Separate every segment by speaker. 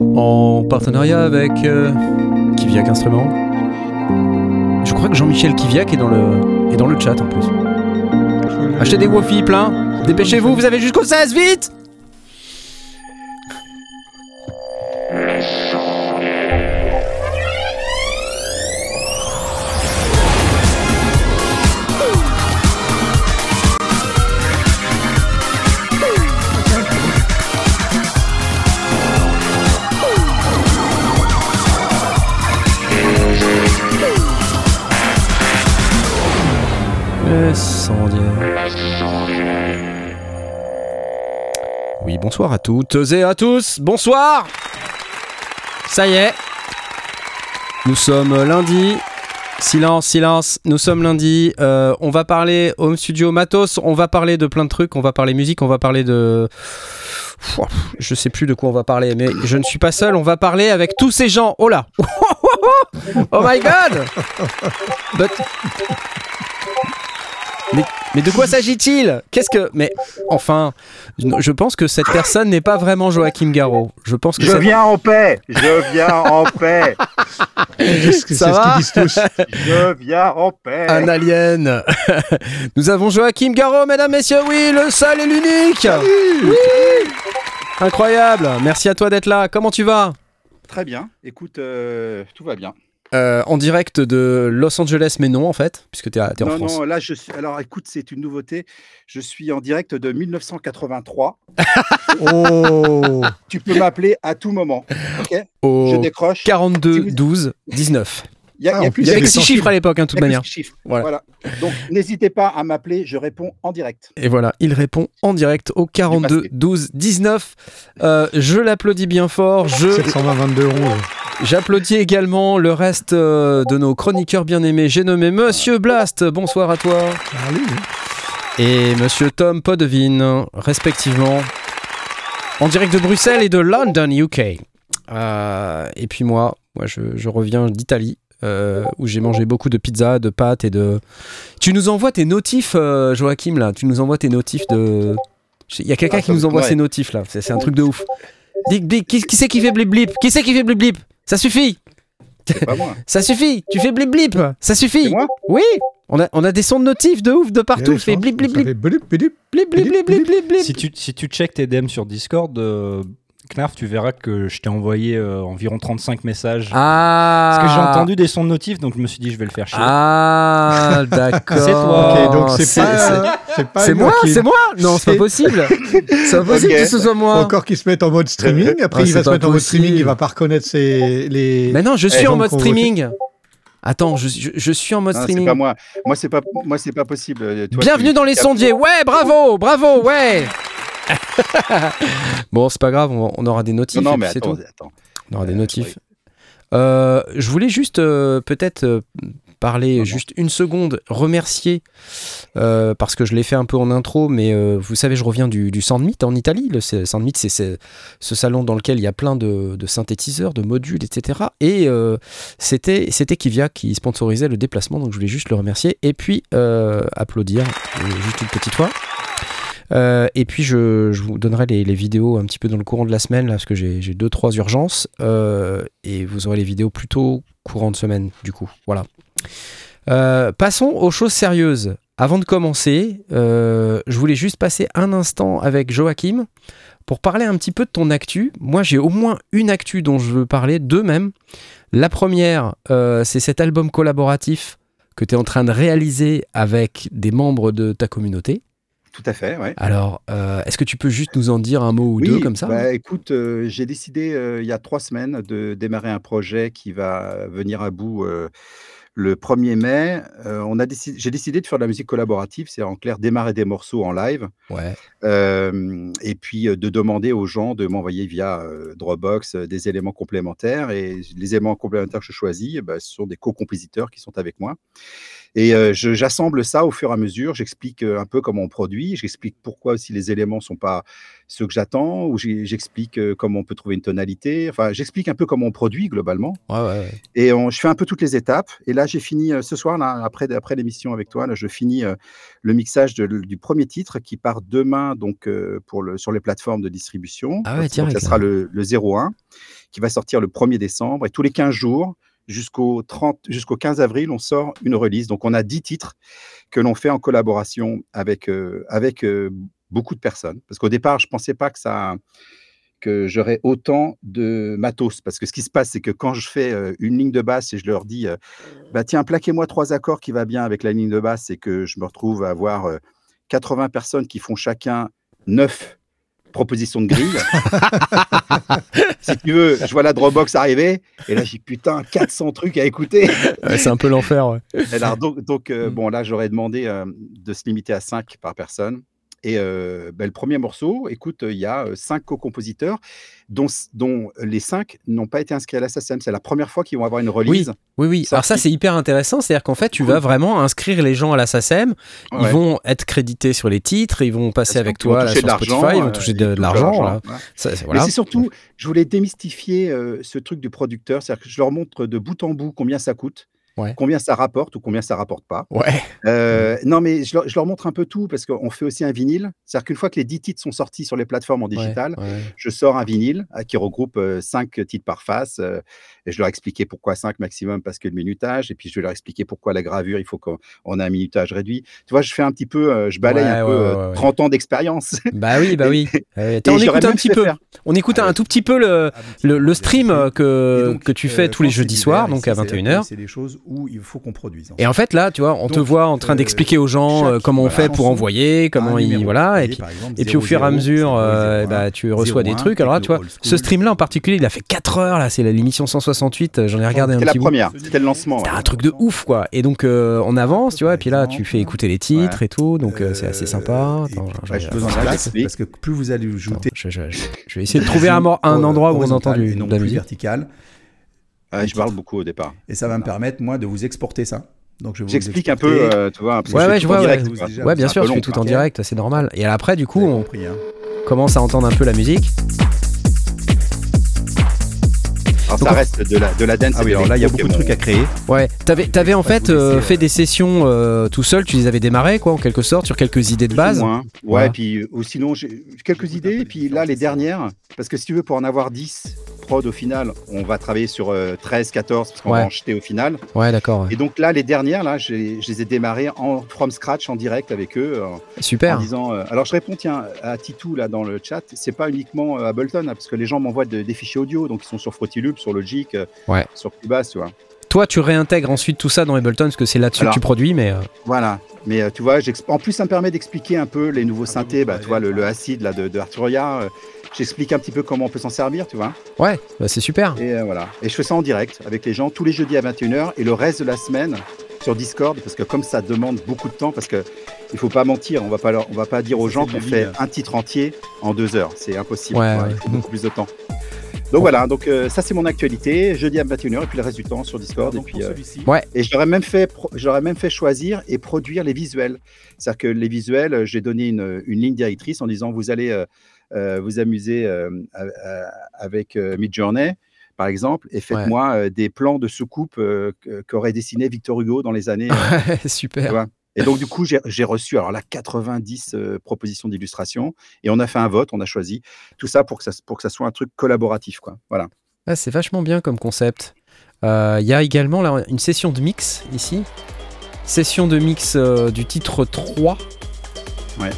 Speaker 1: en partenariat avec euh, Kiviak Instruments. Je crois que Jean-Michel Kiviak est dans le, est dans le chat en plus. Achetez des Wofi plein. Dépêchez-vous, vous avez jusqu'au 16, vite à toutes et à tous. Bonsoir Ça y est. Nous sommes lundi. Silence, silence. Nous sommes lundi. Euh, on va parler Home Studio Matos. On va parler de plein de trucs. On va parler musique. On va parler de. Je sais plus de quoi on va parler, mais je ne suis pas seul. On va parler avec tous ces gens. Oh là Oh my god But- mais, mais de quoi s'agit-il? Qu'est-ce que. Mais enfin, je pense que cette personne n'est pas vraiment Joachim Garraud. Je pense que
Speaker 2: Je
Speaker 1: cette-
Speaker 2: viens en paix Je viens en paix
Speaker 3: C'est ce qu'ils disent tous.
Speaker 2: Je viens en paix
Speaker 1: un alien. Nous avons Joachim Garraud, mesdames, messieurs. Oui, le seul et l'unique. Oui. Incroyable. Merci à toi d'être là. Comment tu vas?
Speaker 2: Très bien, écoute, euh, tout va bien.
Speaker 1: Euh, En direct de Los Angeles, mais non en fait, puisque tu es, en
Speaker 2: non,
Speaker 1: France.
Speaker 2: non, là je suis. Alors écoute, c'est une nouveauté. Je suis en direct de 1983.
Speaker 3: Oh
Speaker 2: Tu peux m'appeler à tout moment. Ok? Je décroche.
Speaker 1: 42
Speaker 2: Si vous-
Speaker 1: 12 19.
Speaker 2: Il y a,
Speaker 3: Ah,
Speaker 2: il y a
Speaker 3: en plus,
Speaker 1: Il y avait
Speaker 3: c'est
Speaker 1: que 6
Speaker 3: sans
Speaker 1: chiffres
Speaker 3: chiffre.
Speaker 1: à l'époque, hein, de toute manière.
Speaker 2: chiffres.
Speaker 1: Voilà.
Speaker 2: Voilà. Donc n'hésitez pas à m'appeler, je réponds en direct.
Speaker 1: Et voilà, il répond en direct au 42
Speaker 2: masqué.
Speaker 1: 12 19. Euh, je l'applaudis bien fort. Je
Speaker 3: 720 22 11.
Speaker 1: J'applaudis également le reste euh, de nos chroniqueurs bien aimés. J'ai nommé Monsieur Blast. Bonsoir à toi.
Speaker 3: Salut.
Speaker 1: Et Monsieur Tom Podevin, respectivement, en direct de Bruxelles et de London, UK. Euh, et puis moi, moi je, je reviens d'Italie. euh, où j'ai mangé beaucoup de pizza, de pâtes et de. Tu nous envoies tes notifs, euh, Joachim, là. Tu nous envoies tes notifs de. Il y a quelqu'un
Speaker 2: Ah,
Speaker 1: qui nous envoie
Speaker 2: ouais.
Speaker 1: ses notifs, là. C'est un truc de ouf. Qui qui c'est qui fait blip blip Qui c'est qui fait blip blip Ça suffit
Speaker 2: pas moi.
Speaker 1: Ça suffit Tu fais blip blip Ça suffit
Speaker 2: moi
Speaker 1: Oui on a, on a des sons de notifs de ouf de partout. Fait
Speaker 3: des
Speaker 1: blip blip blip
Speaker 3: blip, blip.
Speaker 1: blip blip blip blip blip blip.
Speaker 4: Si tu, si tu checkes tes DM sur Discord, euh, Knarf, tu verras que je t'ai envoyé euh, environ 35 messages.
Speaker 1: Ah
Speaker 4: Parce que j'ai entendu des sons de notifs, donc je me suis dit, je vais le faire chier.
Speaker 1: Ah, d'accord.
Speaker 4: C'est toi.
Speaker 3: Ok, donc c'est
Speaker 1: C'est-
Speaker 3: pas. C'est pas
Speaker 1: C'est moi, c'est moi Non, c'est pas
Speaker 3: C'est-
Speaker 1: possible. C'est pas possible
Speaker 2: Ok.
Speaker 1: que ce soit
Speaker 3: Faut
Speaker 1: moi.
Speaker 3: encore qu'il se mette en mode streaming. Après,
Speaker 1: Ah,
Speaker 3: il va
Speaker 1: c'est
Speaker 3: se mettre en mode streaming. Il va pas reconnaître ses, les.
Speaker 1: Mais non, je suis
Speaker 3: Eh,
Speaker 1: en mode streaming. Attends, je, je- je suis en mode
Speaker 2: Non, c'est
Speaker 1: streaming.
Speaker 2: pas moi. Moi c'est pas moi c'est pas possible. Euh, toi,
Speaker 1: Bienvenue dans les sondiers. Ouais, bravo, bravo, ouais. bon, c'est pas grave, on, on aura des notifs.
Speaker 2: Non, mais attends,
Speaker 1: tout.
Speaker 2: attends.
Speaker 1: On aura des
Speaker 2: Euh,
Speaker 1: notifs. Euh, je voulais juste euh, peut-être parler
Speaker 2: Non, non.
Speaker 1: juste une seconde, remercier parce que je l'ai fait un peu en intro, mais vous savez, je reviens du, du Sandmeet en Italie. Le Sandmeet, c'est ce salon dans lequel il y a plein de, de synthétiseurs, de modules, etc. Et c'était c'était Kivia qui sponsorisait le déplacement, donc je voulais juste le remercier et puis applaudir juste une petite fois. Euh, et puis je, vous donnerai les, vidéos un petit peu dans le courant de la semaine là, parce que j'ai deux trois urgences euh, et vous aurez les vidéos plutôt courant de semaine du coup. Voilà. Euh, passons aux choses sérieuses. Avant de commencer, je voulais juste passer un instant avec Joachim pour parler un petit peu de ton actu. Moi, j'ai au moins une actu dont je veux parler, deux même. La première, c'est cet album collaboratif que tu es en train de réaliser avec des membres de ta communauté.
Speaker 2: Tout à fait, ouais.
Speaker 1: Alors, euh, est-ce que tu peux juste nous en dire un mot ou deux comme ça?
Speaker 2: bah, écoute, euh, j'ai décidé euh, il y a trois semaines de démarrer un projet qui va venir à bout le 1er mai. On a décidé, j'ai décidé de faire de la musique collaborative, c'est en clair démarrer des morceaux en live
Speaker 1: Ouais.
Speaker 2: et puis de demander aux gens de m'envoyer via Dropbox des éléments complémentaires. Et les éléments complémentaires que je choisis, ben, ce sont des co-compositeurs qui sont avec moi. Et euh, j'assemble ça au fur et à mesure. J'explique euh, un peu comment on produit. J'explique pourquoi aussi les éléments sont pas ceux que j'attends. Ou j'explique euh, comment on peut trouver une tonalité. Enfin, j'explique un peu comment on produit globalement.
Speaker 1: Ouais, ouais, ouais.
Speaker 2: Et on- je fais un peu toutes les étapes. Et là, j'ai fini ce soir, là, après, après l'émission avec toi, là, je finis le mixage de- du premier titre qui part demain donc pour le, sur les plateformes de distribution.
Speaker 1: Ah ouais, tiens,
Speaker 2: Donc, ça
Speaker 1: avec
Speaker 2: sera le, le 01. qui va sortir le 1er décembre. Et tous les 15 jours, jusqu'au 30, jusqu'au 15 avril, on sort une release. Donc, on a 10 titres que l'on fait en collaboration avec, euh, avec euh, beaucoup de personnes. Parce qu'au départ, je ne pensais pas que ça que j'aurais autant de matos. Parce que ce qui se passe, c'est que quand je fais euh, une ligne de basse et je leur dis, bah tiens, plaquez-moi trois accords qui va bien avec la ligne de basse, et que je me retrouve à avoir euh, 80 personnes qui font chacun 9 propositions de grille. si tu veux, je vois la Dropbox arriver, et là, j'ai putain, 400 trucs à écouter.
Speaker 1: Ouais, c'est un peu l'enfer. ouais.
Speaker 2: Alors, donc, donc euh,
Speaker 1: Mm.
Speaker 2: bon, là, j'aurais demandé euh, de se limiter à 5 par personne. Et euh, ben, le premier morceau, écoute, il y a cinq co-compositeurs, dont, dont les cinq n'ont pas été inscrits à la SACEM. C'est la première fois qu'ils vont avoir une release.
Speaker 1: Oui, oui. Alors ça, c'est hyper intéressant. C'est-à-dire qu'en fait, tu vas vraiment inscrire les gens à la SACEM. Ils
Speaker 2: Ouais.
Speaker 1: vont être crédités sur les titres. Ils vont passer avec toi là, sur Spotify. Ils vont
Speaker 2: euh,
Speaker 1: toucher de, l'argent.
Speaker 2: voilà. Mais c'est surtout, je voulais démystifier euh, ce truc du producteur. C'est-à-dire que je leur montre de bout en bout combien ça coûte,
Speaker 1: Ouais.
Speaker 2: combien ça rapporte ou combien ça rapporte pas.
Speaker 1: Ouais.
Speaker 2: Euh, non, mais je leur, je leur montre un peu tout parce qu'on fait aussi un vinyle. C'est-à-dire qu'une fois que les 10 titres sont sortis sur les plateformes en digital,
Speaker 1: Ouais, ouais.
Speaker 2: je sors un vinyle euh, qui regroupe 5 titres par face. euh, et je leur expliquais pourquoi 5 maximum parce que le minutage. Et puis je vais leur expliquer pourquoi la gravure, il faut qu'on on ait un minutage réduit. Tu vois, je fais un petit peu, euh, je balaye
Speaker 1: Ouais,
Speaker 2: un
Speaker 1: ouais,
Speaker 2: peu
Speaker 1: ouais,
Speaker 2: euh,
Speaker 1: ouais, ouais.
Speaker 2: 30 ans d'expérience.
Speaker 1: Bah oui, bah oui. Euh,
Speaker 2: Et
Speaker 1: on écoute un
Speaker 2: même
Speaker 1: petit
Speaker 2: fait
Speaker 1: peu.
Speaker 2: faire-
Speaker 1: On écoute
Speaker 2: Ah
Speaker 1: un
Speaker 2: ouais.
Speaker 1: tout petit peu le, le, le stream euh, que,
Speaker 5: donc,
Speaker 1: que tu
Speaker 5: euh,
Speaker 1: fais tous les jeudis soirs, donc à
Speaker 5: c'est la
Speaker 1: 21h.
Speaker 5: C'est des choses où il faut qu'on produise. en
Speaker 1: Et en fait, là, tu vois, on te voit en train
Speaker 5: euh,
Speaker 1: d'expliquer aux gens euh,
Speaker 5: chaque,
Speaker 1: comment on fait pour envoyer, comment
Speaker 5: numéro.
Speaker 1: Voilà. Et puis,
Speaker 5: par exemple,
Speaker 1: et puis au fur et à
Speaker 5: 00,
Speaker 1: mesure, euh,
Speaker 5: 01,
Speaker 1: bah, tu reçois des
Speaker 5: 01,
Speaker 1: trucs. Alors là, tu vois, ce stream-là en particulier, il a fait 4 heures, là, c'est la- l'émission 168, euh, j'en ai regardé un
Speaker 2: C'était la
Speaker 1: petit bout.
Speaker 2: première, c'était le lancement.
Speaker 1: C'était
Speaker 2: ouais.
Speaker 1: un truc de ouf, quoi. Et donc, euh, on avance, tu vois, et puis là, tu fais écouter les titres et tout, donc euh, c'est assez sympa. Attends,
Speaker 5: bah, j'ai besoin de place parce que plus vous allez ajouter
Speaker 1: je, je- je- je vais essayer de trouver un, endroit où on entend de la musique.
Speaker 5: vertical
Speaker 2: Ouais, je parle beaucoup au départ.
Speaker 5: et ça va me permettre moi de vous exporter ça. Donc je vais vous
Speaker 2: J'explique un peu, euh, tu vois. parce que
Speaker 1: Ouais,
Speaker 2: je fais
Speaker 1: je vois,
Speaker 2: direct,
Speaker 1: ouais.
Speaker 5: Déjà,
Speaker 1: bien sûr, je fais
Speaker 5: long,
Speaker 1: tout en direct, c'est normal. Et après, du coup, on
Speaker 5: compris, hein.
Speaker 1: commence à entendre un peu la musique.
Speaker 2: Alors
Speaker 1: Donc,
Speaker 2: ça reste de la, de la dance.
Speaker 5: Ah oui, alors là il y a beaucoup de trucs à créer.
Speaker 1: Ouais, t'avais, t'avais en fait euh, fait
Speaker 5: euh,
Speaker 1: des sessions euh, tout seul, tu les avais démarrées, quoi, en quelque sorte, sur quelques idées de base.
Speaker 2: Ouais,
Speaker 1: Voilà.
Speaker 2: et puis ou sinon j'ai quelques idées, et puis là les dernières, parce que si tu veux pour en avoir 10 prod au final, on va travailler sur euh, 13, 14, parce qu'on
Speaker 1: Ouais.
Speaker 2: va en jeter au final.
Speaker 1: Ouais, d'accord. ouais.
Speaker 2: Et donc là les dernières, là, j'ai- je les ai démarrées en from scratch, en direct avec eux, euh, en
Speaker 1: Super.
Speaker 2: disant. euh, alors je réponds tiens à Titou là dans le chat, c'est pas uniquement euh, Ableton, hein, parce que les gens m'envoient de- des fichiers audio, donc ils sont sur Loop, sur Logic, euh,
Speaker 1: Ouais.
Speaker 2: sur Cubase, tu vois.
Speaker 1: Toi, tu réintègres ensuite tout ça dans Ableton, parce que c'est là-dessus que tu produis, mais. euh,
Speaker 2: Voilà, mais euh, tu vois, en plus ça me permet d'expliquer un peu les nouveaux synthés, bah, tu vois, le, le acide là, de, de Arturia, euh, j'explique un petit peu comment on peut s'en servir, tu vois.
Speaker 1: Ouais, bah, c'est super.
Speaker 2: Et euh, voilà, et je fais ça en direct avec les gens tous les jeudis à 21h et le reste de la semaine sur Discord, parce que comme ça demande beaucoup de temps, parce que il faut pas mentir, on va pas, leur- on va pas dire aux gens qu'on fait un titre entier en deux heures, c'est impossible,
Speaker 1: ouais.
Speaker 2: il faut beaucoup plus de temps. Donc voilà, donc euh, ça c'est mon actualité, jeudi à 21h et puis le reste du temps sur Discord et puis euh,
Speaker 1: Ouais.
Speaker 2: et j'aurais même fait, pro- j'aurais même fait choisir et produire les visuels. C'est-à-dire que les visuels, euh, j'ai donné une, une ligne directrice en disant vous allez euh, euh, vous amuser euh, avec euh, Midjourney, par exemple, et faites-moi euh, des plans de soucoupe euh, que- qu'aurait dessiné Victor Hugo dans les années. euh, tu
Speaker 1: super.
Speaker 2: Et donc, du coup, j'ai reçu alors là 90 euh, propositions d'illustration et on a fait un vote, on a choisi tout ça pour que ça, pour que ça soit un truc collaboratif. Quoi. Voilà.
Speaker 1: Ah, c'est vachement bien comme concept. Euh, Il y a également là, une session de mix ici. Session de mix euh, du titre 3.
Speaker 2: Ouais.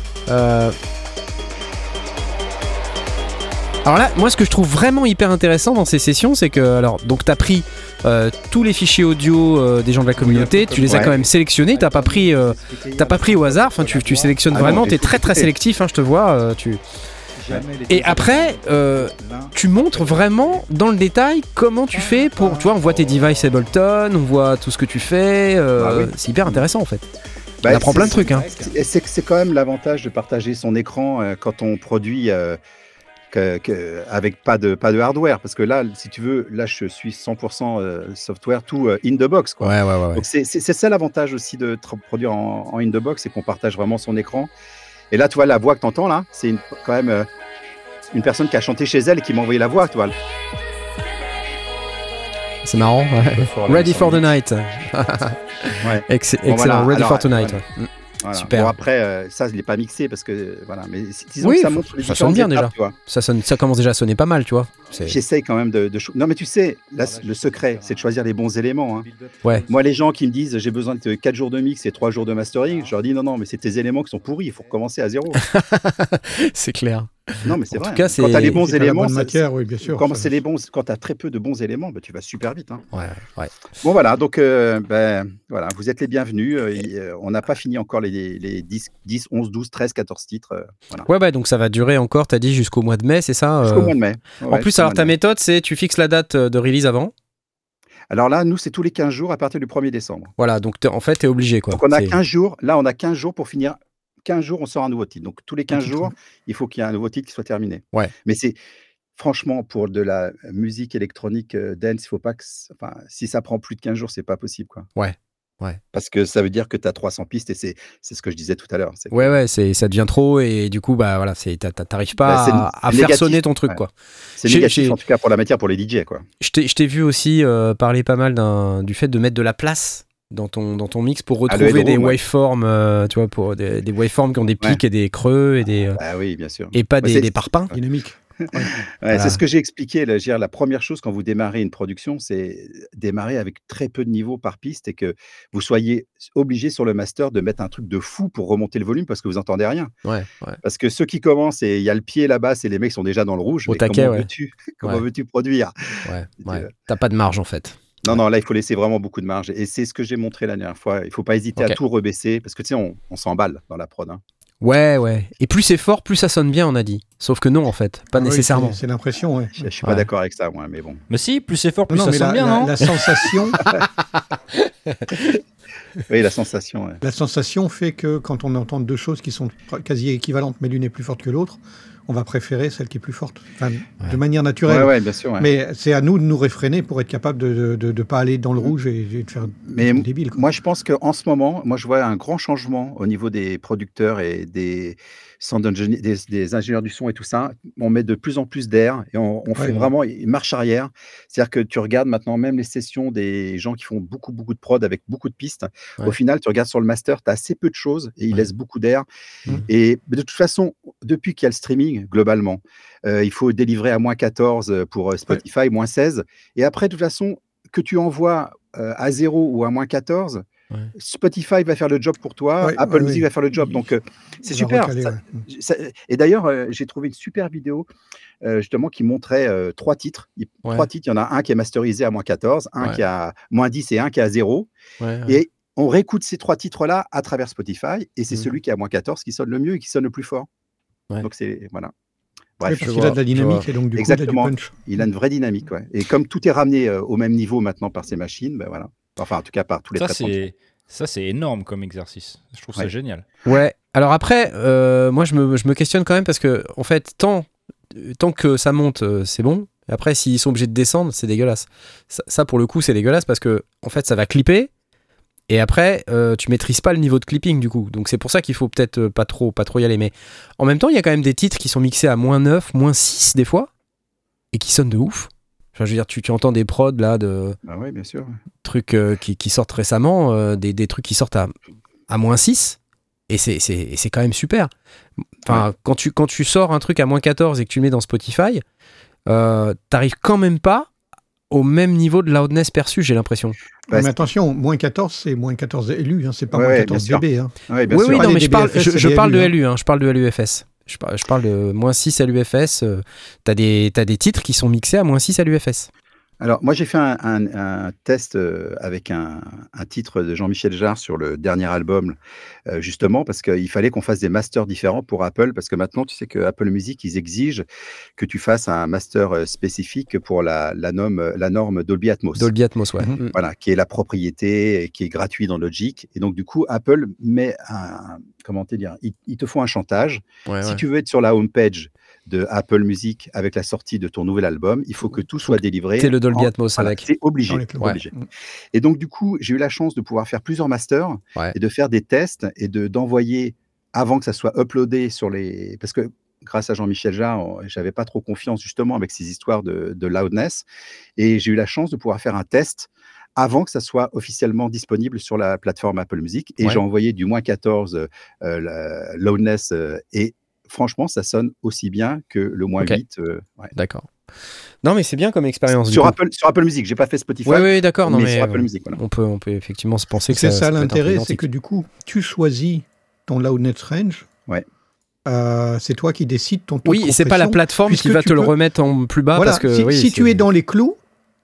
Speaker 1: Alors là, moi, ce que je trouve vraiment hyper intéressant dans ces sessions, c'est que, alors, donc, t'as pris euh, tous les fichiers audio euh, des gens de la communauté, tu les as quand même sélectionnés, t'as pas pris, euh, t'as pas pris au hasard, enfin, tu, tu sélectionnes
Speaker 2: Ah
Speaker 1: vraiment, t'es très très sélectif, hein, je te vois, tu, Et après, euh, tu montres vraiment dans le détail comment tu fais pour, tu vois, on voit tes devices Ableton, on voit tout ce que tu fais, euh,
Speaker 2: Bah oui.
Speaker 1: c'est hyper intéressant en fait.
Speaker 2: Bah,
Speaker 1: on apprend plein de trucs, hein.
Speaker 2: C'est quand même l'avantage de partager son écran euh, quand on produit que- que- avec pas de, pas de hardware. Parce que là, si tu veux, là, je suis 100% euh, software, tout euh, in the box. Quoi.
Speaker 1: Ouais, ouais, ouais.
Speaker 2: Donc c'est ça l'avantage aussi de produire en, en in the box, c'est qu'on partage vraiment son écran. Et là, tu vois, la voix que tu entends là, c'est quand même euh, une personne qui a chanté chez elle et qui m'a envoyé la voix, tu vois.
Speaker 1: C'est marrant. ouais. Ready for the night.
Speaker 2: Ouais.
Speaker 1: Ex-
Speaker 2: Bon,
Speaker 1: excellent,
Speaker 2: voilà.
Speaker 1: Ready
Speaker 2: Alors,
Speaker 1: for tonight.
Speaker 2: voilà.
Speaker 1: ouais.
Speaker 2: Voilà.
Speaker 1: Super.
Speaker 2: Bon, après, euh, ça, je l'ai pas mixé parce que voilà, mais disons
Speaker 1: Oui,
Speaker 2: que ça montre les
Speaker 1: ça sonne bien,
Speaker 2: étapes, tu vois.
Speaker 1: Ça, sonne- ça commence déjà à sonner pas mal, tu vois.
Speaker 2: J'essaye quand même de, Non, mais tu sais, là, le secret, c'est de choisir les bons éléments. hein.
Speaker 1: Ouais.
Speaker 2: Moi, les gens qui me disent j'ai besoin de 4 jours de mix et 3 jours de mastering, je leur dis non, non, mais c'est tes éléments qui sont pourris, il faut recommencer à zéro.
Speaker 1: c'est clair.
Speaker 2: Non, mais c'est
Speaker 1: En
Speaker 2: vrai.
Speaker 1: tout cas,
Speaker 2: hein. quand tu as les bons
Speaker 3: la
Speaker 2: éléments, ça-
Speaker 3: matière, oui, bien sûr.
Speaker 2: quand c'est les bons, quand tu as très peu de bons éléments, bah, tu vas super vite. hein.
Speaker 1: Ouais, ouais.
Speaker 2: Bon voilà, donc euh, ben, voilà, vous êtes les bienvenus. euh, et, euh, on n'a pas fini encore les, les 10, 10, 11, 12, 13, 14 titres. euh, voilà.
Speaker 1: Ouais, bah, donc ça va durer encore, t'as dit, jusqu'au mois de mai, c'est ça
Speaker 2: Jusqu'au
Speaker 1: euh
Speaker 2: mois de mai.
Speaker 1: En
Speaker 2: Ouais,
Speaker 1: plus,
Speaker 2: jusqu'au
Speaker 1: alors ta méthode, c'est tu fixes la date euh, de release avant?
Speaker 2: Alors là, nous, c'est tous les 15 jours à partir du 1er décembre.
Speaker 1: Voilà, donc en fait, t'es obligé, quoi.
Speaker 2: Donc on a
Speaker 1: C'est-
Speaker 2: 15 jours. Là, on a 15 jours pour finir. 15 jours, on sort un nouveau titre. Donc tous les 15
Speaker 3: titre,
Speaker 2: jours, il faut qu'il y ait un nouveau titre qui soit terminé.
Speaker 1: Ouais.
Speaker 2: Mais c'est franchement pour de la musique électronique euh, dance, il faut pas que enfin, si ça prend plus de 15 jours, c'est pas possible quoi.
Speaker 1: Ouais, ouais.
Speaker 2: Parce que ça veut dire que tu as 300 pistes et c'est ce que je disais tout à l'heure.
Speaker 1: Ouais, ouais, c'est, ça devient trop et du coup, bah voilà, t'arrives pas
Speaker 2: Bah,
Speaker 1: à, faire sonner ton truc,
Speaker 2: ouais.
Speaker 1: quoi.
Speaker 2: C'est négatif en tout cas pour la matière pour les DJ quoi.
Speaker 1: Je t'ai, vu aussi euh, parler pas mal du fait de mettre de la place dans ton, dans ton mix pour
Speaker 2: Ah,
Speaker 1: retrouver des waveforms, euh, tu vois, pour des, des waveforms qui ont des
Speaker 2: Ouais.
Speaker 1: pics et des creux et des, euh,
Speaker 2: Ah oui, bien sûr.
Speaker 1: et pas des, des parpaings.
Speaker 3: Dynamique.
Speaker 2: Ouais,
Speaker 1: Voilà.
Speaker 2: C'est ce que j'ai expliqué. Là, veux dire, la première chose quand vous démarrez une production, c'est démarrer avec très peu de niveaux par piste et que vous soyez obligé sur le master de mettre un truc de fou pour remonter le volume parce que vous entendez rien.
Speaker 1: Ouais, ouais.
Speaker 2: Parce que ceux qui commencent et il y a le pied là-bas, c'est les mecs qui sont déjà dans le rouge.
Speaker 1: Au
Speaker 2: mais
Speaker 1: taquet,
Speaker 2: comment
Speaker 1: ouais.
Speaker 2: veux-tu veux-tu produire?
Speaker 1: Ouais,
Speaker 2: Euh,
Speaker 1: ouais. T'as pas de marge, en fait.
Speaker 2: Non, non, là, il faut laisser vraiment beaucoup de marge. Et c'est ce que j'ai montré la dernière fois. Il faut pas hésiter à tout rebaisser parce que tu sais, on, on s'emballe dans la prod. hein.
Speaker 1: Ouais, ouais. Et plus c'est fort, plus ça sonne bien, on a dit. Sauf que non, en fait. Pas
Speaker 3: Ah
Speaker 1: nécessairement.
Speaker 3: c'est- C'est l'impression, ouais.
Speaker 2: Je, je suis
Speaker 1: Ouais.
Speaker 2: pas d'accord avec ça, moi, mais bon.
Speaker 4: Mais si, plus c'est fort, plus
Speaker 3: Non,
Speaker 4: ça sonne
Speaker 3: la,
Speaker 4: bien,
Speaker 3: la-
Speaker 4: non
Speaker 3: la sensation,
Speaker 2: Oui, la sensation. ouais.
Speaker 3: la sensation fait que quand on entend deux choses qui sont quasi équivalentes, mais l'une est plus forte que l'autre, on va préférer celle qui est plus forte, Enfin, de manière naturelle.
Speaker 2: Ouais, ouais, bien sûr. ouais.
Speaker 3: Mais c'est à nous de nous réfréner pour être capable de ne pas aller dans le rouge et, et de faire
Speaker 2: Mais
Speaker 3: des débile. quoi.
Speaker 2: Moi, je pense qu'en ce moment, moi, je vois un grand changement au niveau des producteurs et des, engineers- des, des ingénieurs du son et tout ça. On met de plus en plus d'air et on, on fait
Speaker 3: Ouais.
Speaker 2: vraiment une marche arrière. C'est-à-dire que tu regardes maintenant même les sessions des gens qui font beaucoup, beaucoup de prod avec beaucoup de pistes.
Speaker 1: Ouais.
Speaker 2: Au final, tu regardes sur le master, tu as assez peu de choses et ils
Speaker 1: Ouais.
Speaker 2: laissent beaucoup d'air.
Speaker 3: Mm.
Speaker 2: Et de toute façon, depuis qu'il y a le streaming, globalement, euh, il faut délivrer à moins 14 pour euh, Spotify, moins 16. Et après, de toute façon, que tu envoies euh, à 0 ou à moins 14,
Speaker 1: Ouais.
Speaker 2: Spotify va faire le job pour toi,
Speaker 3: Ouais,
Speaker 2: Apple
Speaker 3: ouais,
Speaker 2: Music
Speaker 3: oui.
Speaker 2: va faire le job. Donc, euh, c'est super.
Speaker 3: recaler,
Speaker 2: Ça-
Speaker 3: ouais.
Speaker 2: ça- et d'ailleurs, euh, j'ai trouvé une super vidéo euh, justement qui montrait euh, trois titres. Il-
Speaker 1: Ouais.
Speaker 2: Trois titres, il y en a un qui est masterisé à moins 14, un
Speaker 1: Ouais.
Speaker 2: qui a moins 10 et un qui est à 0.
Speaker 1: Ouais, ouais.
Speaker 2: Et on réécoute ces trois titres-là à travers Spotify et c'est
Speaker 1: Mhm.
Speaker 2: celui qui est à moins 14 qui sonne le mieux et qui sonne le plus fort.
Speaker 1: Ouais.
Speaker 2: Donc, c'est. Voilà.
Speaker 3: Oui,
Speaker 2: Bref,
Speaker 3: parce
Speaker 1: vois,
Speaker 3: a de la dynamique et donc du
Speaker 2: Exactement.
Speaker 3: coup, il a du punch.
Speaker 2: il a une vraie dynamique. Ouais. Et comme tout est ramené euh, au même niveau maintenant par ces machines, ben voilà. Enfin, en tout cas, par tous les
Speaker 4: Ça, c'est ça, c'est énorme comme exercice. Je trouve ça
Speaker 2: Ouais.
Speaker 4: génial.
Speaker 1: Ouais. Alors après, euh, moi je me, je me questionne quand même parce que en fait, tant, tant que ça monte, euh, c'est bon. Et après, s'ils sont obligés de descendre, c'est dégueulasse. Ça, ça, pour le coup, c'est dégueulasse parce que en fait, ça va clipper. Et après, euh, tu maîtrises pas le niveau de clipping du coup. Donc c'est pour ça qu'il faut peut-être pas trop, pas trop y aller. Mais en même temps, il y a quand même des titres qui sont mixés à moins 9, moins 6 des fois et qui sonnent de ouf. Enfin, je veux dire, tu, tu entends des prods là de
Speaker 2: Ah bien sûr.
Speaker 1: trucs euh, qui, qui sortent récemment, euh, des, des trucs qui sortent à, à moins 6, et c'est- c'est et c'est quand même super. Enfin, quand, tu, quand tu sors un truc à moins 14 et que tu le mets dans Spotify, euh, t'arrives quand même pas au même niveau de loudness perçu, j'ai l'impression.
Speaker 2: Bah,
Speaker 3: mais attention, moins 14, c'est moins 14 élus, hein, c'est pas
Speaker 2: Ouais,
Speaker 3: moins
Speaker 2: ouais,
Speaker 3: 14
Speaker 2: bien sûr.
Speaker 3: dB. Hein.
Speaker 1: Oui,
Speaker 2: sûr.
Speaker 1: oui, non, mais je parle, je, parle de
Speaker 3: LU, hein.
Speaker 1: LU, hein, je parle de LUFS. Je parle, de moins 6 à l'UFS. euh, des, t'as des titres qui sont mixés à moins 6 à l'UFS.
Speaker 2: Alors, moi, j'ai fait un, un- un test euh, avec un, un titre de Jean-Michel Jarre sur le dernier album, euh, justement, parce qu'il fallait qu'on fasse des masters différents pour Apple, parce que maintenant, tu sais que Apple Music, ils exigent que tu fasses un master euh, spécifique pour la, la, norme, la norme Dolby Atmos.
Speaker 1: Dolby Atmos, ouais.
Speaker 3: Mhm.
Speaker 1: Mm.
Speaker 2: Voilà, qui est la propriété, et qui est gratuit dans Logic. Et donc, du coup, Apple met un. Comment te dire ils, ils te font un chantage.
Speaker 1: Ouais,
Speaker 2: Si
Speaker 1: ouais.
Speaker 2: tu veux être sur la homepage de Apple Music avec la sortie de ton nouvel album, il faut que tout soit délivré.
Speaker 1: T'es le Dolby
Speaker 2: en-
Speaker 1: Atmos
Speaker 2: voilà,
Speaker 1: avec.
Speaker 2: C'est obligé.
Speaker 1: Ouais.
Speaker 2: obligé. Et donc, du coup, j'ai eu la chance de pouvoir faire plusieurs masters
Speaker 1: Ouais.
Speaker 2: et de faire des tests et de d'envoyer avant que ça soit uploadé sur les. Parce que grâce à Jean-Michel Jarre, j'avais pas trop confiance justement avec ces histoires de, de loudness. Et j'ai eu la chance de pouvoir faire un test avant que ça soit officiellement disponible sur la plateforme Apple Music. Et
Speaker 1: Ouais.
Speaker 2: j'ai envoyé du moins 14 euh, euh, la- Loudness euh, et franchement, ça sonne aussi bien que le moins
Speaker 1: Ok.
Speaker 2: 8. euh, ouais.
Speaker 1: D'accord. Non, mais c'est bien comme expérience.
Speaker 2: Sur. Apple, sur Apple Music, j'ai pas fait Spotify.
Speaker 1: Ouais, ouais, d'accord. Non,
Speaker 2: mais,
Speaker 1: mais,
Speaker 2: sur Apple Music, voilà.
Speaker 1: on peut, on peut effectivement se penser que
Speaker 3: C'est
Speaker 1: ça,
Speaker 3: ça, l'intérêt, c'est que du coup, tu choisis ton loudness range.
Speaker 2: Ouais.
Speaker 3: Euh, c'est toi qui décides ton taux de
Speaker 1: Oui, et c'est pas la plateforme qui va te le remettre en plus bas
Speaker 3: Voilà,
Speaker 1: parce que
Speaker 3: si,
Speaker 1: oui,
Speaker 3: tu es dans les clous,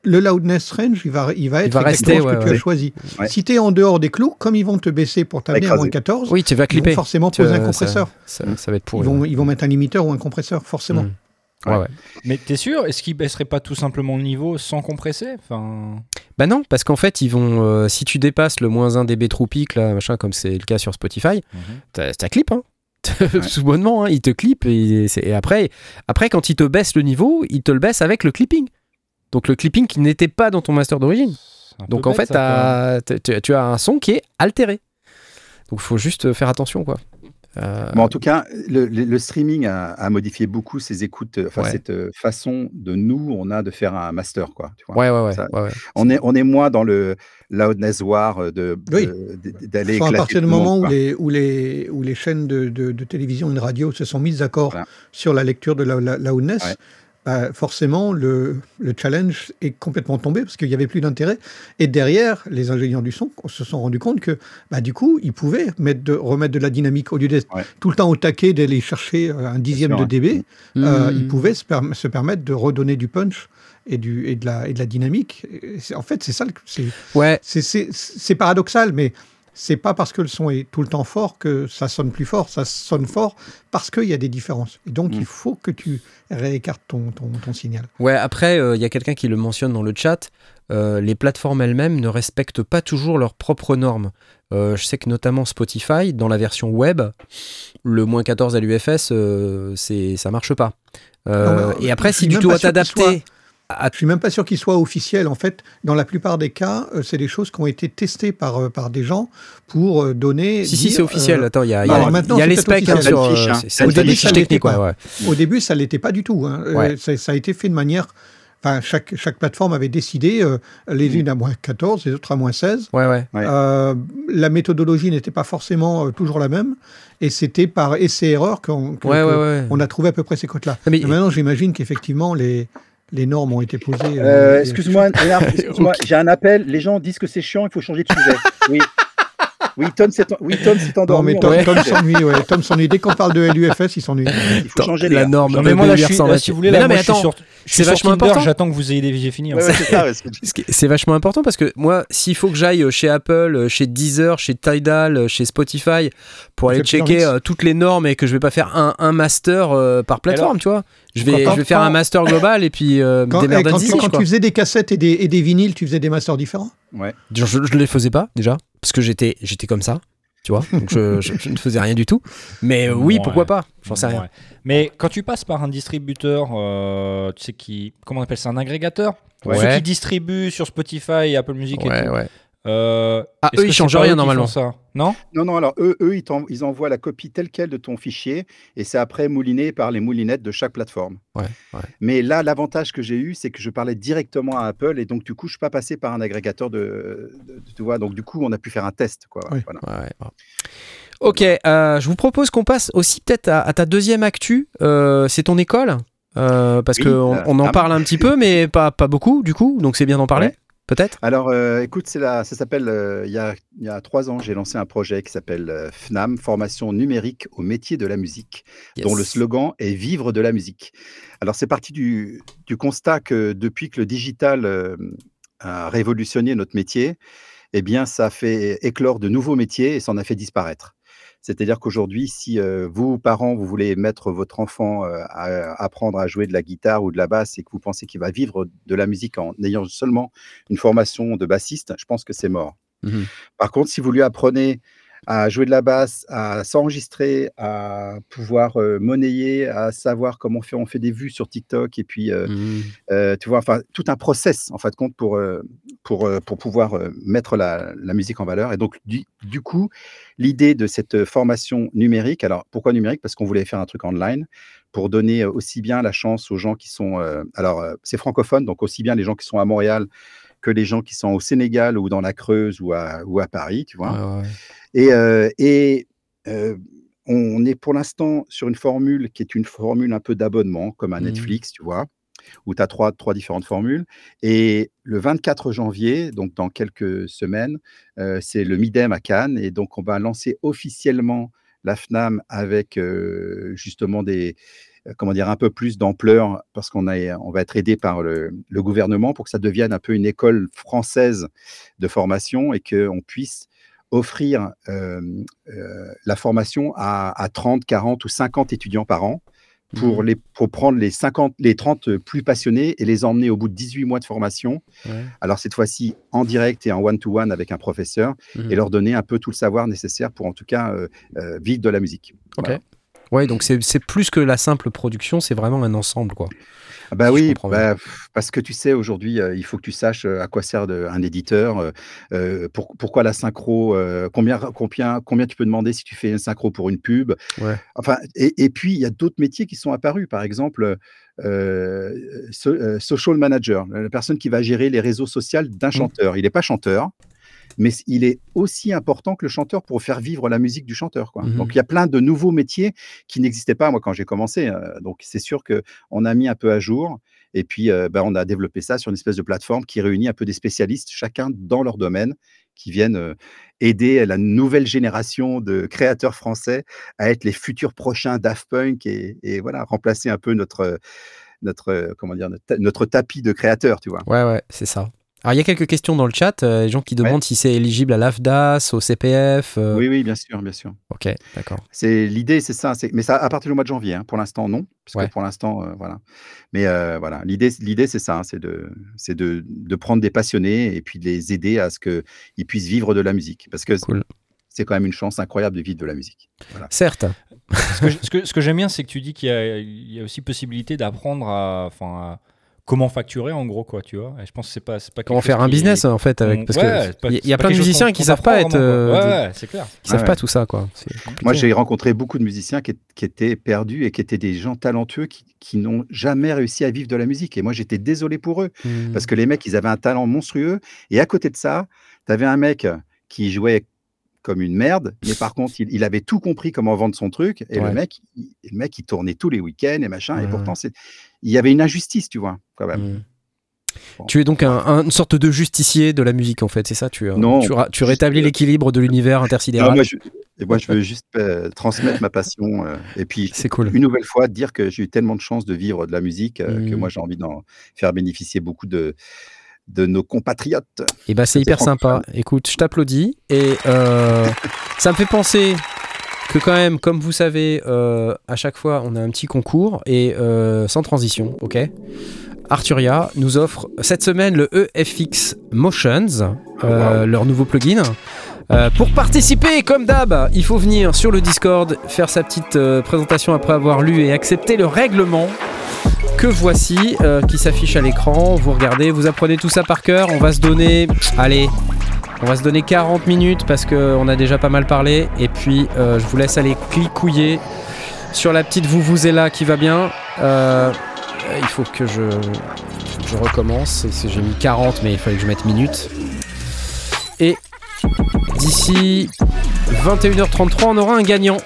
Speaker 3: le loudness range, il va, il va être
Speaker 1: va rester,
Speaker 3: exactement ce
Speaker 1: ouais,
Speaker 3: que tu
Speaker 1: ouais.
Speaker 3: as choisi.
Speaker 2: Ouais.
Speaker 3: Si tu es en dehors des clous, comme ils vont te baisser pour t'amener à moins 14,
Speaker 1: oui, tu vas
Speaker 3: ils vont
Speaker 1: clipper.
Speaker 3: forcément
Speaker 1: Tu-
Speaker 3: poser un compresseur.
Speaker 1: Ça, ça va être
Speaker 3: Ils
Speaker 1: pourri.
Speaker 3: vont, ils vont mettre un limiteur ou un compresseur, forcément.
Speaker 1: Mm. Ouais, ouais.
Speaker 4: Mais t'es sûr? Est-ce qu'ils baisseraient pas tout simplement le niveau sans compresser? Enfin...
Speaker 1: Bah non, parce qu'en fait, ils vont. euh, si tu dépasses le moins 1 dB true peak, là, machin, comme c'est le cas sur Spotify, t'as t'as clip, hein. Tout bonnement, hein, il te clip et, et après, après, quand il te baisse le niveau, il te le baisse avec le clipping. Donc le clipping qui n'était pas dans ton master d'origine. Donc en
Speaker 4: bête,
Speaker 1: fait,
Speaker 4: ça,
Speaker 1: tu as un son qui est altéré. Donc il faut juste faire attention, quoi. Euh,
Speaker 2: Mais en tout cas, le, le- le streaming a, a modifié beaucoup ces écoutes, enfin
Speaker 1: Ouais.
Speaker 2: cette euh, façon de nous, on a de faire un master, quoi. Tu vois.
Speaker 1: ouais, ouais, ouais,
Speaker 2: Ça-
Speaker 1: ouais, ouais.
Speaker 2: On est, on est moins dans le loudness war de
Speaker 3: Oui.
Speaker 2: d'aller
Speaker 3: Enfin, à partir du moment
Speaker 2: monde,
Speaker 3: où les, où, les, où les chaînes de, de- de télévision et de radio se sont mises d'accord
Speaker 2: Voilà.
Speaker 3: sur la lecture de la, la, la loudness,
Speaker 2: Ouais.
Speaker 3: Bah, forcément, le, le challenge est complètement tombé parce qu'il n'y avait plus d'intérêt. Et derrière, les ingénieurs du son se sont rendus compte que, bah, du coup, ils pouvaient mettre de, remettre de la dynamique au lieu d'être
Speaker 2: Ouais.
Speaker 3: tout le temps au taquet d'aller chercher euh, un dixième
Speaker 2: sûr,
Speaker 3: de dB. euh,
Speaker 1: Hmm.
Speaker 3: ils pouvaient se, perm- se permettre de redonner du punch et, du, et, de, la, et de la dynamique. Et en fait, c'est ça,
Speaker 1: Ouais,
Speaker 3: c'est paradoxal, mais c'est pas parce que le son est tout le temps fort que ça sonne plus fort. Ça sonne fort parce qu'il y a des différences. Et donc,
Speaker 2: Mm.
Speaker 3: il faut que tu réécartes ton, ton, ton signal.
Speaker 1: Ouais, après, il y a quelqu'un qui le mentionne dans le chat. euh, les plateformes elles-mêmes ne respectent pas toujours leurs propres normes. Euh, je sais que notamment Spotify, dans la version web, le moins 14 à l'UFS, euh, ça marche pas. Euh,
Speaker 3: Non,
Speaker 1: et après, si tu dois t'adapter à
Speaker 3: Je suis même pas sûr qu'il soit officiel. En fait, dans la plupart des cas, euh, c'est des choses qui ont été testées par, euh, par des gens pour euh, donner.
Speaker 1: Si, si, c'est officiel.
Speaker 3: euh,
Speaker 1: Attends, il y a, y a- il y a
Speaker 3: c'est
Speaker 1: les specs hein, sur.
Speaker 2: Fiche,
Speaker 1: euh,
Speaker 2: hein.
Speaker 1: c'est- c'est
Speaker 3: Au début, ça
Speaker 1: fiches
Speaker 3: l'était
Speaker 1: ouais,
Speaker 3: pas.
Speaker 1: ouais.
Speaker 3: Au début, ça l'était pas du tout. hein.
Speaker 1: Ouais.
Speaker 3: ça, ça a été fait de manière. Enfin, chaque, chaque plateforme avait décidé, euh, les
Speaker 1: Mm.
Speaker 3: unes à moins 14, les autres à moins 16.
Speaker 1: Ouais, ouais.
Speaker 2: Ouais.
Speaker 3: Euh, la méthodologie n'était pas forcément euh, toujours la même, et c'était par essai-erreur qu'on que-
Speaker 1: Ouais,
Speaker 3: que
Speaker 1: ouais, ouais.
Speaker 3: on a trouvé à peu près ces cotes-là.
Speaker 1: Ah, mais-
Speaker 3: Mais maintenant, j'imagine qu'effectivement, les, les normes ont été posées. euh,
Speaker 2: Euh, excuse-moi, j'ai un appel. Les gens disent que c'est chiant, il faut changer de sujet. Oui. Oui, Tom s'est oui,
Speaker 3: Non,
Speaker 2: endormi.
Speaker 3: mais Tom, s'ennuie, ouais. Tom s'ennuie. Dès qu'on parle de LUFS, il s'ennuie.
Speaker 2: Il faut changer les
Speaker 1: la norme.
Speaker 4: Non, mais moi, là, je suis, là, si vous voulez,
Speaker 1: mais
Speaker 4: là,
Speaker 1: non, mais
Speaker 4: moi, je suis
Speaker 1: attends,
Speaker 4: sur, je
Speaker 1: c'est vachement
Speaker 4: Tinder,
Speaker 1: important.
Speaker 4: J'attends que vous ayez fini.
Speaker 2: Ouais,
Speaker 4: fait.
Speaker 2: ouais, c'est
Speaker 1: vachement important parce que moi, s'il faut que j'aille chez Apple, chez Deezer, chez Tidal, chez Spotify pour aller checker euh, toutes les normes et que je vais pas faire un, un master euh, par plateforme,
Speaker 4: Alors,
Speaker 1: tu vois. Je vais,
Speaker 3: quand-
Speaker 1: je vais faire
Speaker 3: quand-
Speaker 1: un master global et puis euh,
Speaker 3: Quand,
Speaker 1: des merdes
Speaker 3: quand quand
Speaker 1: quoi.
Speaker 3: tu faisais des cassettes et des, et des vinyles, tu faisais des masters différents?
Speaker 2: Ouais.
Speaker 1: Je, je les faisais pas déjà parce que j'étais j'étais comme ça, tu vois. Donc je, je- je ne faisais rien du tout. Mais euh, oui,
Speaker 4: Ouais.
Speaker 1: pourquoi pas J'en sais rien.
Speaker 4: Ouais. Mais quand tu passes par un distributeur, euh, tu sais qui, comment on appelle ça, un agrégateur,
Speaker 1: Ouais.
Speaker 4: ceux qui distribuent sur Spotify, Apple Music et tout.
Speaker 1: ouais.
Speaker 4: euh,
Speaker 1: Ah, eux, ils changent rien, normalement.
Speaker 4: Ça? Non?
Speaker 2: Non, non, alors eux, eux ils, envoient la copie telle quelle de ton fichier et c'est après mouliné par les moulinettes de chaque plateforme.
Speaker 1: Ouais, ouais.
Speaker 2: Mais là, l'avantage que j'ai eu, c'est que je parlais directement à Apple et donc du coup, je ne suis pas passé par un agrégateur de, de- de- Tu vois, donc du coup, on a pu faire un test. Quoi,
Speaker 3: Oui.
Speaker 2: voilà.
Speaker 1: Ouais, bon. Ok, euh, je vous propose qu'on passe aussi peut-être à, à ta deuxième actu. Euh, c'est ton école Euh, Parce
Speaker 2: Oui,
Speaker 1: qu'on on en
Speaker 2: ah.
Speaker 1: parle un petit peu, mais pas, pas beaucoup du coup. Donc c'est bien d'en parler. Peut-être?
Speaker 2: Alors, euh, écoute, la, ça s'appelle, euh, il y, a, il y a trois ans, j'ai lancé un projet qui s'appelle euh, FNAM, Formation numérique au métier de la musique, dont le slogan est Vivre de la musique. Alors, c'est parti du, du constat que depuis que le digital a révolutionné notre métier, eh bien, ça a fait éclore de nouveaux métiers et ça en a fait disparaître. C'est-à-dire qu'aujourd'hui, si euh, vous, parents, vous voulez mettre votre enfant euh, à apprendre à jouer de la guitare ou de la basse et que vous pensez qu'il va vivre de la musique en ayant seulement une formation de bassiste, je pense que c'est mort.
Speaker 1: Mhm.
Speaker 2: Par contre, si vous lui apprenez à jouer de la basse, à s'enregistrer, à pouvoir euh, monnayer, à savoir comment on fait, on fait des vues sur TikTok et puis euh,
Speaker 1: Mhm.
Speaker 2: euh, tu vois, enfin, tout un process, en fin de compte, pour, pour, pour pouvoir mettre la, la musique en valeur. Et donc, du, du coup, l'idée de cette formation numérique, alors pourquoi numérique? Parce qu'on voulait faire un truc online pour donner aussi bien la chance aux gens qui sont. alors, c'est francophone, donc aussi bien les gens qui sont à Montréal que les gens qui sont au Sénégal ou dans la Creuse ou à, ou à Paris, tu vois.
Speaker 1: Ouais.
Speaker 2: Et, euh, et euh, on est pour l'instant sur une formule qui est une formule un peu d'abonnement, comme à
Speaker 1: Mhm.
Speaker 2: Netflix, tu vois, où tu as trois, trois différentes formules. Et le 24 janvier, donc dans quelques semaines, euh, c'est le Midem à Cannes. Et donc, on va lancer officiellement la FNAM avec euh, justement des comment dire un peu plus d'ampleur parce qu'on on va être aidé par le, le gouvernement pour que ça devienne un peu une école française de formation et qu'on puisse offrir euh, euh, la formation à, à 30, 40 ou 50 étudiants par an pour,
Speaker 1: Mhm.
Speaker 2: les, pour prendre les, 50, les 30 plus passionnés et les emmener au bout de 18 mois de formation.
Speaker 1: Ouais.
Speaker 2: Alors cette fois-ci en direct et en one-to-one avec un professeur
Speaker 1: Mhm.
Speaker 2: et leur donner un peu tout le savoir nécessaire pour en tout cas euh, euh, vivre de la musique.
Speaker 1: Ok.
Speaker 2: Voilà.
Speaker 1: Ouais, donc c'est c'est plus que la simple production, c'est vraiment un ensemble, quoi.
Speaker 2: Ah Bah
Speaker 1: Si
Speaker 2: oui, bah, parce que tu sais, aujourd'hui, euh, il faut que tu saches euh, à quoi sert de- un éditeur, euh, pour- pourquoi la synchro, combien, combien, combien tu peux demander si tu fais une synchro pour une pub.
Speaker 1: Ouais.
Speaker 2: Enfin, et, et puis, il y a d'autres métiers qui sont apparus. Par exemple, so- social manager, la personne qui va gérer les réseaux sociaux d'un chanteur. Il n'est pas chanteur, mais il est aussi important que le chanteur pour faire vivre la musique du chanteur. Quoi.
Speaker 1: Mhm.
Speaker 2: Donc, il y a plein de nouveaux métiers qui n'existaient pas, moi, quand j'ai commencé. euh, donc, c'est sûr qu'on a mis un peu à jour. Et puis, euh, bah, on a développé ça sur une espèce de plateforme qui réunit un peu des spécialistes, chacun dans leur domaine, qui viennent euh, aider la nouvelle génération de créateurs français à être les futurs prochains Daft Punk et, et voilà, remplacer un peu notre, notre, euh, comment dire, notre, notre tapis de créateurs, tu vois.
Speaker 1: Ouais, ouais, c'est ça. Alors, il y a quelques questions dans le chat. euh, les gens qui demandent si c'est éligible à l'AFDAS, au CPF. euh,
Speaker 2: Oui, oui, bien sûr, bien sûr.
Speaker 1: Ok, d'accord.
Speaker 2: C'est l'idée, c'est ça. Mais ça à partir du mois de janvier. hein. Pour l'instant, non, parce
Speaker 1: Ouais.
Speaker 2: que pour l'instant, euh, voilà. Mais euh, voilà, l'idée, l'idée, c'est ça. hein, C'est de, c'est de, de prendre des passionnés et puis de les aider à ce qu'ils puissent vivre de la musique, parce que
Speaker 1: Cool.
Speaker 2: c'est quand même une chance incroyable de vivre de la musique. Voilà.
Speaker 1: Certes.
Speaker 4: Ce que, ce que, ce que j'aime bien, c'est que tu dis qu'il y a, il y a aussi possibilité d'apprendre à, enfin, à comment facturer en gros, quoi, tu vois. Et je pense que c'est pas,
Speaker 1: Comment faire un business en fait avec
Speaker 4: on-
Speaker 1: parce
Speaker 4: ouais,
Speaker 1: que il y, a plein de musiciens qui savent pas être euh,
Speaker 4: Ouais, c'est clair.
Speaker 1: qui savent
Speaker 2: Ouais,
Speaker 1: pas tout ça quoi.
Speaker 2: Moi, j'ai rencontré beaucoup de musiciens qui, qui étaient perdus et qui étaient des gens talentueux qui, qui n'ont jamais réussi à vivre de la musique. Et moi, j'étais désolé pour eux.
Speaker 1: Hmm.
Speaker 2: Parce que les mecs, ils avaient un talent monstrueux. Et à côté de ça, tu avais un mec qui jouait comme une merde, mais par contre, il, il avait tout compris comment vendre son truc. Et
Speaker 1: Ouais.
Speaker 2: le mec, il, le mec, il tournait tous les week-ends et machin.
Speaker 1: Ouais,
Speaker 2: et pourtant, c'est, il y avait une injustice, tu vois, quand même.
Speaker 1: Hmm.
Speaker 2: Bon.
Speaker 1: Tu es donc un, un- une sorte de justicier de la musique en fait, c'est ça? Tu, euh,
Speaker 2: Non,
Speaker 1: tu, rétablis
Speaker 2: euh,
Speaker 1: l'équilibre de l'univers
Speaker 2: Non,
Speaker 1: intersidéral.
Speaker 2: moi, je, et moi, je veux juste euh, transmettre ma passion. euh, et puis,
Speaker 1: cool.
Speaker 2: une nouvelle fois, dire que j'ai eu tellement de chance de vivre de la musique euh, que
Speaker 1: Mm.
Speaker 2: moi, j'ai envie d'en faire bénéficier beaucoup de, de nos compatriotes.
Speaker 1: Et bah c'est hyper sympa. Écoute, je t'applaudis et ça me fait penser que quand même, comme vous savez, euh, à chaque fois on a un petit concours et euh, sans transition, ok? Arturia nous offre cette semaine le EFX Motions, euh, leur nouveau plugin. Euh, pour participer, comme d'hab, il faut venir sur le Discord, faire sa petite euh, présentation après avoir lu et accepté le règlement que voici, qui s'affiche à l'écran. Vous regardez, vous apprenez tout ça par cœur. On va se donner, allez, on va se donner 40 minutes parce qu'on a déjà pas mal parlé. Et puis, euh, je vous laisse aller clicouiller sur la petite vous vous là qui va bien. Euh, il faut que je, je recommence. J'ai mis 40, mais il fallait que je mette minutes. Et d'ici 21h33, on aura un gagnant.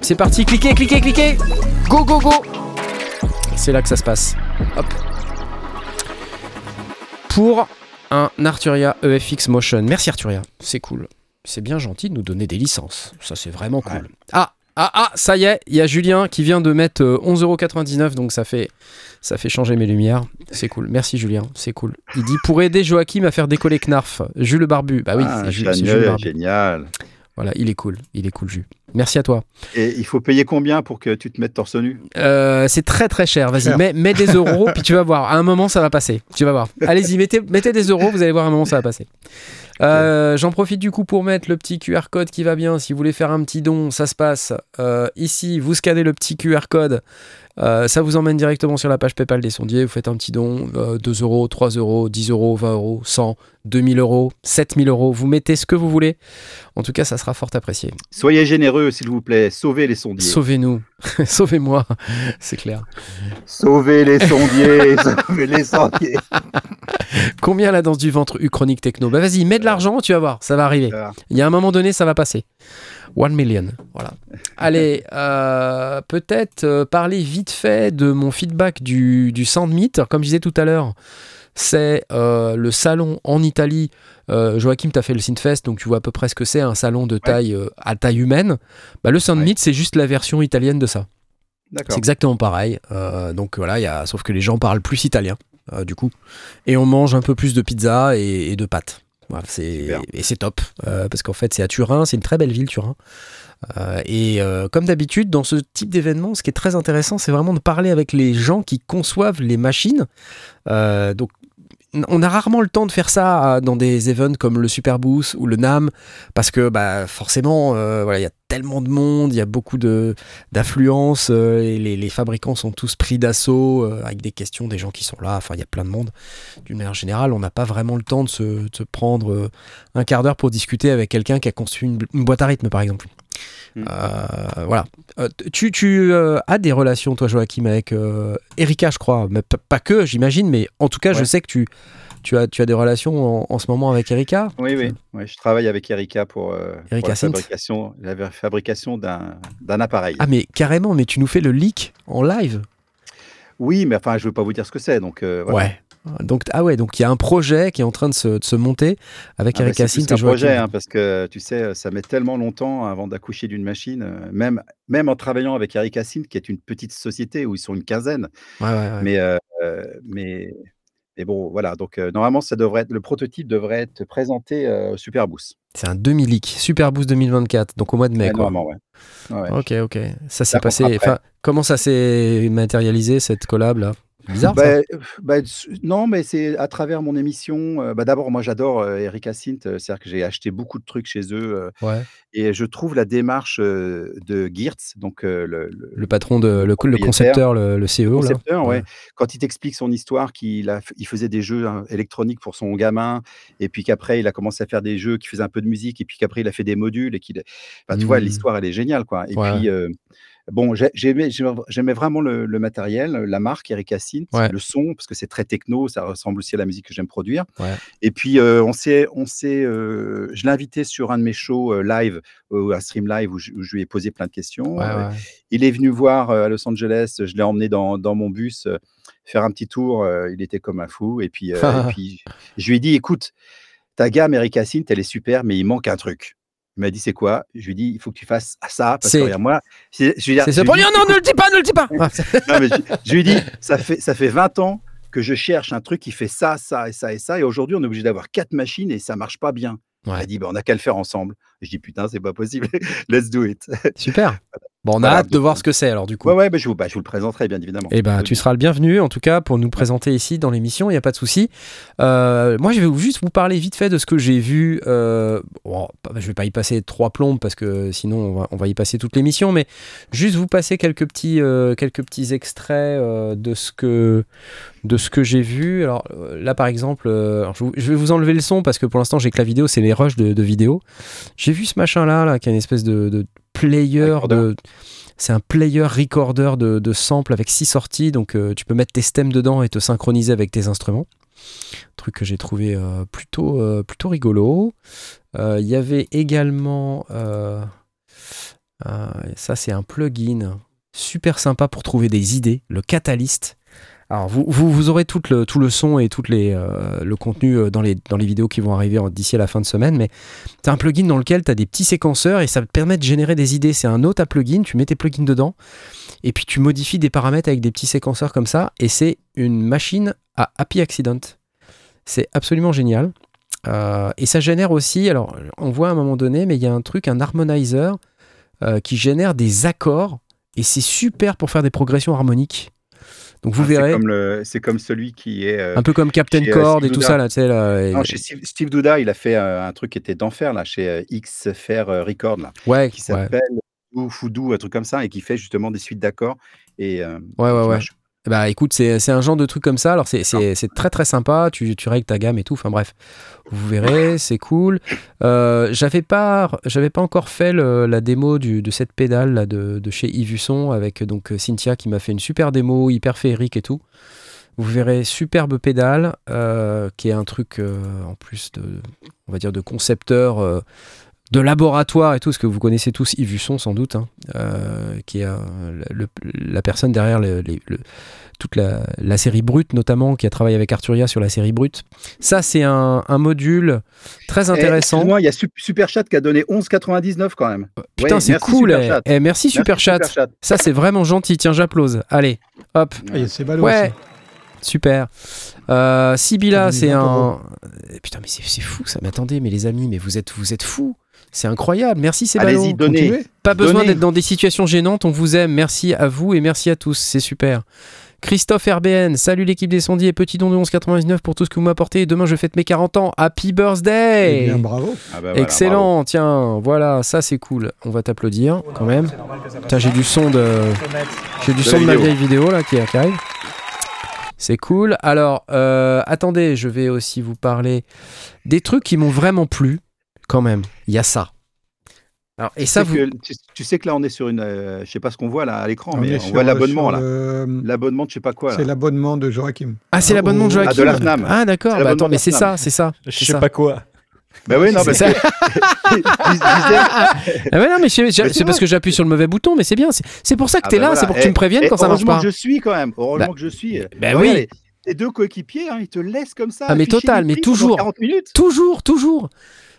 Speaker 1: C'est parti, cliquez, cliquez, cliquez Go, go, go C'est là que ça se passe. Hop. Pour un Arturia EFX Motion. Merci Arturia, c'est cool. C'est bien gentil de nous donner des licences. Ça, c'est vraiment cool.
Speaker 2: Ouais.
Speaker 1: Ah, ah, ah, ça y est, il y a Julien qui vient de mettre euh, 11,99€, donc ça fait, ça fait changer mes lumières. C'est cool. Merci Julien, c'est cool. Il dit pour aider Joachim à faire décoller Knarf. Jules le Barbu. Bah oui,
Speaker 2: Ah,
Speaker 1: c'est Jules, Jules Barbu.
Speaker 2: génial.
Speaker 1: Voilà, il est cool. Il est cool, Jules. Merci à toi.
Speaker 2: Et il faut payer combien pour que tu te mettes torse nu?
Speaker 1: Euh, c'est très très cher. Vas-y, mets, mets des euros, puis tu vas voir. À un moment, ça va passer. Tu vas voir. Allez-y, mettez, mettez des euros, vous allez voir, à un moment, ça va passer. Euh, J'en profite du coup pour mettre le petit QR code qui va bien. Si vous voulez faire un petit don, ça se passe euh, ici. Vous scannez le petit QR code Euh, ça vous emmène directement sur la page PayPal des sondiers. Vous faites un petit don, euh, 2 euros, 3 euros, 10 euros, 20 euros, 100, 2000 euros, 7000 euros. Vous mettez ce que vous voulez. En tout cas, ça sera fort apprécié.
Speaker 2: Soyez généreux, s'il vous plaît. Sauvez les sondiers.
Speaker 1: Sauvez-nous, sauvez-moi, c'est clair.
Speaker 2: Sauvez les sondiers. Sauvez les sondiers.
Speaker 1: Combien la danse du ventre Uchronique Techno? Bah vas-y, mets de l'argent, tu vas voir, ça va arriver. Il y a un moment donné, ça va passer. One million, voilà. Allez, euh, peut-être euh, parler vite fait de mon feedback du, du Sandmeet. Comme je disais tout à l'heure, c'est euh, le salon en Italie. Euh, Joachim, tu as fait le Synfest, donc tu vois à peu près ce que c'est, un salon de taille à taille humaine. Bah, le Sandmeet, c'est juste la version italienne de ça. C'est exactement pareil. Donc voilà, il y a, sauf que les gens parlent plus italien, du coup. Et on mange un peu plus de pizza et, et de pâtes. Voilà, et c'est top, euh, parce qu'en fait c'est à Turin, c'est une très belle ville Turin. Euh, et euh, comme d'habitude, dans ce type d'événement, ce qui est très intéressant, c'est vraiment de parler avec les gens qui conçoivent les machines. Donc on a rarement le temps de faire ça euh, dans des events comme le Superboost ou le NAM parce que bah, forcément euh, voilà il y a tellement de monde, il y a beaucoup d'affluence euh, les, fabricants sont tous pris d'assaut avec des questions des gens qui sont là. Enfin il y a plein de monde. D'une manière générale, on n'a pas vraiment le temps de se, prendre un quart d'heure pour discuter avec quelqu'un qui a construit une, une boîte à rythme par exemple.
Speaker 2: Mm.
Speaker 1: Euh, voilà. Euh, tu tu euh, as des relations, toi, Joachim, avec Erika, je crois. Mais pas que, j'imagine, mais en tout cas, je sais que tu, tu, as, tu as des relations en, en ce moment avec Erika.
Speaker 2: Oui, oui, oui. Je travaille avec Erika pour, pour
Speaker 1: Erika
Speaker 2: la fabrication, la fabrication d'un d'un appareil.
Speaker 1: Ah, mais carrément, mais tu nous fais le leak en live.
Speaker 2: Oui, mais enfin, je ne veux pas vous dire ce que c'est. Donc, voilà.
Speaker 1: Ouais. Donc, ah ouais, donc il y a un projet qui est en train de se, de se monter avec
Speaker 2: Ah bah, c'est plus
Speaker 1: Synth et
Speaker 2: un projet, hein, parce que tu sais, ça met tellement longtemps avant d'accoucher d'une machine, euh, même, même en travaillant avec Erika Synth, qui est une petite société où ils sont une quinzaine.
Speaker 1: Ouais, ouais, ouais.
Speaker 2: Mais, euh, mais, mais bon, voilà. Donc, euh, normalement, ça devrait être, le prototype devrait être présenté euh, au Superboost.
Speaker 1: C'est un demi-leak. Super Boost 2024, donc au mois de mai. Quoi.
Speaker 2: normalement, ouais.
Speaker 1: Ok, ok. Ça s'est passé. Enfin, comment ça s'est matérialisé cette collab là? Bizarre. ça.
Speaker 2: Bah, euh, bah, non, mais c'est à travers mon émission. euh, bah, D'abord, moi, j'adore euh, Erika Synth. euh, C'est-à-dire que j'ai acheté beaucoup de trucs chez eux. euh,
Speaker 1: Ouais.
Speaker 2: et je trouve la démarche euh, de Geertz, donc euh, le, le-
Speaker 1: Le patron de le, le
Speaker 2: propriétaire.
Speaker 1: concepteur, le, le CEO là.
Speaker 2: concepteur, ouais.
Speaker 1: Ouais.
Speaker 2: Quand il t'explique son histoire, qu'il a, il faisait des jeux hein, électroniques pour son gamin, et puis qu'après il a commencé à faire des jeux qui faisaient un peu de musique, et puis qu'après il a fait des modules, et qu'il, tu vois,
Speaker 1: Mhm.
Speaker 2: l'histoire elle est géniale, quoi. Et
Speaker 1: Ouais.
Speaker 2: puis euh, bon, j'ai- j'aimais, vraiment le, le matériel, la marque Erika
Speaker 1: Ouais.
Speaker 2: le son, parce que c'est très techno, ça ressemble aussi à la musique que j'aime produire.
Speaker 1: Ouais.
Speaker 2: Et puis euh, on s'est, on s'est, euh, je l'ai invité sur un de mes shows euh, live, un stream live où je, où je lui ai posé plein de questions.
Speaker 1: Ouais,
Speaker 2: il est venu voir à Los Angeles, je l'ai emmené dans, dans mon bus faire un petit tour, il était comme un fou. Et puis, et puis je lui ai dit, écoute, ta gamme Erika Synth, elle est super, mais il manque un truc. Il m'a dit, c'est quoi? Je lui ai dit, il faut que tu fasses ça, parce que moi, c'est- je lui ai dit-
Speaker 1: C'est
Speaker 2: je
Speaker 1: ce premier.
Speaker 2: dit,
Speaker 1: Non, ne le dis pas, ne le dis pas.
Speaker 2: Non, mais je, je lui ai dit, ça fait, ça fait 20 ans que je cherche un truc qui fait ça, ça et ça et ça, et aujourd'hui, on est obligé d'avoir quatre machines et ça marche pas bien. Il
Speaker 1: Ouais.
Speaker 2: a dit, bah, on n'a qu'à le faire ensemble. Je dis, putain, c'est pas possible, let's do it.
Speaker 1: Super. Bon, on a hâte de voir ce que c'est alors du coup.
Speaker 2: Ouais, ouais, bah, je, vous, bah, je vous le présenterai, bien évidemment.
Speaker 1: Eh ben, tu seras le bienvenu, en tout cas, pour nous présenter ici dans l'émission, il n'y a pas de souci. Euh, moi, je vais juste vous parler vite fait de ce que j'ai vu. Euh, bon, je vais pas y passer trois plombes parce que sinon, on va, on va y passer toute l'émission, mais juste vous passer quelques petits, euh, quelques petits extraits euh, de ce que, de ce que j'ai vu. Alors euh, là, par exemple, euh, je, vais vous enlever le son parce que pour l'instant, j'ai que la vidéo, c'est les rushs de, de vidéo. J'ai vu ce machin-là, là, qui est une espèce de, de player
Speaker 2: Recorder.
Speaker 1: de. C'est un player recorder de, de samples avec six sorties, donc euh, tu peux mettre tes stems dedans et te synchroniser avec tes instruments. Truc que j'ai trouvé euh, plutôt, euh, plutôt rigolo. Il y avait également. ça, c'est un plugin super sympa pour trouver des idées, le Catalyst. Alors, vous, aurez tout le, son et tout euh, le contenu euh, dans les, vidéos qui vont arriver d'ici à la fin de semaine, mais c'est un plugin dans lequel tu as des petits séquenceurs et ça te permet de générer des idées. C'est un autre plugin, tu mets tes plugins dedans et puis tu modifies des paramètres avec des petits séquenceurs comme ça et c'est une machine à happy accident. C'est absolument génial. Euh, et ça génère aussi, alors on voit à un moment donné, mais il y a un truc, un harmonizer qui génère des accords et c'est super pour faire des progressions harmoniques. Donc vous
Speaker 2: Ah, c'est
Speaker 1: verrez,
Speaker 2: C'est comme celui qui est. euh,
Speaker 1: un peu comme Captain
Speaker 2: euh,
Speaker 1: Chord et tout ça là, tu sais là. et-
Speaker 2: non, chez Steve, Steve Douda, il a fait euh, un truc qui était d'enfer là, chez euh, XFR Record là,
Speaker 1: ouais,
Speaker 2: qui
Speaker 1: ouais.
Speaker 2: s'appelle ou Foudou, un truc comme ça, et qui fait justement des suites d'accords. Et, euh,
Speaker 1: Ouais, ouais, ouais.
Speaker 2: marche.
Speaker 1: Bah écoute, c'est un genre de truc comme ça. Alors c'est- c'est très très sympa. Tu, tu règles ta gamme et tout. Enfin bref, vous verrez, c'est cool. Euh, J'avais pas, j'avais pas encore fait le- la démo du, de cette pédale là, de, de chez Yves Husson avec donc Cynthia qui m'a fait une super démo hyper féerique et tout. Vous verrez superbe pédale euh, qui est un truc euh, en plus de, on va dire de concepteur. Euh, de laboratoire et tout, ce que vous connaissez tous Yves Husson sans doute, hein, euh, qui est euh, le- la personne derrière le- les- le- toute la, la série Brute notamment, qui a travaillé avec Arturia sur la série Brute. Ça, c'est un, un module très
Speaker 2: Eh,
Speaker 1: intéressant.
Speaker 2: Excuse-moi, il y a Sup- Superchat qui a donné 11,99 quand même.
Speaker 1: Putain,
Speaker 2: Ouais,
Speaker 1: c'est cool.
Speaker 2: Superchat.
Speaker 1: eh. Eh, merci, Superchat. Ça, c'est vraiment gentil. Tiens, j'applause. Allez, hop.
Speaker 3: Ah, il y a ces ballons
Speaker 1: Ouais,
Speaker 3: aussi.
Speaker 1: super. Euh, c'est
Speaker 3: donne 20
Speaker 1: un. Eh, Putain, mais c'est c'est fou ça. Mais attendez, mais les amis, mais vous êtes, vous êtes fous. C'est incroyable. Merci, Sébalo.
Speaker 2: Allez-y, donnez.
Speaker 3: Continuez.
Speaker 1: Pas besoin d'être dans des situations gênantes, on vous aime. Merci à vous et merci à tous, c'est super. Christophe RBN, salut l'équipe des sondiers et petit don de 11,99 pour tout ce que vous m'apportez. Demain, je fête mes 40 ans. Happy
Speaker 3: Eh
Speaker 1: birthday!
Speaker 3: bien, bravo.
Speaker 2: Ah bah voilà, bravo.
Speaker 1: Excellent, tiens, voilà, ça c'est cool. On va t'applaudir quand même. J'ai du son de, j'ai du
Speaker 2: De
Speaker 1: son
Speaker 2: la
Speaker 1: de ma vieille vidéo là qui, qui arrive. C'est cool. Alors, euh, attendez, je vais aussi vous parler des trucs qui m'ont vraiment plu. Quand même, il y a ça. Alors, et
Speaker 2: Tu
Speaker 1: ça,
Speaker 2: sais
Speaker 1: vous,
Speaker 2: que- tu, tu sais que là, on est sur une. euh, je sais pas ce qu'on voit là à l'écran, mais on
Speaker 3: sur-
Speaker 2: voit l'abonnement
Speaker 3: sur
Speaker 2: là.
Speaker 3: le-
Speaker 2: L'abonnement de je sais pas quoi.
Speaker 3: C'est l'abonnement de Joachim.
Speaker 1: Ah, c'est l'abonnement de
Speaker 3: Ah,
Speaker 1: Joachim.
Speaker 2: de la FNAM.
Speaker 1: Ah, d'accord.
Speaker 2: C'est
Speaker 1: Bah,
Speaker 2: l'abonnement
Speaker 1: attends, mais c'est ça, c'est ça.
Speaker 4: Je
Speaker 1: c'est
Speaker 4: sais
Speaker 1: ça.
Speaker 4: pas quoi.
Speaker 2: Bah oui, non,
Speaker 1: C'est Ah ouais, non, mais je- je-
Speaker 2: Mais
Speaker 1: c'est
Speaker 2: c'est
Speaker 1: parce
Speaker 2: vrai.
Speaker 1: que j'appuie sur le mauvais bouton, mais c'est bien. C'est c'est pour ça que
Speaker 2: Ah
Speaker 1: t'es
Speaker 2: bah
Speaker 1: là,
Speaker 2: voilà.
Speaker 1: c'est pour que tu
Speaker 2: Eh,
Speaker 1: me préviennes
Speaker 2: eh,
Speaker 1: quand ça marche
Speaker 2: heureusement
Speaker 1: pas.
Speaker 2: que je suis quand même. Heureusement
Speaker 1: Bah,
Speaker 2: que je suis.
Speaker 1: bah oui.
Speaker 2: Les, les deux coéquipiers, hein, ils te laissent comme ça.
Speaker 1: Ah, mais total, mais toujours.
Speaker 2: 40 minutes.
Speaker 1: Toujours, toujours.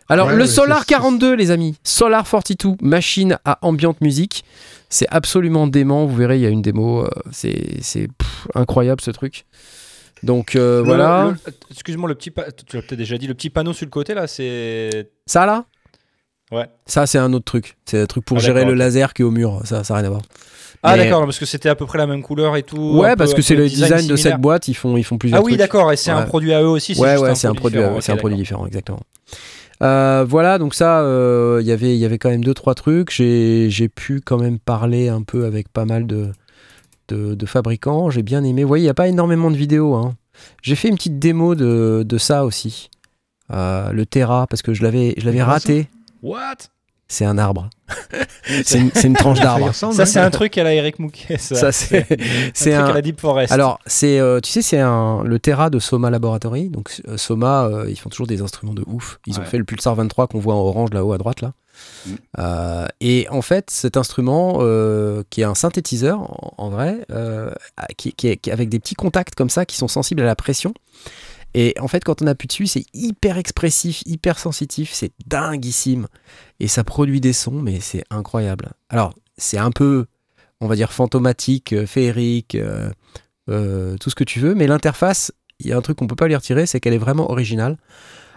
Speaker 1: Alors,
Speaker 3: Ouais,
Speaker 1: le Solar
Speaker 3: c'est-
Speaker 1: 42, les amis. Solar 42, machine à ambiante musique. C'est absolument dément. Vous verrez, il y a une démo. euh, c'est incroyable ce truc. Donc euh,
Speaker 4: Le-
Speaker 1: voilà.
Speaker 4: Excuse-moi, le petit pa- tu l'as peut-être déjà dit, le petit panneau sur le côté là, c'est.
Speaker 1: Ça là?
Speaker 4: Ouais.
Speaker 1: Ça, c'est un autre truc. C'est un truc pour
Speaker 4: Ah,
Speaker 1: gérer le laser qui est au mur. Ça, ça n'a rien à voir.
Speaker 4: Ah
Speaker 1: Mais-
Speaker 4: d'accord, parce que c'était à peu près la même couleur et tout.
Speaker 1: Ouais, parce que c'est le design, de cette boîte. Ils font, ils font plusieurs
Speaker 4: Ah oui, d'accord, et c'est un produit à eux aussi.
Speaker 1: Ouais,
Speaker 4: juste
Speaker 1: ouais, c'est un produit, c'est un produit différent, exactement. Euh, voilà, donc ça, euh, il y avait- il y avait quand même deux trois trucs. J'ai pu quand même parler un peu avec pas mal de, de, de fabricants. J'ai bien aimé. Vous voyez, il n'y a pas énormément de vidéos. hein. J'ai fait une petite démo de, de ça aussi. Euh, le Terra, parce que je l'avais je l'avais
Speaker 3: Terra,
Speaker 1: raté.
Speaker 4: What?
Speaker 1: C'est un arbre. c'est une, c'est une tranche d'arbre.
Speaker 4: Ça,
Speaker 3: hein.
Speaker 4: c'est un truc à la Eric Mouquet. Ça,
Speaker 1: Ça, c'est c'est
Speaker 4: un truc
Speaker 1: un,
Speaker 4: à la Deep Forest.
Speaker 1: alors, c'est, euh, tu sais, c'est un, le Terra de Soma Laboratory. Donc, euh, Soma, euh, ils font toujours des instruments de ouf. Ils ont fait le Pulsar 23 qu'on voit en orange là-haut à droite. là.
Speaker 2: Mm.
Speaker 1: Euh, et en fait, cet instrument, euh, qui est un synthétiseur en, en vrai, euh, qui, qui est, qui est avec des petits contacts comme ça qui sont sensibles à la pression. Et en fait, quand on appuie dessus, c'est hyper expressif, hyper sensitif, c'est dinguissime. Et ça produit des sons, mais c'est incroyable. Alors, c'est un peu, on va dire, fantomatique, euh, féerique, euh, euh, tout ce que tu veux, mais l'interface, il y a un truc qu'on peut pas lui retirer, c'est qu'elle est vraiment originale.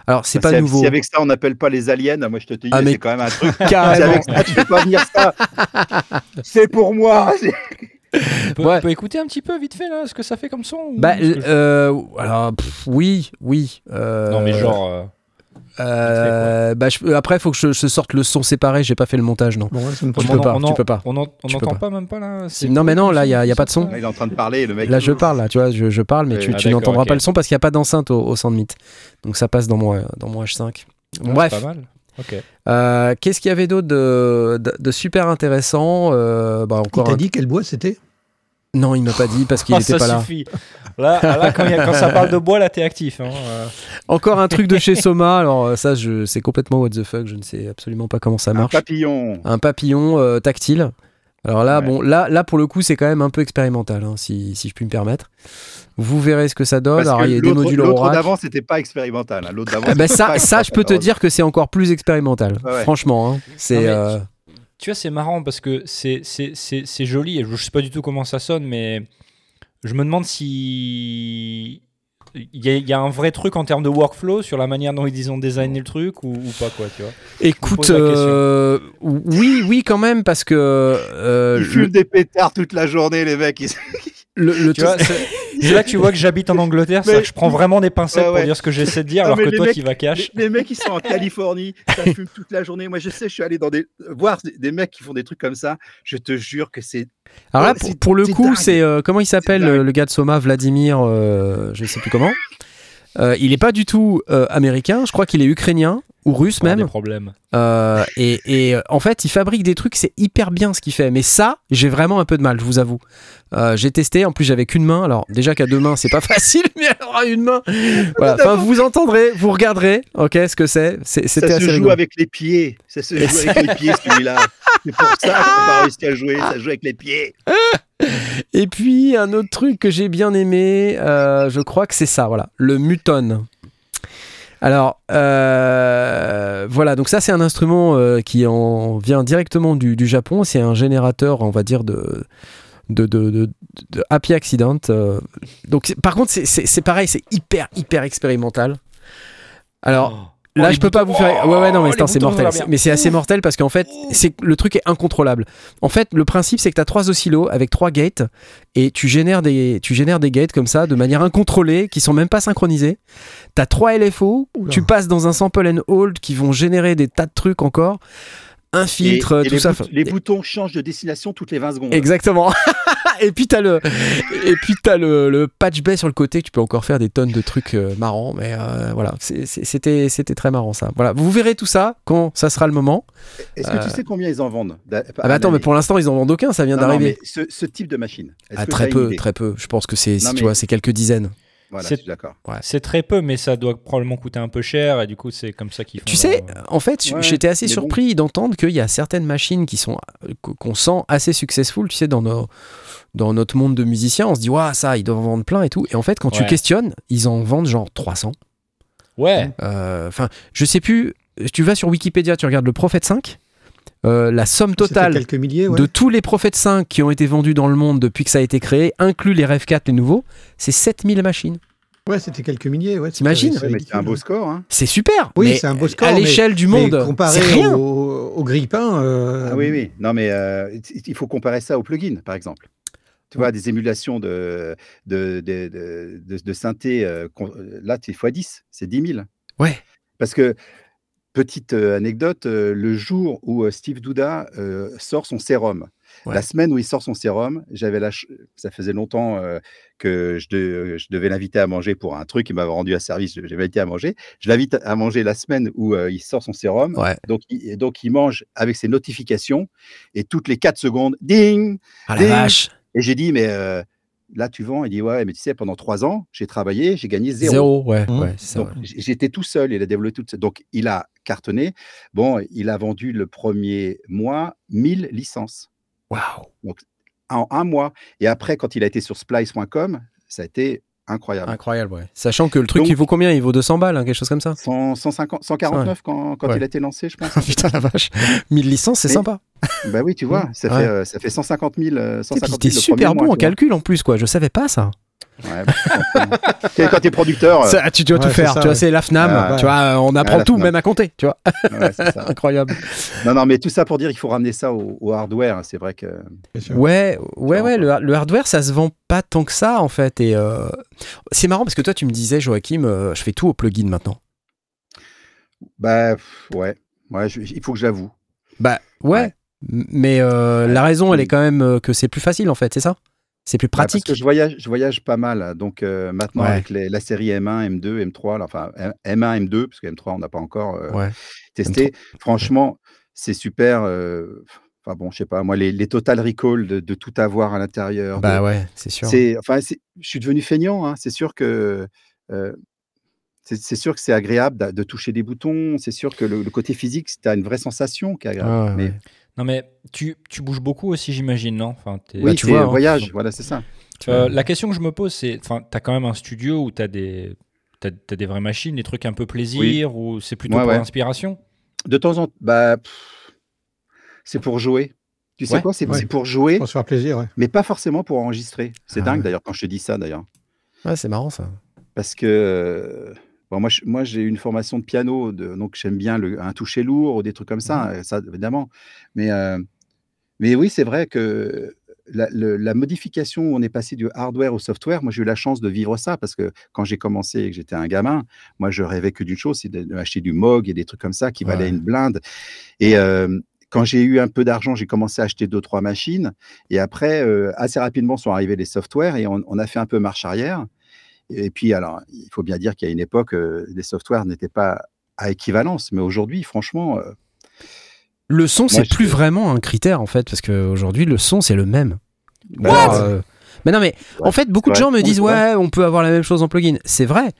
Speaker 1: Alors, c'est
Speaker 2: Bah,
Speaker 1: pas nouveau.
Speaker 2: Si avec ça, on n'appelle pas les aliens, moi je te dis,
Speaker 1: Ah,
Speaker 2: c'est quand même un truc. Si
Speaker 1: Carrément.
Speaker 2: avec ça, tu fais pas venir ça. C'est pour moi.
Speaker 4: On, peut,
Speaker 1: ouais.
Speaker 4: on peut écouter un petit peu vite fait là, ce que ça fait comme son ou-
Speaker 1: Bah,
Speaker 4: je-
Speaker 1: euh, alors, pff, oui, oui. euh,
Speaker 4: Non, mais genre. euh,
Speaker 1: euh, bah, je- après, il faut que je, je sorte le son séparé. J'ai pas fait le montage, non.
Speaker 3: Bon, ouais,
Speaker 1: Tu peux pas,
Speaker 4: en-
Speaker 1: tu peux pas.
Speaker 4: On en- on
Speaker 1: Tu peux
Speaker 4: n'entend
Speaker 1: pas.
Speaker 4: pas même pas là.
Speaker 1: Non, mais non, là, il y a- y a pas de son.
Speaker 2: Il est en train de parler, le mec.
Speaker 1: Là, je parle, là, tu vois, je, je parle, mais
Speaker 2: Oui,
Speaker 1: tu,
Speaker 2: ah,
Speaker 1: tu n'entendras pas le son parce qu'il n'y a pas d'enceinte au, au Sandmeet. Donc ça passe dans mon, dans mon H5.
Speaker 4: Ah,
Speaker 1: Bref,
Speaker 4: c'est Pas mal. Ok.
Speaker 1: Euh, qu'est-ce qu'il y avait d'autre de, de, de super intéressant Euh, bah,
Speaker 3: Il
Speaker 1: encore
Speaker 3: t'a
Speaker 1: un-
Speaker 3: dit quel bois c'était?
Speaker 1: Non, il m'a pas dit parce qu'il
Speaker 4: Oh,
Speaker 1: n'était
Speaker 4: ça
Speaker 1: pas là.
Speaker 4: suffit. Là, là quand, il y a- quand ça parle de bois, là, t'es actif. hein, euh.
Speaker 1: Encore un truc de chez Soma. Alors euh, ça, je, c'est complètement what the fuck. Je ne sais absolument pas comment ça
Speaker 2: Un
Speaker 1: marche.
Speaker 2: papillon.
Speaker 1: Un papillon euh, tactile. Alors là,
Speaker 2: Ouais.
Speaker 1: bon, là, là pour le coup, c'est quand même un peu expérimental, hein, si, si je puis me permettre. Vous verrez ce que ça donne.
Speaker 2: Parce
Speaker 1: Alors il y a des
Speaker 2: l'autre
Speaker 1: modules
Speaker 2: l'autre d'avant, c'était pas expérimental. hein. L'autre d'avant.
Speaker 1: Ah bah ça,
Speaker 2: pas
Speaker 1: ça, je peux te dire que c'est encore plus expérimental.
Speaker 2: Ouais.
Speaker 1: Franchement, hein.
Speaker 4: Non,
Speaker 1: c'est.
Speaker 4: mais
Speaker 1: euh,
Speaker 4: Tu vois, c'est marrant parce que c'est- c'est c'est- c'est joli et je sais pas du tout comment ça sonne, mais je me demande si. Il y, a, il y a un vrai truc en termes de workflow sur la manière dont ils ont designé le truc ou, ou pas, quoi, tu vois.
Speaker 1: Écoute, euh, oui, oui, quand même, parce que euh,
Speaker 2: Ils
Speaker 1: le,
Speaker 2: des pétards toute la journée, les mecs. Ils-
Speaker 1: le- le
Speaker 4: Tu
Speaker 1: truc-
Speaker 4: vois, c'est- là que tu vois que j'habite en Angleterre,
Speaker 2: Mais-
Speaker 4: que je prends vraiment des pincettes
Speaker 2: Ouais, ouais.
Speaker 4: pour dire ce que j'essaie de dire,
Speaker 2: Non,
Speaker 4: alors que toi,
Speaker 2: mecs-
Speaker 4: tu vas cash.
Speaker 2: Les, les mecs, ils sont en Californie, ça fume toute la journée. Moi, je sais, je suis allé dans des voir des, des mecs qui font des trucs comme ça. Je te jure que c'est.
Speaker 1: Alors là, pour, le coup, c'est euh, comment il s'appelle le gars de Soma, Vladimir, euh, je sais plus comment. Euh, il est pas du tout euh, américain, je crois qu'il est ukrainien ou russe
Speaker 4: des
Speaker 1: même.
Speaker 4: problèmes.
Speaker 1: Euh, et, et, euh, en fait, il fabrique des trucs, c'est hyper bien ce qu'il fait. Mais ça, j'ai vraiment un peu de mal, je vous avoue. Euh, j'ai testé, en plus j'avais qu'une main. Alors déjà qu'à deux mains, c'est pas facile, mais alors à une main. Voilà. Enfin, vous entendrez, vous regarderez, ok, ce que c'est. C'est- C'était
Speaker 2: Ça se
Speaker 1: assez
Speaker 2: joue
Speaker 1: rigolo.
Speaker 2: avec les pieds. Ça se joue avec les pieds, celui-là. C'est pour ça j'ai pas réussi à jouer. Ça joue avec les pieds.
Speaker 1: Et puis un autre truc que j'ai bien aimé, euh, je crois que c'est ça, voilà, le muton. Alors euh, voilà, donc ça c'est un instrument euh, qui en vient directement du, Japon. C'est un générateur, on va dire de de, happy accident. euh. Donc par contre c'est pareil, c'est hyper hyper expérimental. Alors
Speaker 4: Oh,
Speaker 1: Là,
Speaker 4: les
Speaker 1: je peux pas vous faire. Ouais, ouais, non, mais
Speaker 4: Oh,
Speaker 1: c'est mortel. Mais c'est assez mortel parce qu'en fait, c'est le truc est incontrôlable. En fait, le principe, c'est que tu as trois oscillos avec trois gates et tu génères des, tu génères des gates comme ça de manière incontrôlée qui sont même pas synchronisés. Tu as trois LFO,
Speaker 3: Oula.
Speaker 1: tu passes dans un sample and hold qui vont générer des tas de trucs encore, un
Speaker 2: Et,
Speaker 1: filtre,
Speaker 2: et
Speaker 1: tout
Speaker 2: les,
Speaker 1: ça.
Speaker 2: les boutons changent de destination toutes les 20 secondes.
Speaker 1: Exactement. et puis t'as le, et puis t'as le, le patch bay sur le côté. Tu peux encore faire des tonnes de trucs euh, marrants, mais euh, voilà, c'était, c'était très marrant ça. Voilà, vous verrez tout ça quand ça sera le moment.
Speaker 2: Est-ce que
Speaker 1: Euh.
Speaker 2: tu sais combien ils en vendent
Speaker 1: Ah bah attends, mais pour l'instant ils en vendent aucun, ça vient d'arriver.
Speaker 2: ce, ce type de machine.
Speaker 1: Ah, très peu, très peu. Je pense que c'est, si tu vois, c'est quelques dizaines.
Speaker 2: Voilà,
Speaker 4: C'est- très peu, mais ça doit probablement coûter un peu cher, et du coup, c'est comme ça qu'ils font.
Speaker 1: Tu sais,
Speaker 4: leur-
Speaker 1: en fait,
Speaker 2: Ouais,
Speaker 1: j'étais assez
Speaker 2: bon.
Speaker 1: surpris d'entendre qu'il y a certaines machines qui sont euh, qu'on sent assez successful, tu sais, dans nos dans notre monde de musiciens, on se dit waouh ça, ils doivent en vendre plein et tout. Et en fait, quand tu questionnes, ils en vendent genre 300.
Speaker 4: Ouais.
Speaker 1: Euh, Enfin, je sais plus. Tu vas sur Wikipédia, tu regardes le Prophet 5. Euh, la somme totale
Speaker 3: quelques milliers, ouais.
Speaker 1: de tous les Prophètes 5 qui ont été vendus dans le monde depuis que ça a été créé, inclus les Rev 4, les nouveaux, c'est 7000 machines.
Speaker 3: Ouais, c'était quelques milliers. Ouais,
Speaker 1: T'imagines
Speaker 2: c'est un beau score. Hein.
Speaker 1: C'est super.
Speaker 3: Oui, c'est un beau score,
Speaker 1: À l'échelle du monde,
Speaker 3: comparé
Speaker 1: c'est rien.
Speaker 3: au, au grille-pain. euh,
Speaker 2: Ah oui, oui. Non, mais euh, il- faut comparer ça au plugin, par exemple. Tu vois, des émulations de, de, de, de, de- de synthé, euh, là, c'est x10, c'est 10 000.
Speaker 1: Ouais.
Speaker 2: Parce que, petite anecdote, le jour où Steve Douda sort son sérum,
Speaker 1: Ouais.
Speaker 2: la semaine où il sort son sérum, j'avais la ch- ça faisait longtemps euh, que je, de- je devais l'inviter à manger pour un truc, il m'avait rendu à service, je l'avais invité à manger. Je l'invite à manger la semaine où euh, il sort son sérum.
Speaker 1: Ouais.
Speaker 2: Donc, il, donc, il mange avec ses notifications et toutes les 4 secondes, ding
Speaker 1: Ah la
Speaker 2: Ding.
Speaker 1: vache.
Speaker 2: Et j'ai dit, mais euh, là, tu vends Il dit, ouais, mais tu sais, pendant 3 ans, j'ai travaillé, j'ai gagné zéro.
Speaker 1: Zéro, ouais,
Speaker 3: Mmh.
Speaker 1: ouais.
Speaker 2: Donc, j'étais tout seul, il a développé tout seul. Donc, il a cartonné. Bon, il a vendu le premier mois 1000 licences
Speaker 1: Waouh,
Speaker 2: en un mois. Et après, quand il a été sur splice.com, ça a été incroyable.
Speaker 1: incroyable, ouais. Sachant que le truc,
Speaker 2: Donc-
Speaker 1: il vaut combien? Il vaut 200 balles, hein, quelque chose comme ça?
Speaker 2: 100, 150, 149 quand, quand
Speaker 1: Ouais.
Speaker 2: il a été lancé, je pense.
Speaker 1: Ah, Putain la vache. 1000 licences, c'est sympa.
Speaker 2: bah oui, tu vois, ça,
Speaker 1: Ouais.
Speaker 2: fait, euh, ça fait 150 000. euh,
Speaker 1: Et
Speaker 2: 150
Speaker 1: puis
Speaker 2: 000
Speaker 1: t'es
Speaker 2: le
Speaker 1: super bon
Speaker 2: mois,
Speaker 1: en calcul en plus, quoi. Je savais pas ça.
Speaker 2: Ouais, bah, quand t'es- producteur, euh,
Speaker 1: Ça, tu dois
Speaker 3: ouais,
Speaker 1: tout faire.
Speaker 3: ça,
Speaker 1: tu vois,
Speaker 3: ouais.
Speaker 1: c'est la FNAM.
Speaker 2: Ah,
Speaker 1: tu vois, on apprend
Speaker 2: Ah, la
Speaker 1: tout, même à compter. Tu vois,
Speaker 2: ça.
Speaker 1: incroyable.
Speaker 2: Non, non, mais tout ça pour dire qu'il faut ramener ça au, au hardware. hein, C'est vrai que.
Speaker 1: Ouais, ouais, ouais. Le, le hardware, ça se vend pas tant que ça en fait. Et euh, c'est marrant parce que toi, tu me disais, Joachim, euh, je fais tout au plugin maintenant.
Speaker 2: Bah, pff, ouais. ouais je- il faut que j'avoue.
Speaker 1: Bah ouais. Mais euh, la raison, elle est quand même euh, que c'est plus facile en fait, c'est ça? C'est plus
Speaker 2: parce
Speaker 1: pratique?
Speaker 2: que je voyage, je voyage pas mal. hein, Donc euh, maintenant,
Speaker 1: Ouais.
Speaker 2: avec les- la série M1, M2, M3, là, enfin M1, M2, parce que M3, on n'a pas encore euh,
Speaker 1: Ouais.
Speaker 2: testé. Franchement, c'est super. Enfin bon, je sais pas, moi, les, les total recall de, de tout avoir à l'intérieur.
Speaker 1: Bah
Speaker 2: de-
Speaker 1: ouais, c'est sûr.
Speaker 2: Enfin, je suis devenu feignant. hein, C'est sûr que c'est sûr que c'est agréable de, toucher des boutons. C'est sûr que le, le côté physique, tu as une vraie sensation qui est agréable.
Speaker 1: Ah ouais,
Speaker 2: mais
Speaker 1: ouais.
Speaker 4: Non, mais tu, tu bouges beaucoup aussi, j'imagine, non? Enfin,
Speaker 2: oui,
Speaker 1: Bah, tu vois,
Speaker 2: un
Speaker 1: hein.
Speaker 2: voyage. Voilà, c'est ça.
Speaker 4: Euh, la question que je me pose, c'est, enfin, t'as quand même un studio où t'as des, t'as, t'as des vraies machines, des trucs un peu plaisir, ou c'est plutôt
Speaker 2: Ouais,
Speaker 4: pour
Speaker 2: ouais.
Speaker 4: l'inspiration?
Speaker 2: De temps en temps, bah, c'est pour jouer. Tu sais
Speaker 4: Ouais.
Speaker 2: quoi C'est pour jouer,
Speaker 3: Pour se faire plaisir, ouais.
Speaker 2: mais pas forcément pour enregistrer. C'est
Speaker 1: Ah
Speaker 2: dingue
Speaker 1: ouais.
Speaker 2: d'ailleurs quand je te dis ça d'ailleurs.
Speaker 1: Ouais, c'est marrant ça.
Speaker 2: Parce que euh, bon, moi, je- moi j'ai une formation de piano, de, donc j'aime bien le, un toucher lourd ou des trucs comme ça,
Speaker 1: Mmh
Speaker 2: euh, ça évidemment. Mais, euh, mais oui, c'est vrai que la, le- la modification où on est passé du hardware au software, moi j'ai eu la chance de vivre ça parce que quand j'ai commencé et que j'étais un gamin, moi je rêvais que d'une chose, c'est d'acheter du Moog et des trucs comme ça qui valaient une blinde. Et euh, quand j'ai eu un peu d'argent, j'ai commencé à acheter deux, trois machines. Et après, euh, assez rapidement sont arrivés les softwares et on, on a fait un peu marche arrière. Et puis, alors, il faut bien dire qu'à une époque, euh, les softwares n'étaient pas à équivalence. Mais aujourd'hui, franchement, euh,
Speaker 1: Le son, c'est plus vraiment un critère en fait, parce qu'aujourd'hui, le son, c'est le même.
Speaker 2: ouais.
Speaker 1: euh, Mais non, mais en fait, beaucoup de gens me disent ouais, on peut avoir la même chose en plugin. C'est vrai.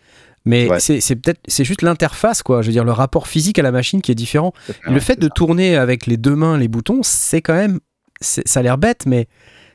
Speaker 1: Mais
Speaker 2: Ouais.
Speaker 1: c'est peut-être c'est juste l'interface quoi. Je veux dire le rapport physique à la machine qui est différent. le fait de
Speaker 2: ça.
Speaker 1: tourner avec les deux mains les boutons, c'est quand même ça a l'air bête, mais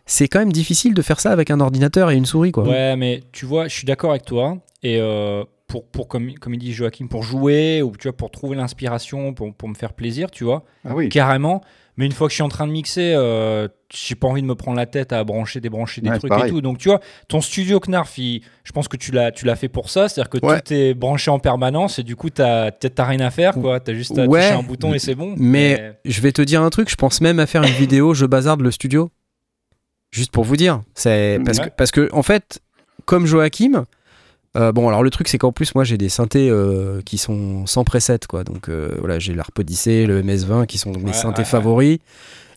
Speaker 1: c'est quand même difficile de faire ça avec un ordinateur et une souris quoi.
Speaker 4: Ouais, mais tu vois, je suis d'accord avec toi. Et euh, pour, pour comme, comme il dit Joachim, pour jouer ou tu vois, pour trouver l'inspiration, pour, pour me faire plaisir, tu vois,
Speaker 2: Ah oui.
Speaker 4: carrément. Mais une fois que je suis en train de mixer, euh, j'ai pas envie de me prendre la tête à brancher, débrancher des
Speaker 2: Ouais,
Speaker 4: trucs et tout. Donc tu vois, ton studio Knarf, il- je pense que tu l'as, tu l'as fait pour ça, c'est-à-dire que
Speaker 1: Ouais.
Speaker 4: tout est branché en permanence et du coup t'as, t'as rien à faire, quoi. T'as juste à
Speaker 1: Ouais.
Speaker 4: toucher un bouton et c'est bon.
Speaker 1: Mais je vais te dire un truc, je pense même à faire une vidéo, je bazarde le studio. Juste pour vous dire. C'est parce,
Speaker 4: Ouais.
Speaker 1: que, parce que, en fait, comme Joachim, euh, bon, alors le truc, c'est qu'en plus, moi, j'ai des synthés euh, qui sont sans preset, quoi. Donc, euh, voilà, j'ai l'Arp Odyssey, le MS20 qui sont mes
Speaker 4: Ouais,
Speaker 1: synthés
Speaker 4: ouais,
Speaker 1: favoris.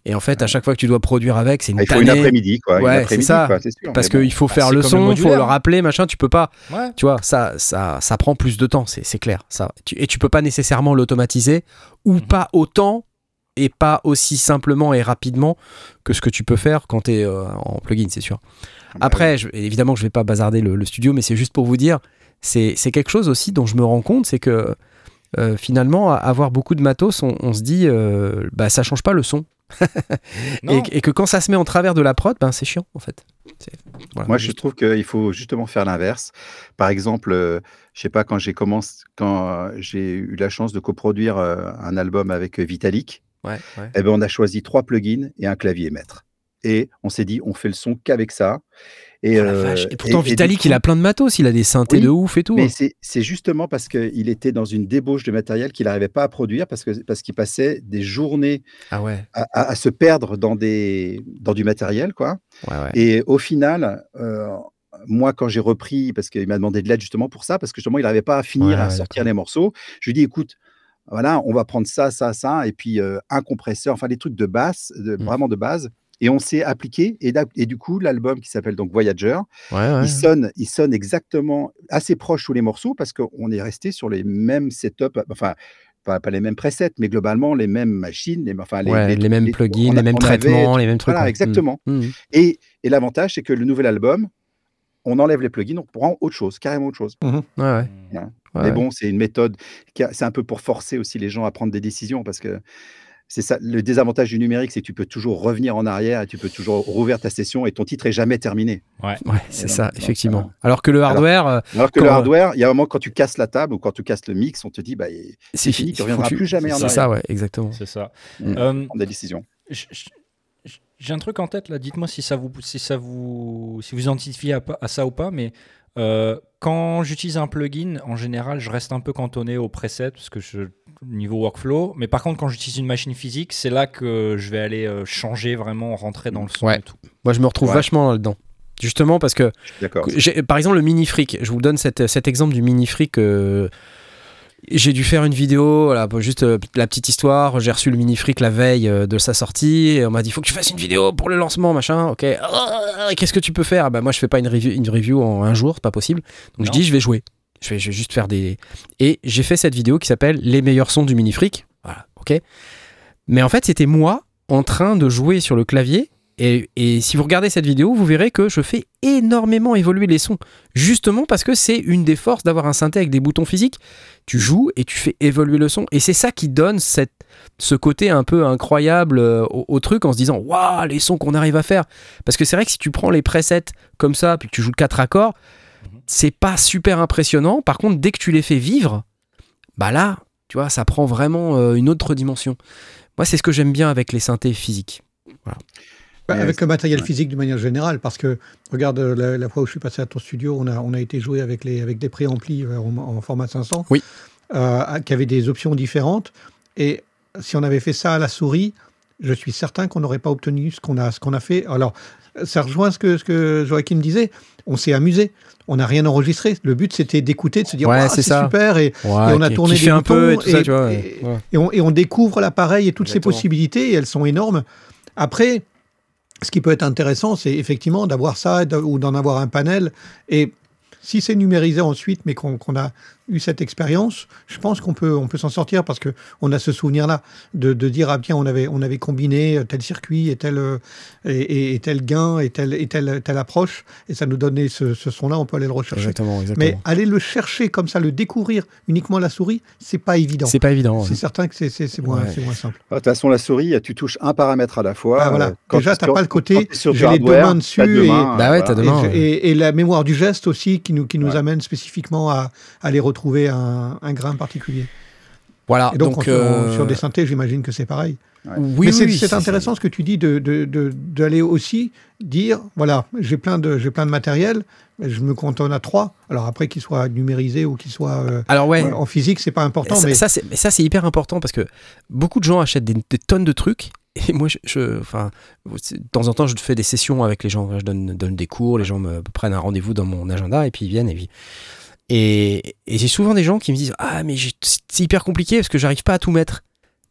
Speaker 1: Et en fait, à chaque fois que tu dois produire avec, c'est une
Speaker 2: Ah, il faut une après-midi, quoi.
Speaker 1: Ouais,
Speaker 2: après-midi,
Speaker 1: c'est ça.
Speaker 2: quoi, sûr.
Speaker 1: Parce
Speaker 2: bon.
Speaker 1: qu'il faut
Speaker 4: Bah,
Speaker 1: faire le son, il faut le rappeler, machin, tu peux pas.
Speaker 4: Ouais.
Speaker 1: Tu vois, ça, ça, ça prend plus de temps, c'est clair. Ça. Et tu peux pas nécessairement l'automatiser, ou
Speaker 4: Mhm.
Speaker 1: pas autant, et pas aussi simplement et rapidement que ce que tu peux faire quand tu es en plugin, c'est sûr.
Speaker 2: Ah bah
Speaker 1: Après, je- évidemment, je vais pas bazarder le, le studio, mais c'est juste pour vous dire, c'est quelque chose aussi dont je me rends compte, c'est que euh, finalement, avoir beaucoup de matos, on, on se dit, euh, bah ça change pas le son. Et, et que quand ça se met en travers de la prod, ben c'est chiant en fait. Voilà,
Speaker 2: Moi, je
Speaker 1: juste-
Speaker 2: trouve qu'il faut justement faire l'inverse. Par exemple, euh, je sais pas, quand j'ai commencé, quand euh, j'ai eu la chance de coproduire euh, un album avec euh, Vitalik,
Speaker 1: Ouais, ouais.
Speaker 2: eh ben, on a choisi trois plugins et un clavier maître. Et on s'est dit, on fait le son qu'avec ça. Et,
Speaker 1: Oh
Speaker 2: euh.
Speaker 1: Et pourtant, Vitalik,
Speaker 2: coup-
Speaker 1: il a plein de matos, il a des synthés
Speaker 2: Oui,
Speaker 1: de ouf et tout.
Speaker 2: Mais c'est c'est justement parce qu'il était dans une débauche de matériel qu'il n'arrivait pas à produire, parce que parce qu'il passait des journées
Speaker 1: Ah ouais,
Speaker 2: à, à- à se perdre dans, des, dans du matériel, quoi. Et au final, euh, moi, quand j'ai repris, parce qu'il m'a demandé de l'aide justement pour ça, parce que justement, il n'arrivait pas à finir,
Speaker 1: Ouais,
Speaker 2: à sortir les morceaux, je lui dis, écoute, voilà, on va prendre ça, ça, ça, et puis euh, un compresseur, enfin des trucs de basse, de,
Speaker 1: Mm.
Speaker 2: vraiment de base. Et on s'est appliqué, et, du coup, l'album qui s'appelle donc Voyager,
Speaker 1: Ouais, ouais.
Speaker 2: il, sonne, il sonne exactement assez proche tous les morceaux, parce qu'on est resté sur les mêmes setups, enfin, pas, pas les mêmes presets, mais globalement les mêmes machines, les, enfin,
Speaker 1: Ouais, les, mêmes plugins, les mêmes
Speaker 2: avait-
Speaker 1: traitements, les mêmes trucs.
Speaker 2: Voilà,
Speaker 1: ouais.
Speaker 2: exactement.
Speaker 1: Mm. Mm.
Speaker 2: Et, et l'avantage, c'est que le nouvel album, on enlève les plugins, on prend autre chose, carrément autre chose.
Speaker 1: Ouais, ouais.
Speaker 2: Ouais. Mais bon, c'est une méthode, c'est un peu pour forcer aussi les gens à prendre des décisions, parce que c'est ça, le désavantage du numérique, c'est que tu peux toujours revenir en arrière et tu peux toujours rouvrir ta session et ton titre est jamais terminé.
Speaker 1: ouais, c'est ça,
Speaker 2: donc,
Speaker 1: effectivement. Alors que le hardware, euh,
Speaker 2: Alors que le hardware, il y a un moment quand tu casses la table ou quand tu casses le mix, on te dit, bah,
Speaker 1: c'est
Speaker 2: fini,
Speaker 1: fi-
Speaker 2: tu reviendras
Speaker 1: foutu.
Speaker 2: plus jamais en
Speaker 1: C'est
Speaker 2: arrière.
Speaker 1: ça, ouais, exactement.
Speaker 4: C'est ça.
Speaker 2: Mm.
Speaker 4: Euh,
Speaker 2: prendre des décisions.
Speaker 4: J'ai un truc en tête là. Dites-moi si ça vous, si ça vous, si vous identifiez à, à ça ou pas. Mais euh, quand j'utilise un plugin, en général, je reste un peu cantonné au preset parce que je niveau workflow. Mais par contre, quand j'utilise une machine physique, c'est là que je vais aller euh, changer vraiment, rentrer dans le son
Speaker 1: Ouais.
Speaker 4: et tout.
Speaker 1: Moi, je me retrouve
Speaker 2: Ouais.
Speaker 1: vachement là-dedans. Justement parce que, par exemple, le mini fric, je vous donne cet, cet exemple du mini fric. euh, j'ai dû faire une vidéo, voilà, pour juste euh, la petite histoire. J'ai reçu le mini fric la veille euh, de sa sortie. Et on m'a dit faut que tu fasses une vidéo pour le lancement, machin. Ok. Ah, Qu'est-ce que tu peux faire? Bah moi, je fais pas une review, une review en un jour, c'est pas possible. Donc je dis je vais jouer. Je vais, je vais juste faire des. Et j'ai fait cette vidéo qui s'appelle Les meilleurs sons du mini fric. Voilà, ok. Mais en fait, c'était moi en train de jouer sur le clavier. Et, si vous regardez cette vidéo, vous verrez que je fais énormément évoluer les sons. Justement parce que c'est une des forces d'avoir un synthé avec des boutons physiques. Tu joues et tu fais évoluer le son. Et c'est ça qui donne ce côté un peu incroyable euh, au, truc en se disant Waouh, les sons qu'on arrive à faire. Parce que c'est vrai que si tu prends les presets comme ça, puis que tu joues quatre accords, c'est pas super impressionnant. Par contre, dès que tu les fais vivre, bah là, tu vois, ça prend vraiment euh, une autre dimension. Moi, c'est ce que j'aime bien avec les synthés physiques.
Speaker 3: Bah, avec le matériel
Speaker 2: ouais.
Speaker 3: physique d'une manière générale, parce que regarde euh, la, la fois où je suis passé à ton studio, on a, on a été joué avec, les, avec des préamplis euh, en, en format 500,
Speaker 1: Oui.
Speaker 3: euh, qui avaient des options différentes. Et si on avait fait ça à la souris, je suis certain qu'on n'aurait pas obtenu ce qu'on a, ce qu'on a fait. Alors, ça rejoint ce que, ce que Joachim disait. On s'est amusé. On n'a rien enregistré. Le but, c'était d'écouter, de se dire,
Speaker 1: Ouais, c'est
Speaker 3: super. Et,
Speaker 1: Ouais,
Speaker 3: et on a tourné des
Speaker 1: un peu et
Speaker 3: boutons
Speaker 1: tout ça,
Speaker 3: et-
Speaker 1: tu vois.
Speaker 3: et-
Speaker 1: ouais.
Speaker 3: et on, et on découvre l'appareil et toutes
Speaker 1: Exactement.
Speaker 3: ses possibilités, et elles sont énormes. Après, ce qui peut être intéressant, c'est effectivement d'avoir ça ou d'en avoir un panel. Et si c'est numérisé ensuite, mais qu'on a eu cette expérience, je pense qu'on peut, on peut s'en sortir parce que on a ce souvenir-là de, de dire ah tiens on avait, on avait combiné tel circuit et tel euh, et, tel gain et telle et telle, telle approche et ça nous donnait ce, ce son-là, on peut aller le rechercher.
Speaker 1: Exactement, exactement.
Speaker 3: Mais aller le chercher comme ça, le découvrir uniquement la souris, c'est pas évident.
Speaker 1: C'est pas évident. ouais.
Speaker 3: C'est certain que c'est- c'est c'est moins,
Speaker 1: Ouais.
Speaker 3: c'est moins simple.
Speaker 2: Ah, De toute façon, la souris, tu touches un paramètre à la fois.
Speaker 3: Ah, voilà.
Speaker 2: Euh, quand
Speaker 3: Déjà,
Speaker 2: tu-
Speaker 3: t'as pas le côté, j'ai les deux mains dessus
Speaker 2: deux
Speaker 3: et-
Speaker 2: mains,
Speaker 1: Bah ouais,
Speaker 2: voilà.
Speaker 1: t'as deux
Speaker 3: Et,
Speaker 1: mains.
Speaker 3: je-
Speaker 1: ouais.
Speaker 3: et- et la mémoire du geste aussi qui nous, qui nous
Speaker 2: Ouais.
Speaker 3: amène spécifiquement à, à aller retrouver un, un grain particulier.
Speaker 1: Voilà,
Speaker 3: Et donc,
Speaker 1: euh,
Speaker 3: sur des synthés, j'imagine que c'est pareil.
Speaker 1: Oui,
Speaker 3: Mais
Speaker 1: oui,
Speaker 3: c'est
Speaker 1: oui,
Speaker 3: intéressant ce que tu dis de- de- de- d'aller aussi dire voilà, j'ai plein, de, j'ai plein de matériel, je me cantonne à trois. Alors après, qu'il soit numérisé ou qu'il soit euh,
Speaker 1: Alors, ouais.
Speaker 3: en physique, c'est pas important.
Speaker 1: ça,
Speaker 3: mais
Speaker 1: ça, c'est, mais ça, c'est hyper important parce que beaucoup de gens achètent des, des tonnes de trucs. Et moi, je, je- enfin, de temps en temps, je fais des sessions avec les gens. Je donne, donne des cours, les gens me prennent un rendez-vous dans mon agenda et puis ils viennent. Et, puis- et, et j'ai souvent des gens qui me disent Ah, mais j'ai- c'est hyper compliqué parce que j'arrive pas à tout mettre.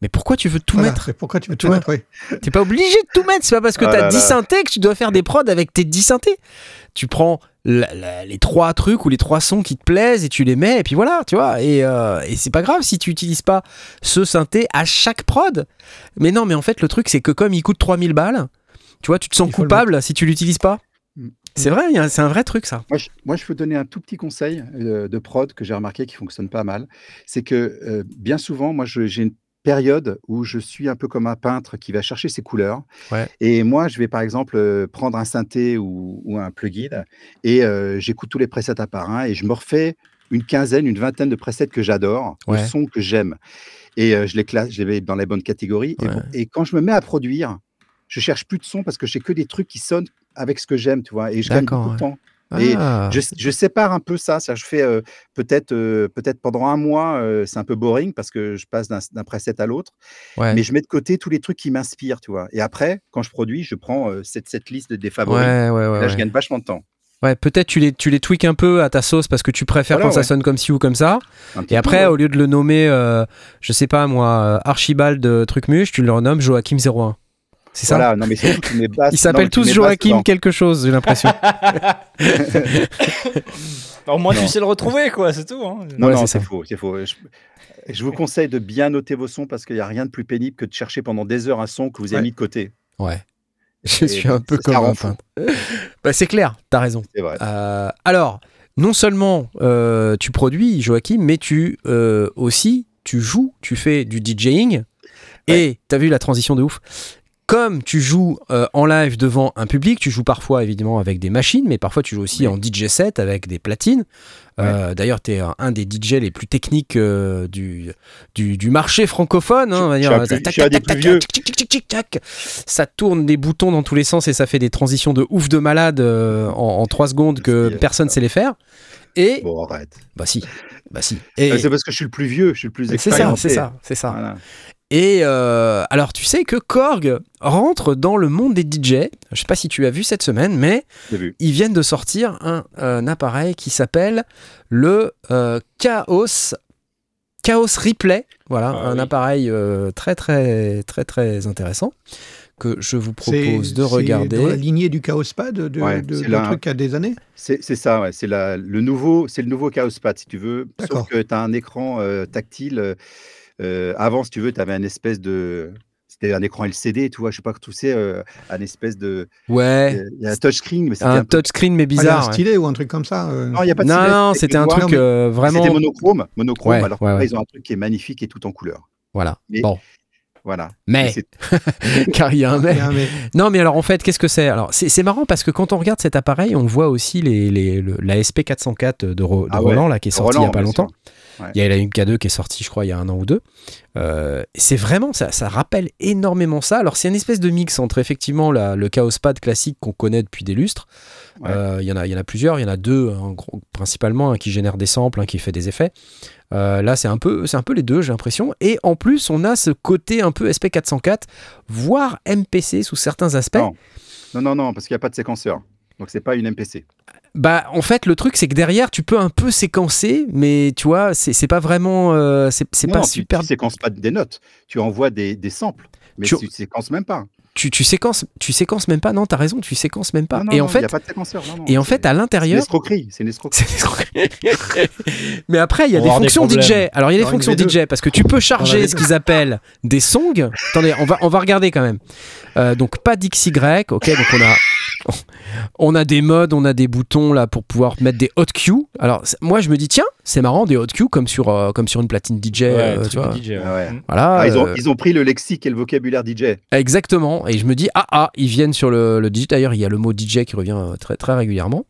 Speaker 1: Mais pourquoi tu veux tout
Speaker 3: voilà,
Speaker 1: mettre
Speaker 3: c'est pourquoi tu veux tout mettre, oui.
Speaker 1: T'es pas obligé de tout mettre. C'est pas parce que
Speaker 2: Ah
Speaker 1: t'as
Speaker 2: là
Speaker 1: 10
Speaker 2: là.
Speaker 1: synthés que tu dois faire des prods avec tes 10 synthés. Tu prends la- la- les trois trucs ou les trois sons qui te plaisent et tu les mets et puis voilà, tu vois. Et, euh, et c'est pas grave si tu utilises pas ce synthé à chaque prod. Mais non, mais en fait, le truc, c'est que comme il coûte 3000 balles, tu vois, tu te sens coupable si tu l'utilises pas. C'est vrai, c'est un vrai truc ça.
Speaker 2: Moi je, moi, je peux donner un tout petit conseil euh, de prod que j'ai remarqué qui fonctionne pas mal. C'est que euh, bien souvent, moi, j'ai une période où je suis un peu comme un peintre qui va chercher ses couleurs.
Speaker 1: Ouais.
Speaker 2: Et moi, je vais par exemple euh, prendre un synthé ou, ou un plugin et euh, j'écoute tous les presets un par un et je me refais une quinzaine, une vingtaine de presets que j'adore,
Speaker 1: Ouais.
Speaker 2: de sons que j'aime. Et euh, je les classe, je les mets dans les bonnes catégories.
Speaker 1: Ouais.
Speaker 2: et quand je me mets à produire, je cherche plus de sons parce que j'ai que des trucs qui sonnent avec ce que j'aime, tu vois. Et je gagne beaucoup de temps. Et
Speaker 1: Ah.
Speaker 2: je, je sépare un peu ça. ça je fais euh, peut-être euh, peut-être pendant un mois, euh, c'est un peu boring parce que je passe d'un preset à l'autre.
Speaker 1: Ouais.
Speaker 2: Mais je mets de côté tous les trucs qui m'inspirent, tu vois. Et après, quand je produis, je prends cette, cette liste des favoris.
Speaker 1: ouais, ouais,
Speaker 2: Là, je gagne vachement de temps.
Speaker 1: Ouais, peut-être tu les, tu les tweaks un peu à ta sauce parce que tu préfères
Speaker 2: Voilà,
Speaker 1: quand ça sonne comme ci ou comme ça. Et après, au lieu de le nommer, je sais pas moi, Archibald Trucmuche, tu le renommes Joachim 01. C'est ça
Speaker 2: Voilà, non, mais surtout, tu mets basse-
Speaker 1: Ils s'appellent tous Joachim quelque chose, j'ai l'impression.
Speaker 4: Au moins, tu sais le retrouver, quoi, c'est tout. hein.
Speaker 2: Non,
Speaker 1: Ouais,
Speaker 2: non,
Speaker 1: c'est
Speaker 2: faux, c'est faux. Je, je vous conseille de bien noter vos sons parce qu'il n'y a rien de plus pénible que de chercher pendant des heures un son que vous avez
Speaker 3: Ouais.
Speaker 2: mis de côté.
Speaker 1: ouais. Je
Speaker 2: Et
Speaker 1: suis un peu comme. Bah, c'est clair, t'as raison.
Speaker 2: C'est vrai.
Speaker 1: Euh, alors, non seulement euh, tu produis, Joachim, mais tu euh, aussi, tu joues, tu fais du DJing. Et t'as vu la transition de ouf comme tu joues euh, en live devant un public, tu joues parfois évidemment avec des machines, mais parfois tu joues aussi
Speaker 2: Oui.
Speaker 1: en DJ set avec des platines. Euh, D'ailleurs, tu es un des DJ les plus techniques euh, du, du, du marché francophone. hein, on va dire. Ça tourne des boutons dans tous les sens et ça fait des transitions de ouf de malade en, en 3 secondes que personne sait les faire. Et
Speaker 2: Bon, arrête.
Speaker 1: bah si, bah si. Et
Speaker 2: Ah, C'est parce que je suis le plus vieux, je suis le plus
Speaker 1: c'est ça,
Speaker 2: expérimenté.
Speaker 1: c'est ça, c'est ça.
Speaker 2: Voilà.
Speaker 1: Et euh, alors, tu sais que Korg rentre dans le monde des DJ. Je sais pas si tu as vu cette semaine, mais ils viennent de sortir un, un appareil qui s'appelle le euh, Chaos Chaos Replay. Voilà,
Speaker 4: Ah
Speaker 1: un
Speaker 4: oui.
Speaker 1: appareil euh, très très très très intéressant que je vous
Speaker 3: C'est-
Speaker 1: propose de
Speaker 3: c'est
Speaker 1: regarder.
Speaker 3: Dans la lignée du Chaos Pad, de, de,
Speaker 2: Ouais,
Speaker 3: de-
Speaker 2: c'est
Speaker 3: de
Speaker 2: là.
Speaker 3: trucs à des années.
Speaker 2: C'est c'est ça, ouais. C'est le nouveau, c'est le nouveau Chaos Pad, si tu veux.
Speaker 3: D'accord.
Speaker 2: Sauf que tu as un écran euh, tactile. Euh, avant, si tu veux, tu avais un espèce de. C'était un écran LCD, tu vois, je sais pas que tu sais, euh, un espèce de.
Speaker 1: Ouais,
Speaker 2: Il y a un touchscreen, mais c'était
Speaker 1: un
Speaker 2: un peu.
Speaker 1: touchscreen mais
Speaker 3: Ah, il y a
Speaker 1: bizarre.
Speaker 3: un
Speaker 1: ouais.
Speaker 3: stylet ou un truc comme ça. euh.
Speaker 2: Non, il n'y a pas de
Speaker 1: Non,
Speaker 2: stylet,
Speaker 1: non, c'était un truc
Speaker 3: mais
Speaker 1: euh, vraiment.
Speaker 2: C'était monochrome, monochrome
Speaker 1: Ouais,
Speaker 2: alors que
Speaker 1: ouais,
Speaker 2: là,
Speaker 1: ouais.
Speaker 2: ils ont un truc qui est magnifique et tout en couleur.
Speaker 1: Voilà.
Speaker 2: Mais-
Speaker 1: Bon,
Speaker 2: Voilà.
Speaker 1: mais
Speaker 2: c'est-
Speaker 1: car il y a un mais.
Speaker 3: Il y a un mais.
Speaker 1: Non, mais alors en fait, qu'est-ce que c'est? Alors, c'est c'est marrant parce que quand on regarde cet appareil, on voit aussi les, les- le- la SP404 de, Ro- de
Speaker 2: Ah ouais,
Speaker 1: Roland, là, qui est sortie il
Speaker 2: Roland,
Speaker 1: y a pas longtemps.
Speaker 2: sûr. Ouais.
Speaker 1: Il y a la MK2 qui est sortie, je crois, il y a un an ou deux. Euh, c'est vraiment, ça, ça rappelle énormément ça. Alors, c'est une espèce de mix entre effectivement la- le Chaos Pad classique qu'on connaît depuis des lustres.
Speaker 2: Ouais.
Speaker 1: Euh, Il y, en a- il y en a plusieurs, il y en a deux, gros, principalement, un qui génère des samples, un qui fait des effets. Euh, là, c'est un peu, c'est un peu les deux, j'ai l'impression. Et en plus, on a ce côté un peu SP404, voire MPC sous certains aspects.
Speaker 2: Non. Non, non, non, parce qu'il n'y a pas de séquenceur. Donc c'est pas une MPC.
Speaker 1: Bah, en fait, le truc, c'est que derrière, tu peux un peu séquencer, mais tu vois, c'est c'est pas vraiment, euh, c'est c'est
Speaker 2: Non,
Speaker 1: pas
Speaker 2: non,
Speaker 1: super.
Speaker 2: Tu ne séquences pas des notes. Tu envoies des, des samples. Mais
Speaker 1: Tu-
Speaker 2: tu ne séquences même pas.
Speaker 1: Tu, tu séquences, tu séquences même pas. Non, t'as raison, tu séquences même pas.
Speaker 2: Non, non,
Speaker 1: et en
Speaker 2: non, il n'y
Speaker 1: fait,
Speaker 2: a pas de séquenceur. non, non,
Speaker 1: et en
Speaker 2: c'est-
Speaker 1: fait, à
Speaker 2: C'est une
Speaker 1: l'intérieur,
Speaker 2: escroquerie. C'est une escroquerie.
Speaker 1: C'est- Mais après, il y a
Speaker 4: On
Speaker 1: des fonctions. DJ. Alors, il y a des fonctions
Speaker 3: une V2.
Speaker 1: DJ parce que tu peux charger
Speaker 3: V2.
Speaker 1: ce qu'ils appellent des songs. Attendez, on va, on va regarder quand même. Euh, donc, pas d'XY. Ok, donc on a. On a des modes, on a des boutons là pour pouvoir mettre des hot cues. Alors moi je me dis tiens c'est marrant des hot cues comme sur euh, comme sur une platine DJ,
Speaker 4: Ouais,
Speaker 1: euh,
Speaker 4: truc
Speaker 1: tu vois.
Speaker 4: DJ, ouais.
Speaker 2: Ah.
Speaker 1: Voilà.
Speaker 2: Ah, ils, ont,
Speaker 1: euh,
Speaker 2: ils ont pris le lexique et le vocabulaire DJ.
Speaker 1: Exactement. Et je me dis ah ah ils viennent sur le, le DJ. D'ailleurs il y a le mot DJ qui revient euh, très très régulièrement.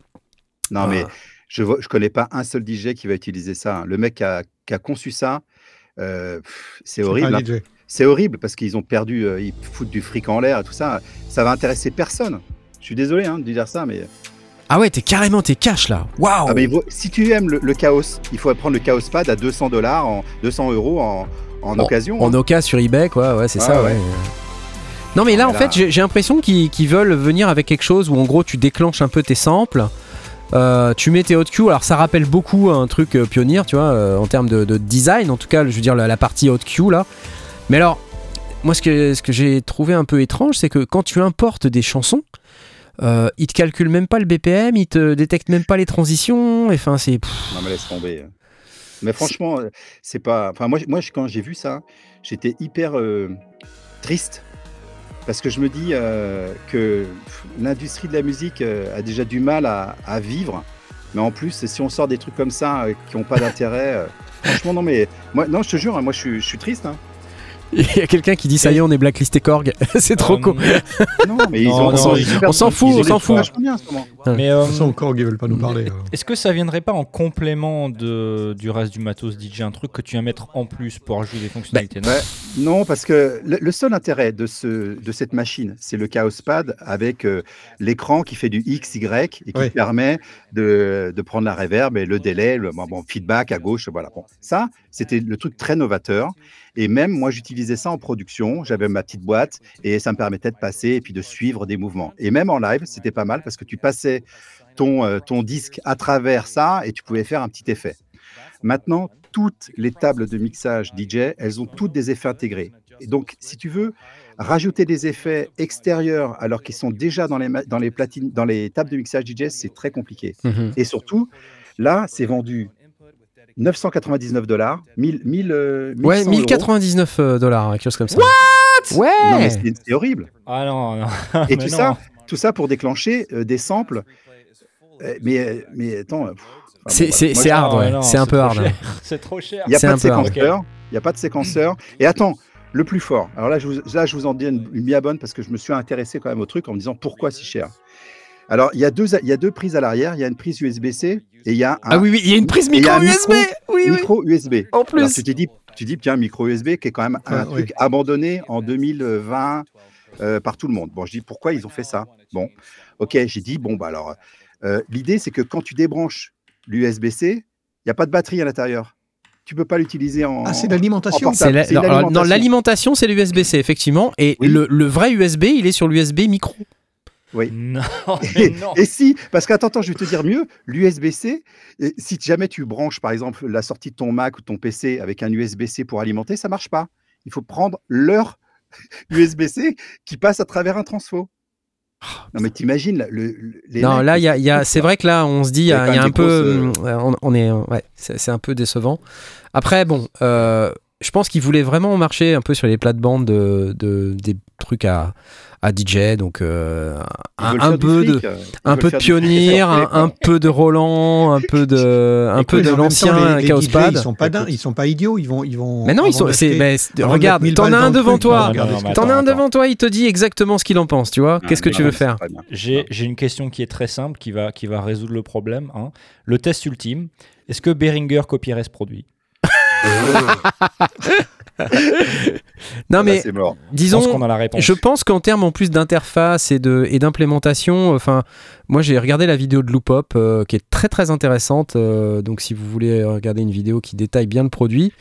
Speaker 2: Non, mais
Speaker 1: Ah.
Speaker 2: je ne je connais pas un seul DJ qui va utiliser ça. hein. Le mec qui a, qui a conçu ça, euh, c'est horrible.
Speaker 3: un
Speaker 2: hein.
Speaker 3: DJ.
Speaker 2: C'est horrible parce qu'ils ont perdu, euh, ils foutent du fric en l'air et tout ça. Ça va intéresser personne. Je suis désolé hein, de dire ça, mais,
Speaker 1: Ah ouais t'es carrément t'es cash là. Waouh.
Speaker 2: ah, mais si tu aimes le, le chaos, il faut prendre le chaos pad à 200 dollars, en 200 euros en, en occasion.
Speaker 1: En
Speaker 2: hein.
Speaker 1: Oka sur eBay, quoi, ouais, c'est ça, ouais.
Speaker 2: ouais.
Speaker 1: Non, mais là,
Speaker 2: Mais
Speaker 1: en
Speaker 2: là-
Speaker 1: fait, j'ai l'impression qu'ils veulent venir avec quelque chose où, en gros, tu déclenches un peu tes samples. euh, tu mets tes hot cues, alors ça rappelle beaucoup un truc euh, pionnier, tu vois, euh, en termes de, de design, en tout cas, je veux dire la, la partie hot cue là. Mais alors, moi, ce que, ce que j'ai trouvé un peu étrange, c'est que quand tu importes des chansons, euh, il te calcule même pas le BPM, il te détecte même pas les transitions. Enfin, c'est.
Speaker 2: Non, mais laisse tomber. Mais franchement, euh, c'est pas. Enfin, moi, moi quand j'ai vu ça, j'étais hyper euh, triste. Parce que je me dis euh, que l'industrie de la musique a déjà du mal à, vivre. Mais en plus, si on sort des trucs comme ça qui n'ont pas d'intérêt, franchement, non, mais moi, non, je te jure, hein, moi, je suis, je suis triste. hein.
Speaker 1: Il y a quelqu'un qui dit ça y est, on est blacklisté Korg. c'est trop
Speaker 4: Euh,
Speaker 1: cool.
Speaker 2: Non, mais ils
Speaker 4: Non,
Speaker 2: ont,
Speaker 4: non,
Speaker 2: ils-
Speaker 1: on s'en fout,
Speaker 2: ils
Speaker 1: on s'en fout.
Speaker 2: vachement bien en ce moment.
Speaker 4: Mais
Speaker 3: De
Speaker 4: euh,
Speaker 3: toute façon, Korg, ils veulent pas nous parler. euh.
Speaker 4: est-ce que ça viendrait pas en complément de, du reste du matos DJ Un truc que tu viens mettre en plus pour ajouter des fonctionnalités non
Speaker 2: ouais. Non, parce que le, le seul intérêt de, ce, de cette machine, c'est le Chaos Pad avec euh, l'écran qui fait du X, Y et qui
Speaker 3: Ouais.
Speaker 2: permet de, de prendre la reverb et le délai, le bon, bon, feedback à gauche. Voilà. Bon, ça, c'était le truc très novateur. Et même moi, j'utilisais ça en production. J'avais ma petite boîte et ça me permettait de passer et puis de suivre des mouvements. Et même en live, c'était pas mal parce que tu passais ton, euh, ton disque à travers ça et tu pouvais faire un petit effet. Maintenant, toutes les tables de mixage DJ, elles ont toutes des effets intégrés. Et donc, si tu veux rajouter des effets extérieurs alors qu'ils sont déjà dans les, ma- dans les platines, dans les tables de mixage DJ, c'est très compliqué.
Speaker 1: Mhm.
Speaker 2: Et surtout, là, c'est vendu 999 dollars, 1000, 1000, euh,
Speaker 1: Ouais,
Speaker 2: 1100 euros.
Speaker 1: 1099 euh, dollars, quelque chose comme ça. Ouais
Speaker 2: Non, mais c'est c'est horrible.
Speaker 4: Ah non, non.
Speaker 2: Et tout
Speaker 4: non.
Speaker 2: ça, tout ça pour déclencher euh, des samples. Euh, mais, mais attends. pff,
Speaker 1: C'est
Speaker 2: bon,
Speaker 1: c'est-.
Speaker 2: Moi,
Speaker 1: c'est hard,
Speaker 4: Non,
Speaker 1: ouais.
Speaker 4: non,
Speaker 1: C'est un peu hard.
Speaker 4: cher. C'est trop cher.
Speaker 2: Il n'y a
Speaker 1: C'est
Speaker 2: pas de séquenceur. Il n'y a pas de séquenceur. Et attends, le plus fort. Alors là, je vous, là, je vous en dis une, une bien bonne parce que je me suis intéressé quand même au truc en me disant pourquoi si cher. Alors, il y, a deux, il y a deux prises à l'arrière. Il y a une prise USB-C et il y a un
Speaker 1: Ah oui, oui, il y a une prise micro USB Oui, oui.
Speaker 2: micro USB.
Speaker 1: En
Speaker 2: Alors,
Speaker 1: plus
Speaker 2: tu t'es dit, tu dis, tiens, micro USB qui est quand même un
Speaker 3: Ah,
Speaker 2: truc
Speaker 3: oui.
Speaker 2: abandonné en 2020 euh, par tout le monde. Bon, je dis, pourquoi ils ont fait ça? Bon, ok, j'ai dit, bon, bah alors, euh, l'idée, c'est que quand tu débranches l'USB-C, il n'y a pas de batterie à l'intérieur. Tu peux pas l'utiliser en.
Speaker 3: Ah, c'est l'alimentation.
Speaker 1: la- non,
Speaker 2: l'alimentation.
Speaker 1: l'alimentation, c'est l'USB-C, effectivement. Et
Speaker 2: Oui.
Speaker 1: le, le vrai USB, il est sur l'USB micro.
Speaker 2: Oui.
Speaker 4: Non, mais
Speaker 2: Et,
Speaker 4: non.
Speaker 2: et si, parce qu'attends, attends, je vais te dire mieux, l'USB-C, si jamais tu branches par exemple la sortie de ton Mac ou ton PC avec un USB-C pour alimenter, ça marche pas. Il faut prendre leur USB-C qui passe à travers un transfo. Non mais t'imagines là, le, le- les
Speaker 1: non, là, il y a, y c'est vrai que là, on se dit, il y a,
Speaker 2: Il y a
Speaker 1: il y a
Speaker 2: quand
Speaker 1: un peu. euh, on, on est. Ouais, c'est c'est un peu décevant. Après, bon, euh, je pense qu'ils voulaient vraiment marcher un peu sur les plates-bandes de, de- des trucs à, à DJ. Donc, euh, un, peu de.
Speaker 2: fric, euh,
Speaker 1: Un peu de pionnier, un, peu de Roland, un peu de, un peu de l'ancien
Speaker 3: les- les
Speaker 1: Chaos
Speaker 3: DJ,
Speaker 1: Pad.
Speaker 3: Ils sont pas dingues, ils sont pas idiots, ils vont, ils vont.
Speaker 1: Mais non, ils sont.
Speaker 3: de
Speaker 1: regarde,
Speaker 3: mettre 1000
Speaker 1: t'en as un devant
Speaker 3: truc,
Speaker 1: toi.
Speaker 4: mais
Speaker 1: T'en as un devant toi, il te dit exactement ce qu'il en pense, tu vois.
Speaker 2: Ah,
Speaker 1: Qu'est-ce que
Speaker 2: mais
Speaker 1: tu veux faire.
Speaker 4: J'ai j'ai une question qui est très simple, qui va, qui va résoudre le problème. hein. Le test ultime, est-ce que Behringer copierait ce produit?
Speaker 1: Non mais
Speaker 2: c'est mort.
Speaker 4: Je pense
Speaker 1: disons,
Speaker 4: qu'on a la réponse.
Speaker 1: Je pense qu'en termes en plus d'interface et de et d'implémentation, enfin, moi j'ai regardé la vidéo de Loopop euh, qui est très très intéressante. euh, donc si vous voulez regarder une vidéo qui détaille bien le produit,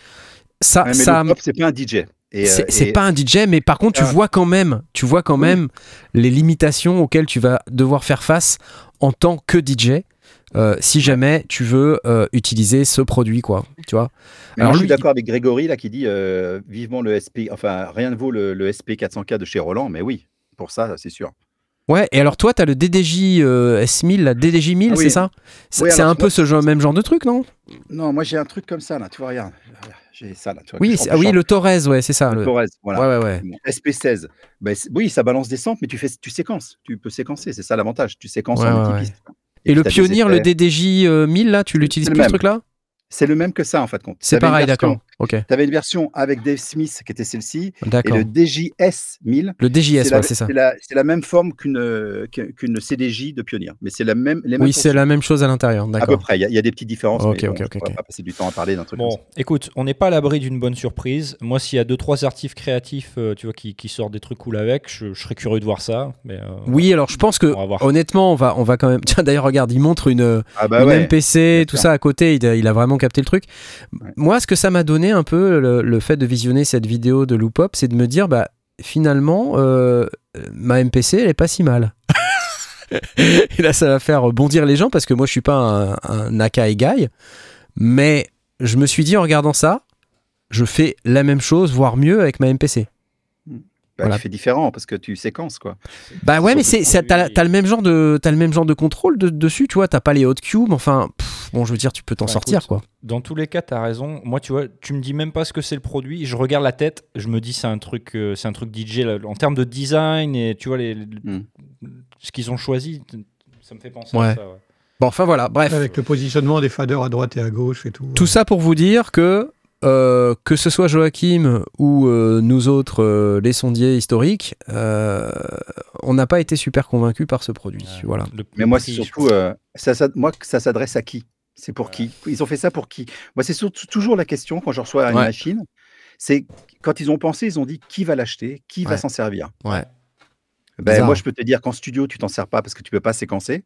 Speaker 1: ça,
Speaker 2: Ouais, mais
Speaker 1: ça,
Speaker 2: c'est pas un DJ. Et,
Speaker 1: c'est
Speaker 2: euh,
Speaker 1: c'est
Speaker 2: et-
Speaker 1: pas un DJ, mais par contre tu
Speaker 2: Ah.
Speaker 1: vois quand même, tu vois quand
Speaker 2: Oui.
Speaker 1: même les limitations auxquelles tu vas devoir faire face en tant que DJ. Euh, si jamais tu veux euh, utiliser ce produit, quoi, tu vois. Alors
Speaker 2: je suis d'accord avec Grégory là qui dit euh, vivement le SP, enfin rien ne vaut le, le SP 400K de chez Roland, mais oui, pour ça, c'est sûr.
Speaker 1: Ouais, et alors toi, t'as le DDJ euh, S1000, la DDJ 1000,
Speaker 2: Ah oui.
Speaker 1: c'est ça? C'est
Speaker 2: Oui,
Speaker 1: un peu ce genre, même genre de truc, non?
Speaker 2: Non, moi j'ai un truc comme ça là, tu vois, regarde, j'ai ça là, tu vois.
Speaker 1: Oui, ah oui, le Torres, ouais, c'est ça.
Speaker 2: Le
Speaker 1: le-
Speaker 2: Torres, voilà.
Speaker 1: Ouais, ouais, ouais.
Speaker 2: Bon, SP16. Ben, c'est- oui, ça balance des samples, mais tu fais, tu séquences, tu peux séquencer, c'est ça l'avantage, tu séquences en multipiste.
Speaker 1: Et le pionnier, le. DDJ euh, 1000, là, tu l'utilises plus ce truc-là?
Speaker 2: C'est le même que ça en fait compte.
Speaker 1: C'est pareil, d'accord. Ok,
Speaker 2: Tu avais une version avec Dave Smith qui était celle-ci, et le DJS 1000.
Speaker 1: Le DJS,
Speaker 2: c'est
Speaker 1: ouais, ça.
Speaker 2: c'est la- même forme qu'une qu'une CDJ de Pioneer, mais c'est la même, les mêmes
Speaker 1: Oui, c'est la même chose à l'intérieur,
Speaker 2: À peu près, il y, a- il y a des petites différences.
Speaker 1: Ok,
Speaker 2: mais bon, on va pas passer du temps à parler d'un truc
Speaker 4: Bon,
Speaker 2: comme ça.
Speaker 4: écoute, on n'est pas à l'abri d'une bonne surprise. Moi, s'il y a deux trois artistes créatifs, euh, tu vois, qui, qui sortent des trucs cool avec, je, je serais curieux de voir ça. Mais euh,
Speaker 1: Oui, alors je pense que,
Speaker 4: On va voir.
Speaker 1: honnêtement, on va, on va quand même. Tiens, d'ailleurs, regarde, il montre une,
Speaker 2: Ah bah
Speaker 1: une
Speaker 2: ouais.
Speaker 1: MPC, tout ça à côté, il a, il a vraiment capté le truc.
Speaker 2: Ouais.
Speaker 1: Moi, ce que ça m'a donné un peu, le, le fait de visionner cette vidéo de Loopop, c'est de me dire, bah, finalement, euh, ma MPC, elle est pas si mal. et là, ça va faire bondir les gens parce que moi, je suis pas un, un Akai guy, mais je me suis dit en regardant ça, je fais la même chose, voire mieux avec ma MPC.
Speaker 2: Bah,
Speaker 1: Voilà.
Speaker 2: Tu fais différent parce que tu séquences quoi.
Speaker 1: Bah ouais, mais c'est, t'as, le même genre de, t'as le même genre de contrôle de- dessus, tu vois. T'as pas les hot cubes, enfin, pff, bon, je veux dire, tu peux t'en
Speaker 4: Bah,
Speaker 1: sortir,
Speaker 4: écoute,
Speaker 1: quoi.
Speaker 4: Dans tous les cas, tu as raison. Moi, tu vois, tu me dis même pas ce que c'est le produit. Je regarde la tête, je me dis c'est un truc, euh, c'est un truc DJ là, en termes de design et tu vois les, les-
Speaker 2: Hmm.
Speaker 4: ce qu'ils ont choisi. Ça me fait penser
Speaker 1: Ouais.
Speaker 4: à ça. ouais.
Speaker 1: Bon, enfin voilà, bref.
Speaker 3: Avec le positionnement des faders à droite et à gauche et tout.
Speaker 1: Tout ça pour vous dire que euh, que ce soit Joachim ou euh, nous autres, euh, les sondiers historiques, euh, on n'a pas été super convaincus par ce produit.
Speaker 4: Ouais.
Speaker 1: Voilà.
Speaker 2: Mais moi, c'est surtout, euh, ça, ça- moi, ça s'adresse à qui? C'est pour qui? Ils ont fait ça pour qui? Moi, c'est toujours la question quand je reçois une
Speaker 1: Ouais.
Speaker 2: machine. C'est quand ils ont pensé, ils ont dit qui va l'acheter, qui
Speaker 1: Ouais.
Speaker 2: va s'en servir?
Speaker 1: Ouais.
Speaker 2: Ben,
Speaker 1: Bizarre.
Speaker 2: moi, je peux te dire qu'en studio, tu t'en sers pas parce que tu peux pas séquencer.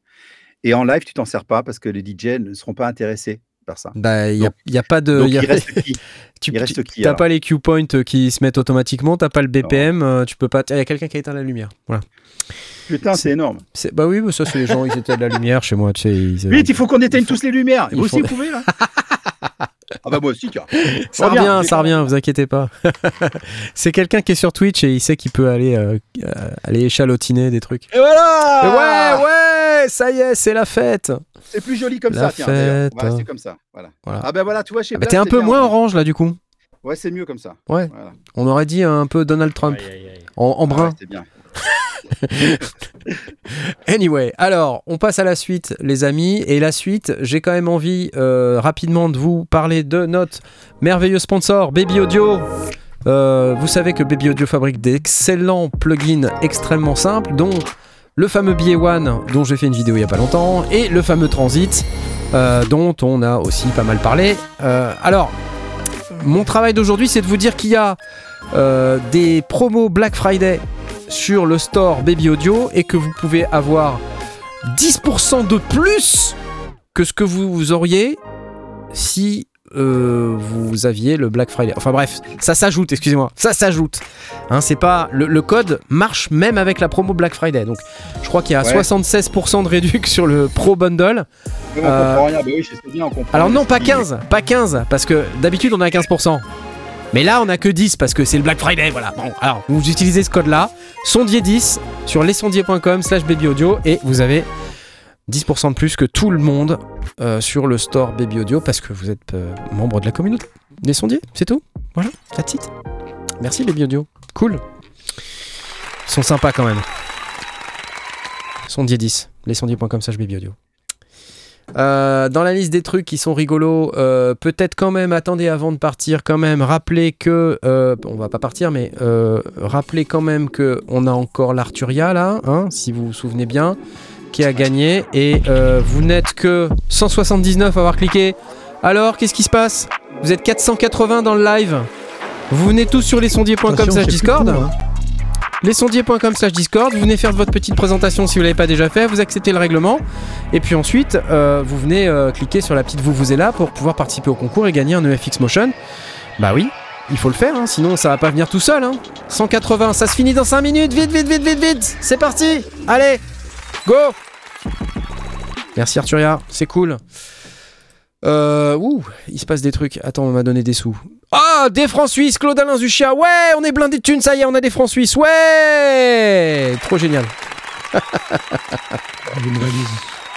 Speaker 2: Et en live, tu t'en sers pas parce que les DJ ne seront pas intéressés par ça.
Speaker 1: Bah, il y a, pas de.
Speaker 2: Donc,
Speaker 1: y a-
Speaker 2: il reste qui
Speaker 1: tu, tu-
Speaker 2: alors
Speaker 1: pas les cue points qui se mettent automatiquement, t'as pas le BPM, euh, tu peux pas. Il y a quelqu'un qui a éteint la lumière. Voilà.
Speaker 2: Putain, c'est énorme.
Speaker 1: Bah oui, mais ça, c'est les gens, ils étaient de la lumière chez moi, tu sais. ils-
Speaker 2: Vite, il faut qu'on éteigne tous les lumières. Vous aussi, vous pouvez, là Ah bah moi aussi, tiens.
Speaker 1: Ça revient, ça revient, vous inquiétez pas. c'est quelqu'un qui est sur Twitch et il sait qu'il peut aller, euh, euh, aller échalotiner des trucs.
Speaker 2: Et voilà
Speaker 1: ouais, ouais, ça y est, c'est la fête.
Speaker 2: C'est plus joli comme
Speaker 1: La
Speaker 2: ça, tiens.
Speaker 1: fête.
Speaker 2: rester comme ça. Voilà.
Speaker 1: Voilà.
Speaker 2: Ah ben voilà, tu vois, chez
Speaker 1: Ah bah, t'es un
Speaker 2: c'est
Speaker 1: peu
Speaker 2: bien,
Speaker 1: moins orange là du coup.
Speaker 2: Ouais, c'est mieux comme ça.
Speaker 1: Ouais.
Speaker 2: Voilà.
Speaker 1: On aurait dit un peu Donald Trump
Speaker 4: Aïe, aïe, aïe.
Speaker 1: en, en
Speaker 2: Ah
Speaker 1: brun.
Speaker 2: ouais, c'est bien.
Speaker 1: Anyway, alors on passe à la suite, les amis. Et la suite, j'ai quand même envie euh, rapidement de vous parler de notre merveilleux sponsor, Baby Audio. Euh, vous savez que Baby Audio fabrique d'excellents plugins extrêmement simples, dont le fameux BA1 dont j'ai fait une vidéo il y a pas longtemps, et le fameux Transit euh, dont on a aussi pas mal parlé. Alors, mon travail d'aujourd'hui, c'est de vous dire qu'il y a des promos Black Friday sur le store Baby Audio et que vous pouvez avoir 10% de plus que ce que vous auriez si euh, vous aviez le Black Friday. Enfin bref, ça s'ajoute, excusez-moi, ça s'ajoute. Hein, c'est pas le, le code marche même avec la promo Black Friday. Donc, je crois qu'il y a
Speaker 2: Ouais.
Speaker 1: 76% de réduction sur le Pro Bundle.
Speaker 2: On
Speaker 1: Euh,
Speaker 2: comprend rien. Bah oui, je sais bien, on comprend.
Speaker 1: Alors non, pas
Speaker 2: dit.
Speaker 1: 15, pas 15, parce que d'habitude on est à 15%. Mais là on a que 10 parce que c'est le Black Friday, voilà. Bon, alors vous utilisez ce code-là, sondier 10 sur lesondiers.com slash babyaudio et vous avez 10% de plus que tout le monde euh, sur le store Baby Audio parce que vous êtes euh, membre de la communauté des sondiers, c'est tout. Voilà, that's it. Merci Baby Audio, cool. Ils sont sympas quand même. Sondier 10, lesondiers.com slash baby audio. Euh, dans la liste des trucs qui sont rigolos, euh, peut-être quand même, attendez avant de partir, quand même, rappelez que, euh, on va pas partir, mais rappelez quand même que on a encore l'Arturia là, hein, si vous vous souvenez bien, qui a gagné, et vous n'êtes que 179 à avoir cliqué. Alors, qu'est-ce qui se passe? Vous êtes 480 dans le live Vous venez tous sur lesondiers.com slash
Speaker 3: plus
Speaker 1: Discord.
Speaker 3: hein.
Speaker 1: lesondiers.com slash Discord. Vous venez faire votre petite présentation si vous l'avez pas déjà fait. Vous acceptez le règlement. Et puis ensuite, euh, vous venez euh, cliquer sur la petite vous vous est là pour pouvoir participer au concours et gagner un EFX Motion. Bah oui, il faut le faire, hein, sinon ça va pas venir tout seul. Hein. 180, ça se finit dans 5 minutes. Vite, vite, vite, vite, vite. C'est parti. Allez, go. Merci Arturia, c'est cool. Euh, ouh, il se passe des trucs. Attends, on m'a donné des sous. Ah, des francs suisses, Claude Alain Zuchia. Ouais, on est blindé de thunes, ça y est, on a des francs suisses. Ouais, trop génial.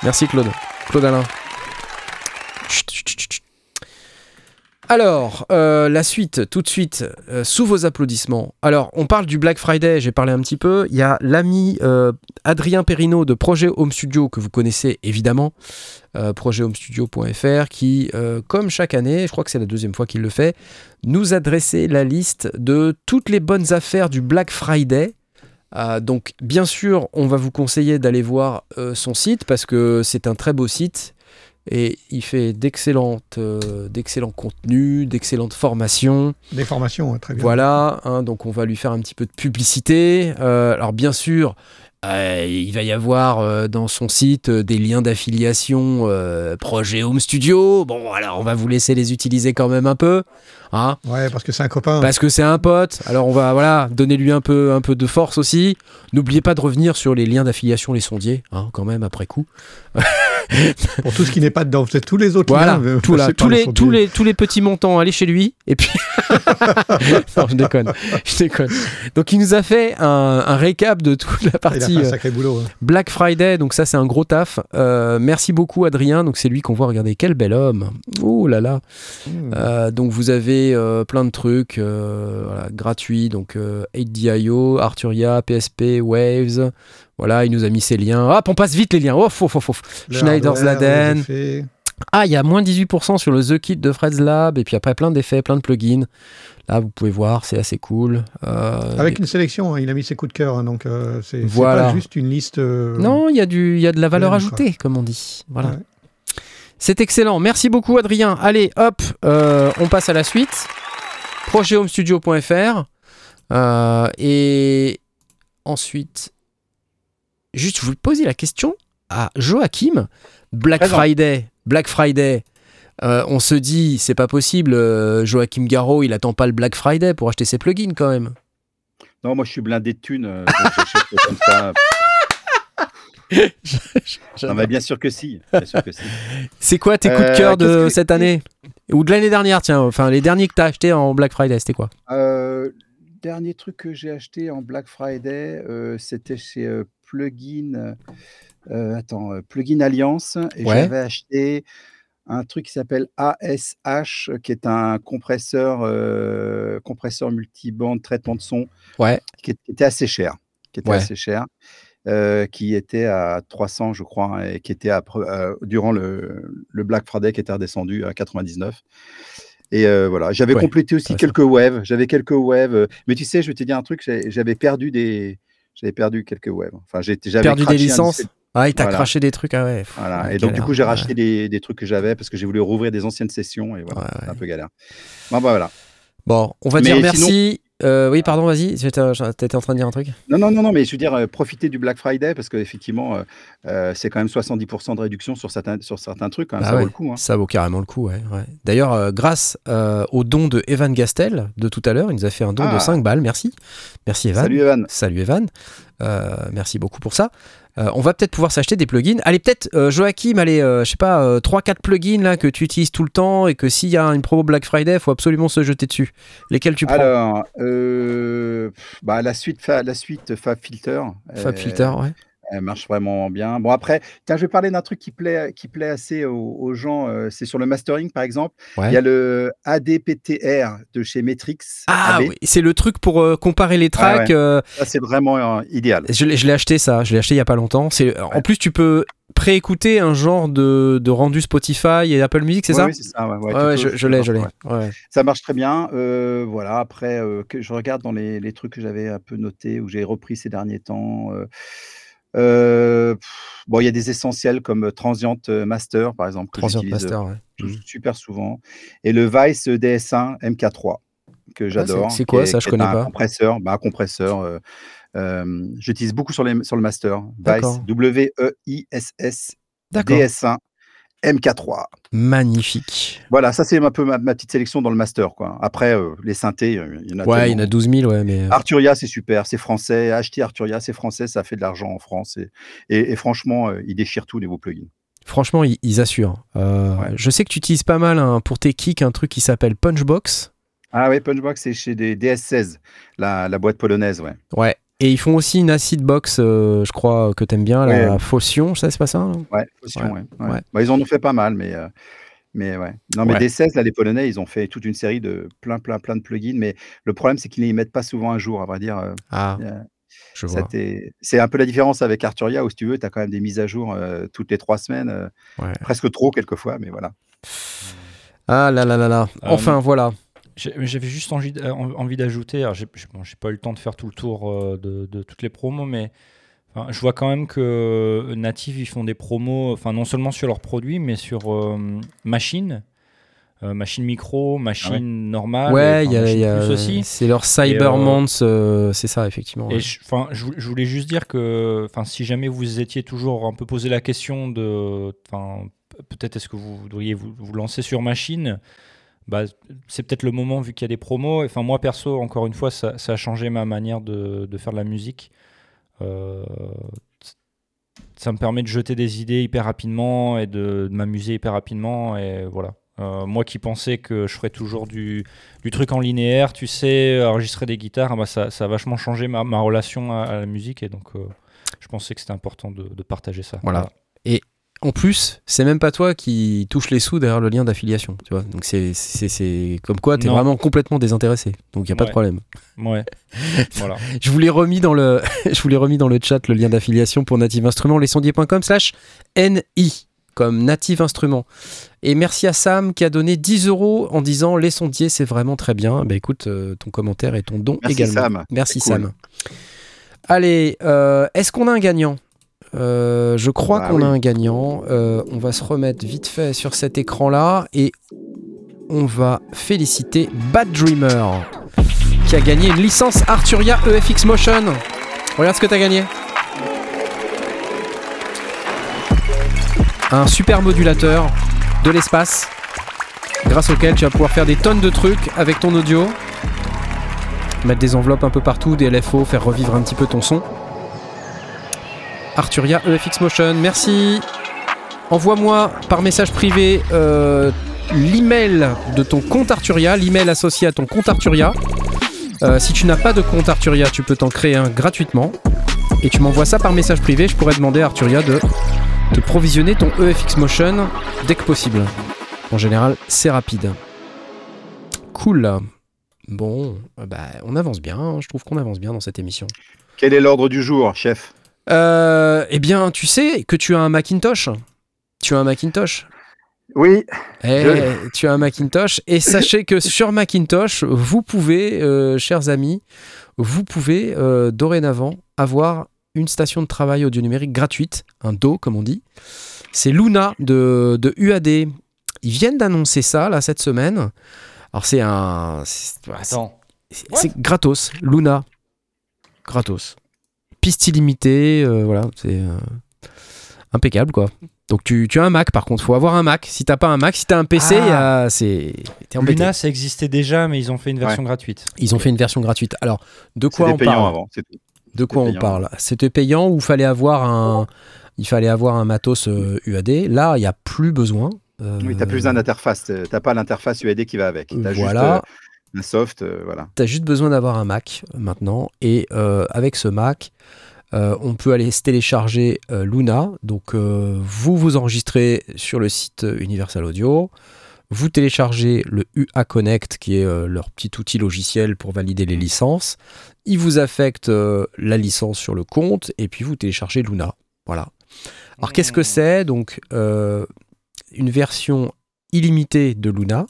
Speaker 1: Merci Claude. Claude Alain. Chut, chut, chut, chut. Alors, euh, la suite, tout de suite, euh, sous vos applaudissements. Alors, on parle du Black Friday, j'ai parlé un petit peu. Il y a l'ami euh, Adrien Perrino de Projet Home Studio, que vous connaissez évidemment, projethomestudio.fr, qui, comme chaque année, je crois que c'est la deuxième fois qu'il le fait, nous a dressé la liste de toutes les bonnes affaires du Black Friday. Donc, bien sûr, on va vous conseiller d'aller voir son site parce que c'est un très beau site et il fait d'excellentes, euh, d'excellents contenus, d'excellentes formations.
Speaker 3: Des formations, très bien.
Speaker 1: Voilà, hein, donc on va lui faire un petit peu de publicité. Euh, alors bien sûr, euh, il va y avoir dans son site des liens d'affiliation projet Home Studio. Bon, alors on va vous laisser les utiliser quand même un peu. Hein,
Speaker 3: Ouais, parce que c'est un copain.
Speaker 1: parce que c'est un pote. Alors on va voilà donner lui un peu un peu de force aussi. N'oubliez pas de revenir sur les liens d'affiliation les sondiers, hein, quand même après coup.
Speaker 3: Pour tout ce qui n'est pas dedans. C'est tous les autres
Speaker 1: Voilà,
Speaker 3: euh,
Speaker 1: tout là,
Speaker 3: passez
Speaker 1: tous les
Speaker 3: sondier.
Speaker 1: tous les tous les petits montants, allez chez lui et puis non, je déconne, je déconne. Donc il nous a fait un, un récap de toute la partie euh,
Speaker 3: boulot. hein.
Speaker 1: Black Friday, donc ça c'est un gros taf. Euh, merci beaucoup Adrien, donc c'est lui qu'on voit. Regardez quel bel homme. Oh là là.
Speaker 3: Mmh.
Speaker 1: Euh, donc vous avez plein de trucs voilà, gratuits, donc euh, 8DIO, Arturia, PSP, Waves. Voilà, il nous a mis ses liens. Hop, on passe vite les liens.
Speaker 3: Le
Speaker 1: Schneider's Laden. Ah, il y a moins 18% sur le The Kit de Fred's Lab, et puis après plein d'effets, plein de plugins. Là, vous pouvez voir, c'est assez cool. Euh,
Speaker 3: Avec une sélection, hein, il a mis ses coups de cœur, hein, donc euh, c'est
Speaker 1: Voilà.
Speaker 3: pas juste une liste. euh,
Speaker 1: Non, il y, a du- il y a de la valeur ajoutée, comme on dit. Voilà.
Speaker 3: Ouais.
Speaker 1: C'est excellent. Merci beaucoup, Adrien. Allez, hop, on passe à la suite. Projethomestudio.fr. Et ensuite, juste, je vous poser la question à Joachim. Black
Speaker 2: Présent.
Speaker 1: Friday. Black Friday. Euh, on se dit, c'est pas possible. euh, Joachim Garraud, il attend pas le Black Friday pour acheter ses plugins quand même.
Speaker 2: Non, moi je suis blindé de thunes. euh, donc j'achète comme ça. Non, mais bien sûr que si.
Speaker 1: C'est quoi tes coups de
Speaker 2: Euh,
Speaker 1: cœur de
Speaker 2: que-
Speaker 1: cette année Ou de l'année dernière, tiens. Enfin, les derniers que t'as achetés en Black Friday, c'était quoi?
Speaker 2: Euh, dernier truc que j'ai acheté en Black Friday, euh, c'était chez euh, Plugin. euh, attends, euh, Plugin Alliance. Et
Speaker 1: Ouais.
Speaker 2: j'avais acheté un truc qui s'appelle ASH, qui est un compresseur, euh, compresseur multibande, traitement de son,
Speaker 1: Ouais.
Speaker 2: qui, était assez cher. Qui était
Speaker 1: Ouais.
Speaker 2: assez cher. euh, qui était à 300, je crois, hein, et qui était à euh, durant le, le Black Friday, qui était redescendu à 99. Et euh, voilà, j'avais
Speaker 1: Ouais,
Speaker 2: complété aussi quelques waves. J'avais quelques waves. euh, Mais tu sais, je vais te dire un truc, j'avais perdu des, j'avais perdu quelques waves. Enfin, j'ai-
Speaker 1: Perdu des licences Ah, il t'a
Speaker 2: Voilà.
Speaker 1: craché des trucs, ah ouais.
Speaker 2: Voilà.
Speaker 1: Ouais,
Speaker 2: et donc, du coup, j'ai
Speaker 1: Ouais.
Speaker 2: racheté des, des trucs que j'avais parce que j'ai voulu rouvrir des anciennes sessions et voilà,
Speaker 1: Ouais,
Speaker 2: un peu galère. Bon, bah voilà.
Speaker 1: Bon, on va
Speaker 2: Mais
Speaker 1: dire
Speaker 2: sinon-
Speaker 1: merci. Euh, oui, pardon, vas-y. J'étais t'étais en train de dire un truc
Speaker 2: Non, non, non, non, mais je veux dire, euh, profiter du Black Friday parce qu'effectivement, euh, euh, c'est quand même 70% de réduction sur certains, sur certains trucs. hein,
Speaker 1: Ah
Speaker 2: ça
Speaker 1: ouais.
Speaker 2: vaut le coup. hein.
Speaker 1: Ça vaut carrément le coup, ouais. ouais. D'ailleurs, euh, grâce au don de Evan Gastel de tout à l'heure, il nous a fait un don de
Speaker 2: Ah.
Speaker 1: 5 balles. Merci. Merci, Evan.
Speaker 2: Salut Evan.
Speaker 1: Salut Evan. Merci beaucoup pour ça. Euh, on va peut-être pouvoir s'acheter des plugins. Allez, peut-être, euh, Joachim, allez, euh, je sais pas, 3-4 plugins là que tu utilises tout le temps et que s'il y a une promo Black Friday, il faut absolument se jeter dessus. Lesquels tu prends
Speaker 2: Alors, euh, bah, la suite, fa- la suite Fab Filter.
Speaker 1: Fab
Speaker 2: euh,
Speaker 1: Filter, ouais.
Speaker 2: Elle marche vraiment bien. Bon, après, tiens, je vais parler d'un truc qui plaît, qui plaît assez aux, aux gens. euh, c'est sur le mastering, par exemple.
Speaker 1: Ouais.
Speaker 2: Il y a le ADPTR de chez Matrix.
Speaker 1: Ah
Speaker 2: AB.
Speaker 1: oui, c'est le truc pour euh, comparer les tracks.
Speaker 2: ouais.
Speaker 1: euh,
Speaker 2: Ça, c'est vraiment euh, idéal.
Speaker 1: je l'ai je l'ai acheté ça, je l'ai acheté il y a pas longtemps. C'est en
Speaker 2: Ouais.
Speaker 1: plus tu peux préécouter un genre de, de rendu Spotify et Apple Music, c'est
Speaker 2: Ouais,
Speaker 1: ça?
Speaker 2: Oui, c'est ça. Ouais, ouais,
Speaker 1: Ouais, ouais, je, l'ai, je l'ai.
Speaker 2: ouais.
Speaker 1: Ouais.
Speaker 2: Ça marche très bien. euh, voilà. Après, euh, que je regarde dans les, les trucs que j'avais un peu notés ou j'ai repris ces derniers temps. euh, euh, pff, bon, il y a des essentiels comme euh, Transient euh, Master, par exemple, que
Speaker 1: Transient Master, ouais.
Speaker 2: su- super souvent. Et le Vice DS1 MK3. que j'adore.
Speaker 1: Ah, c'est
Speaker 2: qui
Speaker 1: quoi
Speaker 2: est-
Speaker 1: ça? Je connais
Speaker 2: un
Speaker 1: pas.
Speaker 2: compresseur, bah, un compresseur. euh, euh, J'utilise beaucoup sur, les, sur le master. Vice. W-E-I-S-S,
Speaker 1: D'accord.
Speaker 2: DS1, MK3.
Speaker 1: Magnifique.
Speaker 2: Voilà, ça c'est un peu ma, ma petite sélection dans le master. Quoi. Après, euh, les synthés, euh, il y en a
Speaker 1: Ouais, il y en a
Speaker 2: tellement.
Speaker 1: 12 000, ouais, mais. euh,
Speaker 2: Arturia, c'est super, c'est français. Acheter Arturia, c'est français, ça fait de l'argent en France. Et, et- et franchement, euh, ils déchirent tout niveau plugins.
Speaker 1: Franchement, ils, ils assurent. Euh,
Speaker 2: Ouais.
Speaker 1: Je sais que tu utilises pas mal hein, pour tes kicks un truc qui s'appelle Punchbox.
Speaker 2: Ah oui, Punchbox, c'est chez des DS16, la, la boîte polonaise, ouais.
Speaker 1: Ouais. Et ils font aussi une acid box, euh, je crois que t'aimes bien, la
Speaker 2: Ouais.
Speaker 1: Faution, ça c'est pas ça non?
Speaker 2: Ouais, Potion, ouais. ouais.
Speaker 1: ouais.
Speaker 2: Bah, ils en ont fait pas mal, mais, euh, mais ouais. Non, mais
Speaker 1: Ouais.
Speaker 2: DS16, là, les Polonais, ils ont fait toute une série de plein, plein, plein de plugins, mais le problème, c'est qu'ils ne les mettent pas souvent un jour, à vrai dire. euh,
Speaker 1: Ah,
Speaker 2: euh,
Speaker 1: je
Speaker 2: ça
Speaker 1: vois.
Speaker 2: t'est- c'est un peu la différence avec Arturia, où si tu veux, tu as quand même des mises à jour euh, toutes les trois semaines, euh,
Speaker 1: Ouais.
Speaker 2: presque trop quelquefois, mais voilà.
Speaker 1: Ah là là là là.
Speaker 4: Euh,
Speaker 1: Enfin, voilà.
Speaker 4: J'avais juste envie, euh, envie d'ajouter, j'ai bon, pas eu le temps de faire tout le tour euh, de, de toutes les promos, mais enfin, je vois quand même que Native, ils font des promos, enfin non seulement sur leurs produits, mais sur euh, machine, euh, machine micro, machine normale,
Speaker 1: ouais, il y a, il y c'est leur Cyber Months, euh, c'est ça, effectivement.
Speaker 4: Et
Speaker 1: ouais.
Speaker 4: je, voulais juste dire que, enfin, si jamais vous étiez toujours un peu posé la question de, peut-être est-ce que vous voudriez vous, vous lancer sur machine, bah, c'est peut-être le moment vu qu'il y a des promos. Enfin, moi perso, encore une fois, ça, a changé ma manière de, faire de la musique. Euh, ça me permet de jeter des idées hyper rapidement et de, m'amuser hyper rapidement et voilà. Euh, moi qui pensais que je ferais toujours du, truc en linéaire, tu sais, enregistrer des guitares, ah bah ça, a vachement changé ma, relation à, la musique et donc euh, je pensais que c'était important de, partager ça.
Speaker 1: Voilà. En plus, c'est même pas toi qui touche les sous derrière le lien d'affiliation, tu vois. Donc c'est c'est- c'est comme quoi t'es
Speaker 4: Non.
Speaker 1: vraiment complètement désintéressé. Donc il y a pas de problème.
Speaker 4: Ouais. voilà.
Speaker 1: Je vous l'ai remis dans le je vous l'ai remis dans le chat le lien d'affiliation pour Native Instruments lesondiers.com/slash NI comme Native Instruments. Et merci à Sam qui a donné 10 euros en disant les sondiers c'est vraiment très bien. Bah écoute euh, ton commentaire et ton don
Speaker 2: Merci,
Speaker 1: également.
Speaker 2: Sam.
Speaker 1: Merci
Speaker 2: C'est cool.
Speaker 1: Sam. Allez, euh, est-ce qu'on a un gagnant? Euh, Je crois
Speaker 2: Bah
Speaker 1: qu'on
Speaker 2: oui.
Speaker 1: a un gagnant. Euh, on va se remettre vite fait sur cet écran-là et on va féliciter Bad Dreamer qui a gagné une licence Arturia EFX Motion. Regarde ce que tu as gagné. Un super modulateur de l'espace grâce auquel tu vas pouvoir faire des tonnes de trucs avec ton audio mettre des enveloppes un peu partout, des LFO, faire revivre un petit peu ton son. Arturia EFX Motion, merci. Envoie-moi par message privé euh, l'email de ton compte Arturia, l'email associé à ton compte Arturia. Euh, si tu n'as pas de compte Arturia, tu peux t'en créer un gratuitement. Et tu m'envoies ça par message privé. Je pourrais demander à Arturia de te provisionner ton EFX Motion dès que possible. En général, c'est rapide. Cool. Bon, euh, bah, on avance bien. hein. Je trouve qu'on avance bien dans cette émission.
Speaker 2: Quel est l'ordre du jour, chef?
Speaker 1: Euh, eh bien, tu sais que tu as un Macintosh. Tu as un Macintosh.
Speaker 2: Oui,
Speaker 1: Eh,
Speaker 2: Je-
Speaker 1: tu as un Macintosh. Et sachez que sur Macintosh, vous pouvez, euh, chers amis, vous pouvez euh, dorénavant avoir une station de travail audio numérique gratuite, un DO comme on dit. C'est Luna de, de UAD. Ils viennent d'annoncer ça là cette semaine. Alors c'est un, c'est gratos, Luna. Gratos. Piste illimitée, euh, voilà, c'est euh, impeccable quoi. Donc tu, tu as un Mac par contre, faut avoir un Mac. Si t'as pas un Mac, si t'as un PC,
Speaker 4: Ah.
Speaker 1: c'est t'es embêté.
Speaker 4: Luna, ça existait déjà, mais ils ont fait une version gratuite.
Speaker 1: Ils ont fait une version gratuite. Alors, de quoi
Speaker 2: c'était
Speaker 1: on
Speaker 2: payant
Speaker 1: parle
Speaker 2: avant, c'est tout.
Speaker 1: De quoi on
Speaker 2: payant.
Speaker 1: parle? C'était payant ou fallait avoir un il fallait avoir un matos euh, UAD. Là, il y a plus besoin. Euh,
Speaker 2: Oui, t'as plus besoin d'interface, euh, t'as pas l'interface UAD qui va avec. T'as
Speaker 1: Voilà.
Speaker 2: juste euh, un soft, euh, voilà.
Speaker 1: tu as juste besoin d'avoir un Mac euh, maintenant. Et euh, avec ce Mac, euh, on peut aller se télécharger euh, Luna. Donc, euh, vous vous enregistrez sur le site Universal Audio. Vous téléchargez le UA Connect, qui est euh, leur petit outil logiciel pour valider les licences. Il vous affecte euh, la licence sur le compte. Et puis, vous téléchargez Luna. Voilà. Alors, qu'est-ce que c'est? Donc, euh, une version illimitée de Luna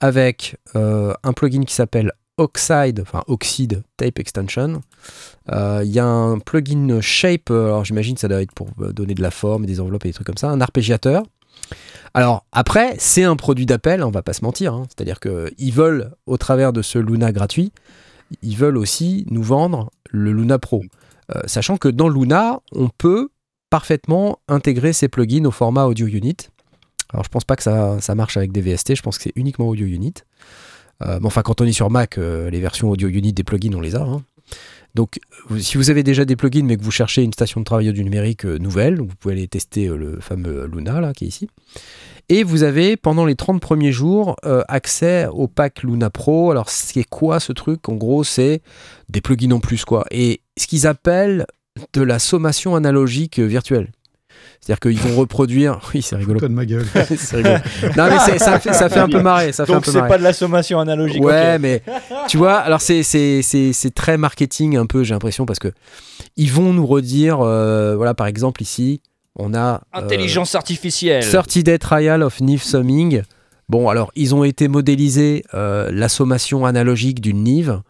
Speaker 1: avec euh, un plugin qui s'appelle Oxide, enfin Oxide Tape Extension. Euh, Il y a un plugin Shape, euh, alors j'imagine ça doit être pour donner de la forme, des enveloppes et des trucs comme ça, un arpégiateur, Alors après, c'est un produit d'appel, on va pas se mentir. hein. C'est-à-dire qu'ils veulent, au travers de ce Luna gratuit, ils veulent aussi nous vendre le Luna Pro. Sachant que dans Luna, on peut parfaitement intégrer ces plugins au format Audio Unit. Alors je pense pas que ça, marche avec des VST, je pense que c'est uniquement Audio Unit. Euh, mais enfin, quand on est sur Mac, euh, les versions Audio Unit des plugins, on les a. hein. Donc, si vous avez déjà des plugins, mais que vous cherchez une station de travail du numérique euh, nouvelle, vous pouvez aller tester le fameux Luna, là, qui est ici. Et vous avez, pendant les 30 premiers jours, accès au pack Luna Pro. Alors, c'est quoi ce truc? En gros, c'est des plugins en plus, quoi. Et ce qu'ils appellent de la sommation analogique virtuelle. C'est-à-dire qu'ils vont reproduire... Oui, c'est rigolo.
Speaker 3: De ma gueule.
Speaker 1: c'est rigolo. Non, mais ça, fait, ça fait un peu marrer. Ça fait un
Speaker 4: Donc c'est pas de la sommation analogique.
Speaker 1: Ouais, mais tu vois, alors c'est c'est c'est c'est très marketing un peu, j'ai l'impression parce que ils vont nous redire, euh, voilà, par exemple ici, on a euh,
Speaker 4: Intelligence artificielle.
Speaker 1: 30 Day Trial of Nive Summing. Bon, alors ils ont été modélisés euh, la sommation analogique d'une Nive,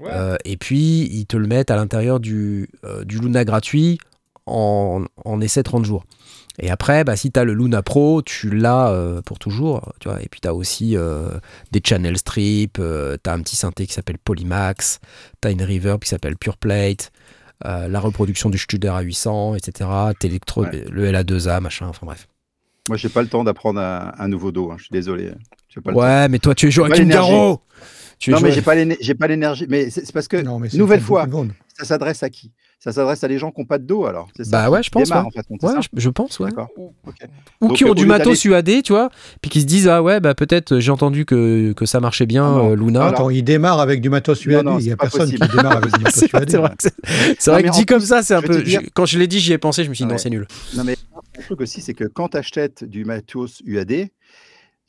Speaker 4: Ouais.
Speaker 1: euh, et puis ils te le mettent à l'intérieur du euh, du Luna gratuit en, en essai 30 jours. Et après, bah, si tu as le Luna Pro, tu l'as euh, pour toujours. Tu vois. Et puis tu as aussi euh, des channel strips, tu as un petit synthé qui s'appelle Polymax, tu as une reverb qui s'appelle Pure Plate, euh, la reproduction du Studer à 800, etc. t'as l'électro-
Speaker 2: Ouais.
Speaker 1: Le LA2A, machin, enfin bref.
Speaker 2: Moi, j'ai pas le temps d'apprendre un, un nouveau dos. hein, Je suis désolé. J'ai pas le temps.
Speaker 1: Ouais, mais toi tu es
Speaker 2: l'énergie.
Speaker 1: Garraud Tu es
Speaker 2: Non, mais j'ai pas l'énergie. Mais c'est parce que
Speaker 3: Non, mais
Speaker 2: nouvelle fois, ça s'adresse à qui? Ça s'adresse à des gens qui n'ont pas de dos alors. ça
Speaker 1: Bah ouais, je pense.
Speaker 2: Démarre,
Speaker 1: ouais.
Speaker 2: en fait,
Speaker 1: Ouais, je, je pense, ouais. Ou
Speaker 2: Donc,
Speaker 1: qui ont du matos UAD, tu vois, puis qui se disent ah ouais bah peut-être j'ai entendu que, que ça marchait bien
Speaker 2: Ah non.
Speaker 1: euh, Luna.
Speaker 3: Attends, il démarre avec du matos UAD.
Speaker 2: non,
Speaker 3: il n'y a personne
Speaker 2: possible.
Speaker 3: qui démarre avec du matos
Speaker 1: C'est vrai,
Speaker 3: UAD.
Speaker 1: c'est vrai que c'est- vrai dit comme ça, c'est un peu.
Speaker 2: te dire-
Speaker 1: je- Quand je l'ai dit, j'y ai pensé, je me suis dit non, c'est nul.
Speaker 2: Non, mais un truc aussi, c'est que quand tu achètes du matos UAD,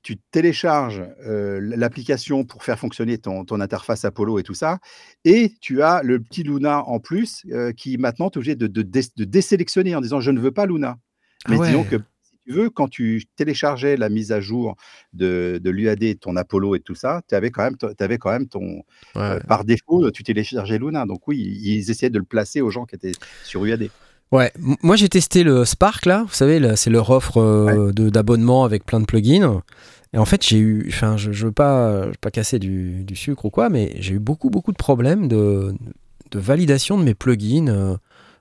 Speaker 2: tu télécharges euh, l'application pour faire fonctionner ton, ton interface Apollo et tout ça, et tu as le petit Luna en plus euh, qui maintenant est obligé de, de, dé- de désélectionner en disant je ne veux pas Luna. Mais
Speaker 1: Ah ouais.
Speaker 2: disons que si tu veux, quand tu téléchargeais la mise à jour de, de l'UAD, ton Apollo et tout ça, tu avais quand même, avais quand même ton, euh, par défaut, tu téléchargeais Luna. Donc oui, ils essayaient de le placer aux gens qui étaient sur UAD.
Speaker 1: Ouais, moi j'ai testé le Spark là, vous savez, c'est leur offre euh, de- d'abonnement avec plein de plugins. Et en fait, j'ai eu, enfin, je, je veux pas, je veux pas casser du, du sucre ou quoi, mais j'ai eu beaucoup, beaucoup de problèmes de, de validation de mes plugins, euh,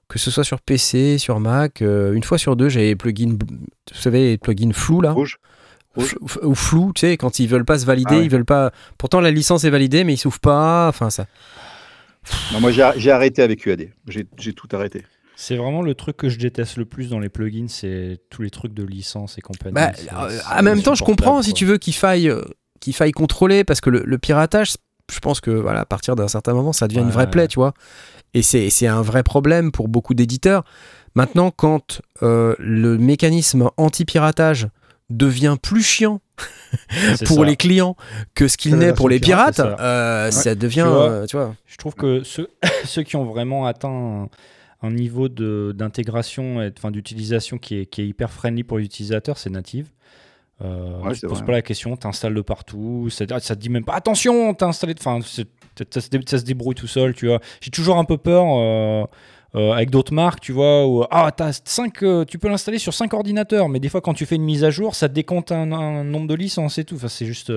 Speaker 1: que ce soit sur PC, sur Mac. euh, une fois sur deux, j'ai les plugins, vous savez, les plugins flous là,
Speaker 2: Rouge. rouge.
Speaker 1: Ou flou, tu sais, quand ils veulent pas se valider,
Speaker 2: Ah ouais.
Speaker 1: ils veulent pas. Pourtant, la licence est validée, mais ils s'ouvrent pas. Enfin, ça.
Speaker 2: Non, moi, j'ai arrêté avec UAD. J'ai tout arrêté.
Speaker 4: C'est vraiment le truc que je déteste le plus dans les plugins, c'est tous les trucs de licence et compagnie.
Speaker 1: Bah, euh, en même temps, je comprends si tu veux qu'il faille, euh, qu'il faille contrôler, parce que le, le piratage, je pense que voilà, à partir d'un certain moment, ça devient une
Speaker 4: Ouais.
Speaker 1: vraie plaie, tu vois. Et c'est c'est un vrai problème pour beaucoup d'éditeurs. Maintenant, quand euh, le mécanisme anti-piratage devient plus chiant pour
Speaker 4: ça.
Speaker 1: les clients que ce qu'il n'est pour les pirates,
Speaker 4: pirate, ça.
Speaker 1: euh, ça devient,
Speaker 4: Tu vois,
Speaker 1: euh, tu vois.
Speaker 4: Je trouve que ceux, ceux qui ont vraiment atteint un, niveau de- d'intégration et enfin, d'utilisation qui est, qui est hyper friendly pour les utilisateurs, c'est Native. Euh,
Speaker 2: Ouais,
Speaker 4: tu
Speaker 2: c'est
Speaker 4: te poses
Speaker 2: vrai.
Speaker 4: pas la question, tu installes de partout, ça, ça te dit même pas attention, t'as installé, enfin, ça, ça se débrouille tout seul, tu vois. J'ai toujours un peu peur euh, euh, avec d'autres marques, tu vois, où ah, t'as cinq, euh, tu peux l'installer sur 5 ordinateurs, mais des fois quand tu fais une mise à jour, ça te décompte un, un nombre de licences et tout. Enfin, c'est juste.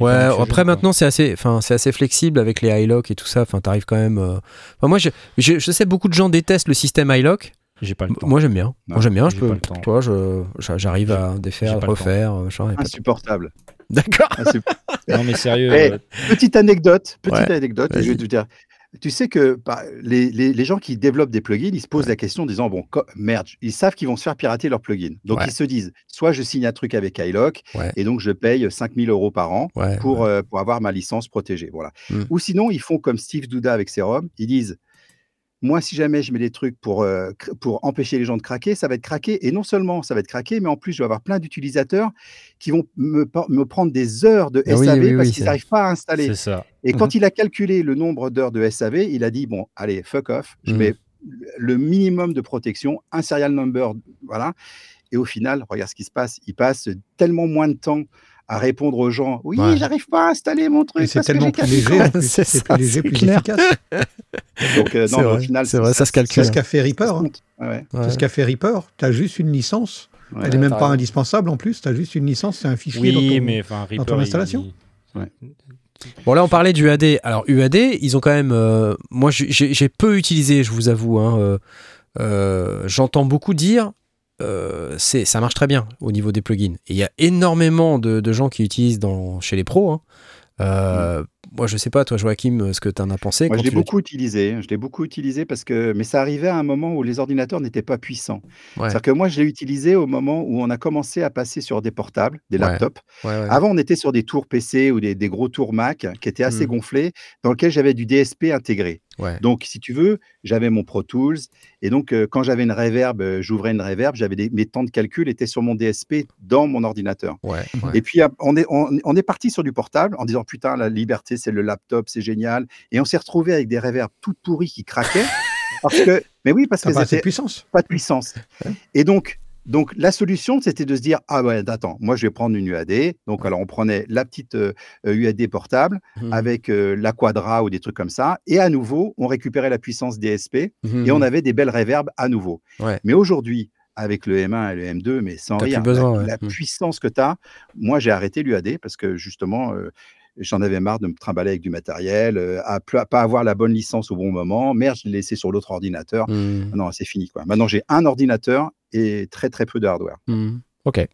Speaker 4: Euh,
Speaker 1: Ouais, après maintenant c'est assez, enfin c'est assez flexible avec les iLock et tout ça. Enfin, t'arrives quand même. euh, enfin, moi, je, je, je sais beaucoup de gens détestent le système iLock.
Speaker 4: J'ai pas le temps.
Speaker 1: Moi j'aime bien. Moi j'aime bien. Je peux, je- j'arrive à défaire, refaire, de-
Speaker 2: Insupportable.
Speaker 1: D'accord.
Speaker 4: Non, mais sérieux.
Speaker 2: Eh,
Speaker 4: euh,
Speaker 2: Petite anecdote, petite
Speaker 1: Ouais,
Speaker 2: anecdote, je vais te dire. Tu sais que bah, les, les- les gens qui développent des plugins, ils se posent la question en disant bon, merde, ils savent qu'ils vont se faire pirater leur plugin. Donc
Speaker 1: Ouais.
Speaker 2: ils se disent soit je signe un truc avec iLock
Speaker 1: Ouais.
Speaker 2: et donc je paye 5000 euros par an pour, euh, pour avoir ma licence protégée. Voilà.
Speaker 1: Mm.
Speaker 2: Ou sinon, ils font comme Steve Douda avec Serum, ils disent moi, si jamais je mets des trucs pour, euh, pour empêcher les gens de craquer, ça va être craqué. Et non seulement ça va être craqué, mais en plus, je vais avoir plein d'utilisateurs qui vont me, me prendre des heures de
Speaker 1: Ah oui,
Speaker 2: SAV
Speaker 1: oui,
Speaker 2: parce
Speaker 1: oui,
Speaker 2: qu'ils n'arrivent pas à installer.
Speaker 4: C'est ça.
Speaker 2: Et quand il a calculé le nombre d'heures de SAV, il a dit bon, allez, fuck off, je
Speaker 1: Mhm.
Speaker 2: mets le minimum de protection, un serial number, voilà. Et au final, regarde ce qui se passe. Il passe tellement moins de temps à répondre aux gens. Oui,
Speaker 1: Ouais.
Speaker 2: j'arrive pas à installer mon truc.
Speaker 3: C'est
Speaker 2: que
Speaker 3: tellement plus léger, plus.
Speaker 1: C'est ça,
Speaker 3: plus léger, plus
Speaker 1: clair.
Speaker 3: efficace.
Speaker 2: Donc, euh, non, au final,
Speaker 1: c'est vrai, ça se calcule.
Speaker 3: C'est ce qu'a fait Reaper. hein.
Speaker 2: Ouais.
Speaker 3: C'est ce qu'a fait Reaper. Tu as juste une licence
Speaker 2: Ouais,
Speaker 3: Elle n'est même
Speaker 1: t'as
Speaker 3: pas indispensable en plus. Tu as juste une licence, c'est un fichier. dans
Speaker 4: Oui,
Speaker 3: ton-
Speaker 4: mais enfin, Reaper,
Speaker 3: ton
Speaker 4: il-
Speaker 3: installation.
Speaker 1: Bon, là, on parlait du AD. Alors, UAD, ils ont quand même. euh, moi, j'ai peu utilisé, je vous avoue. hein, euh, euh, J'entends beaucoup dire. Euh, c'est- ça marche très bien au niveau des plugins. Et il y a énormément de, de gens qui utilisent dans, chez les pros. hein. Euh, Moi, je sais pas, toi, Joachim, ce que tu en as pensé.
Speaker 2: Moi,
Speaker 1: quand
Speaker 2: je l'ai beaucoup utilisé. Je l'ai beaucoup utilisé parce que, mais ça arrivait à un moment où les ordinateurs n'étaient pas puissants.
Speaker 1: Ouais.
Speaker 2: C'est-à-dire que moi, je l'ai utilisé au moment où on a commencé à passer sur des portables, des laptops.
Speaker 1: Ouais, ouais.
Speaker 2: Avant, on était sur des tours PC ou des, des gros tours Mac qui étaient assez
Speaker 1: Mm.
Speaker 2: gonflés, dans lesquels j'avais du DSP intégré.
Speaker 1: Ouais.
Speaker 2: Donc, si tu veux, j'avais mon Pro Tools. Et donc, euh, quand j'avais une reverb, euh, j'ouvrais une reverb, j'avais des, mes temps de calcul étaient sur mon DSP dans mon ordinateur.
Speaker 1: Ouais, ouais.
Speaker 2: Et puis, ap- on est, on, on est parti sur du portable en disant Putain, la liberté, c'est le laptop, c'est génial. Et on s'est retrouvé avec des reverbs toutes pourries qui craquaient. parce que, mais oui, parce qu'elles
Speaker 3: pas de puissance.
Speaker 2: pas de puissance. Et donc, donc, la solution, c'était de se dire Ah ouais, attends, moi, je vais prendre une UAD. Donc, alors, on prenait la petite euh, euh, UAD portable
Speaker 1: Mhm.
Speaker 2: avec euh, la Quadra ou des trucs comme ça. Et à nouveau, on récupérait la puissance DSP
Speaker 1: Mhm.
Speaker 2: et on avait des belles reverbs à nouveau.
Speaker 1: Ouais.
Speaker 2: Mais aujourd'hui, avec le M1 et le M2, mais sans rien,
Speaker 1: besoin,
Speaker 2: la,
Speaker 1: ouais.
Speaker 2: la puissance que tu as, moi j'ai arrêté l'UAD parce que justement, euh, j'en avais marre de me trimballer avec du matériel, euh, à, à pas avoir la bonne licence au bon moment. Merde, je l'ai laissé sur l'autre ordinateur.
Speaker 1: Mhm.
Speaker 2: Non, c'est fini. Quoi. Maintenant, j'ai un ordinateur et très très peu de hardware.
Speaker 1: Mhm. Ok.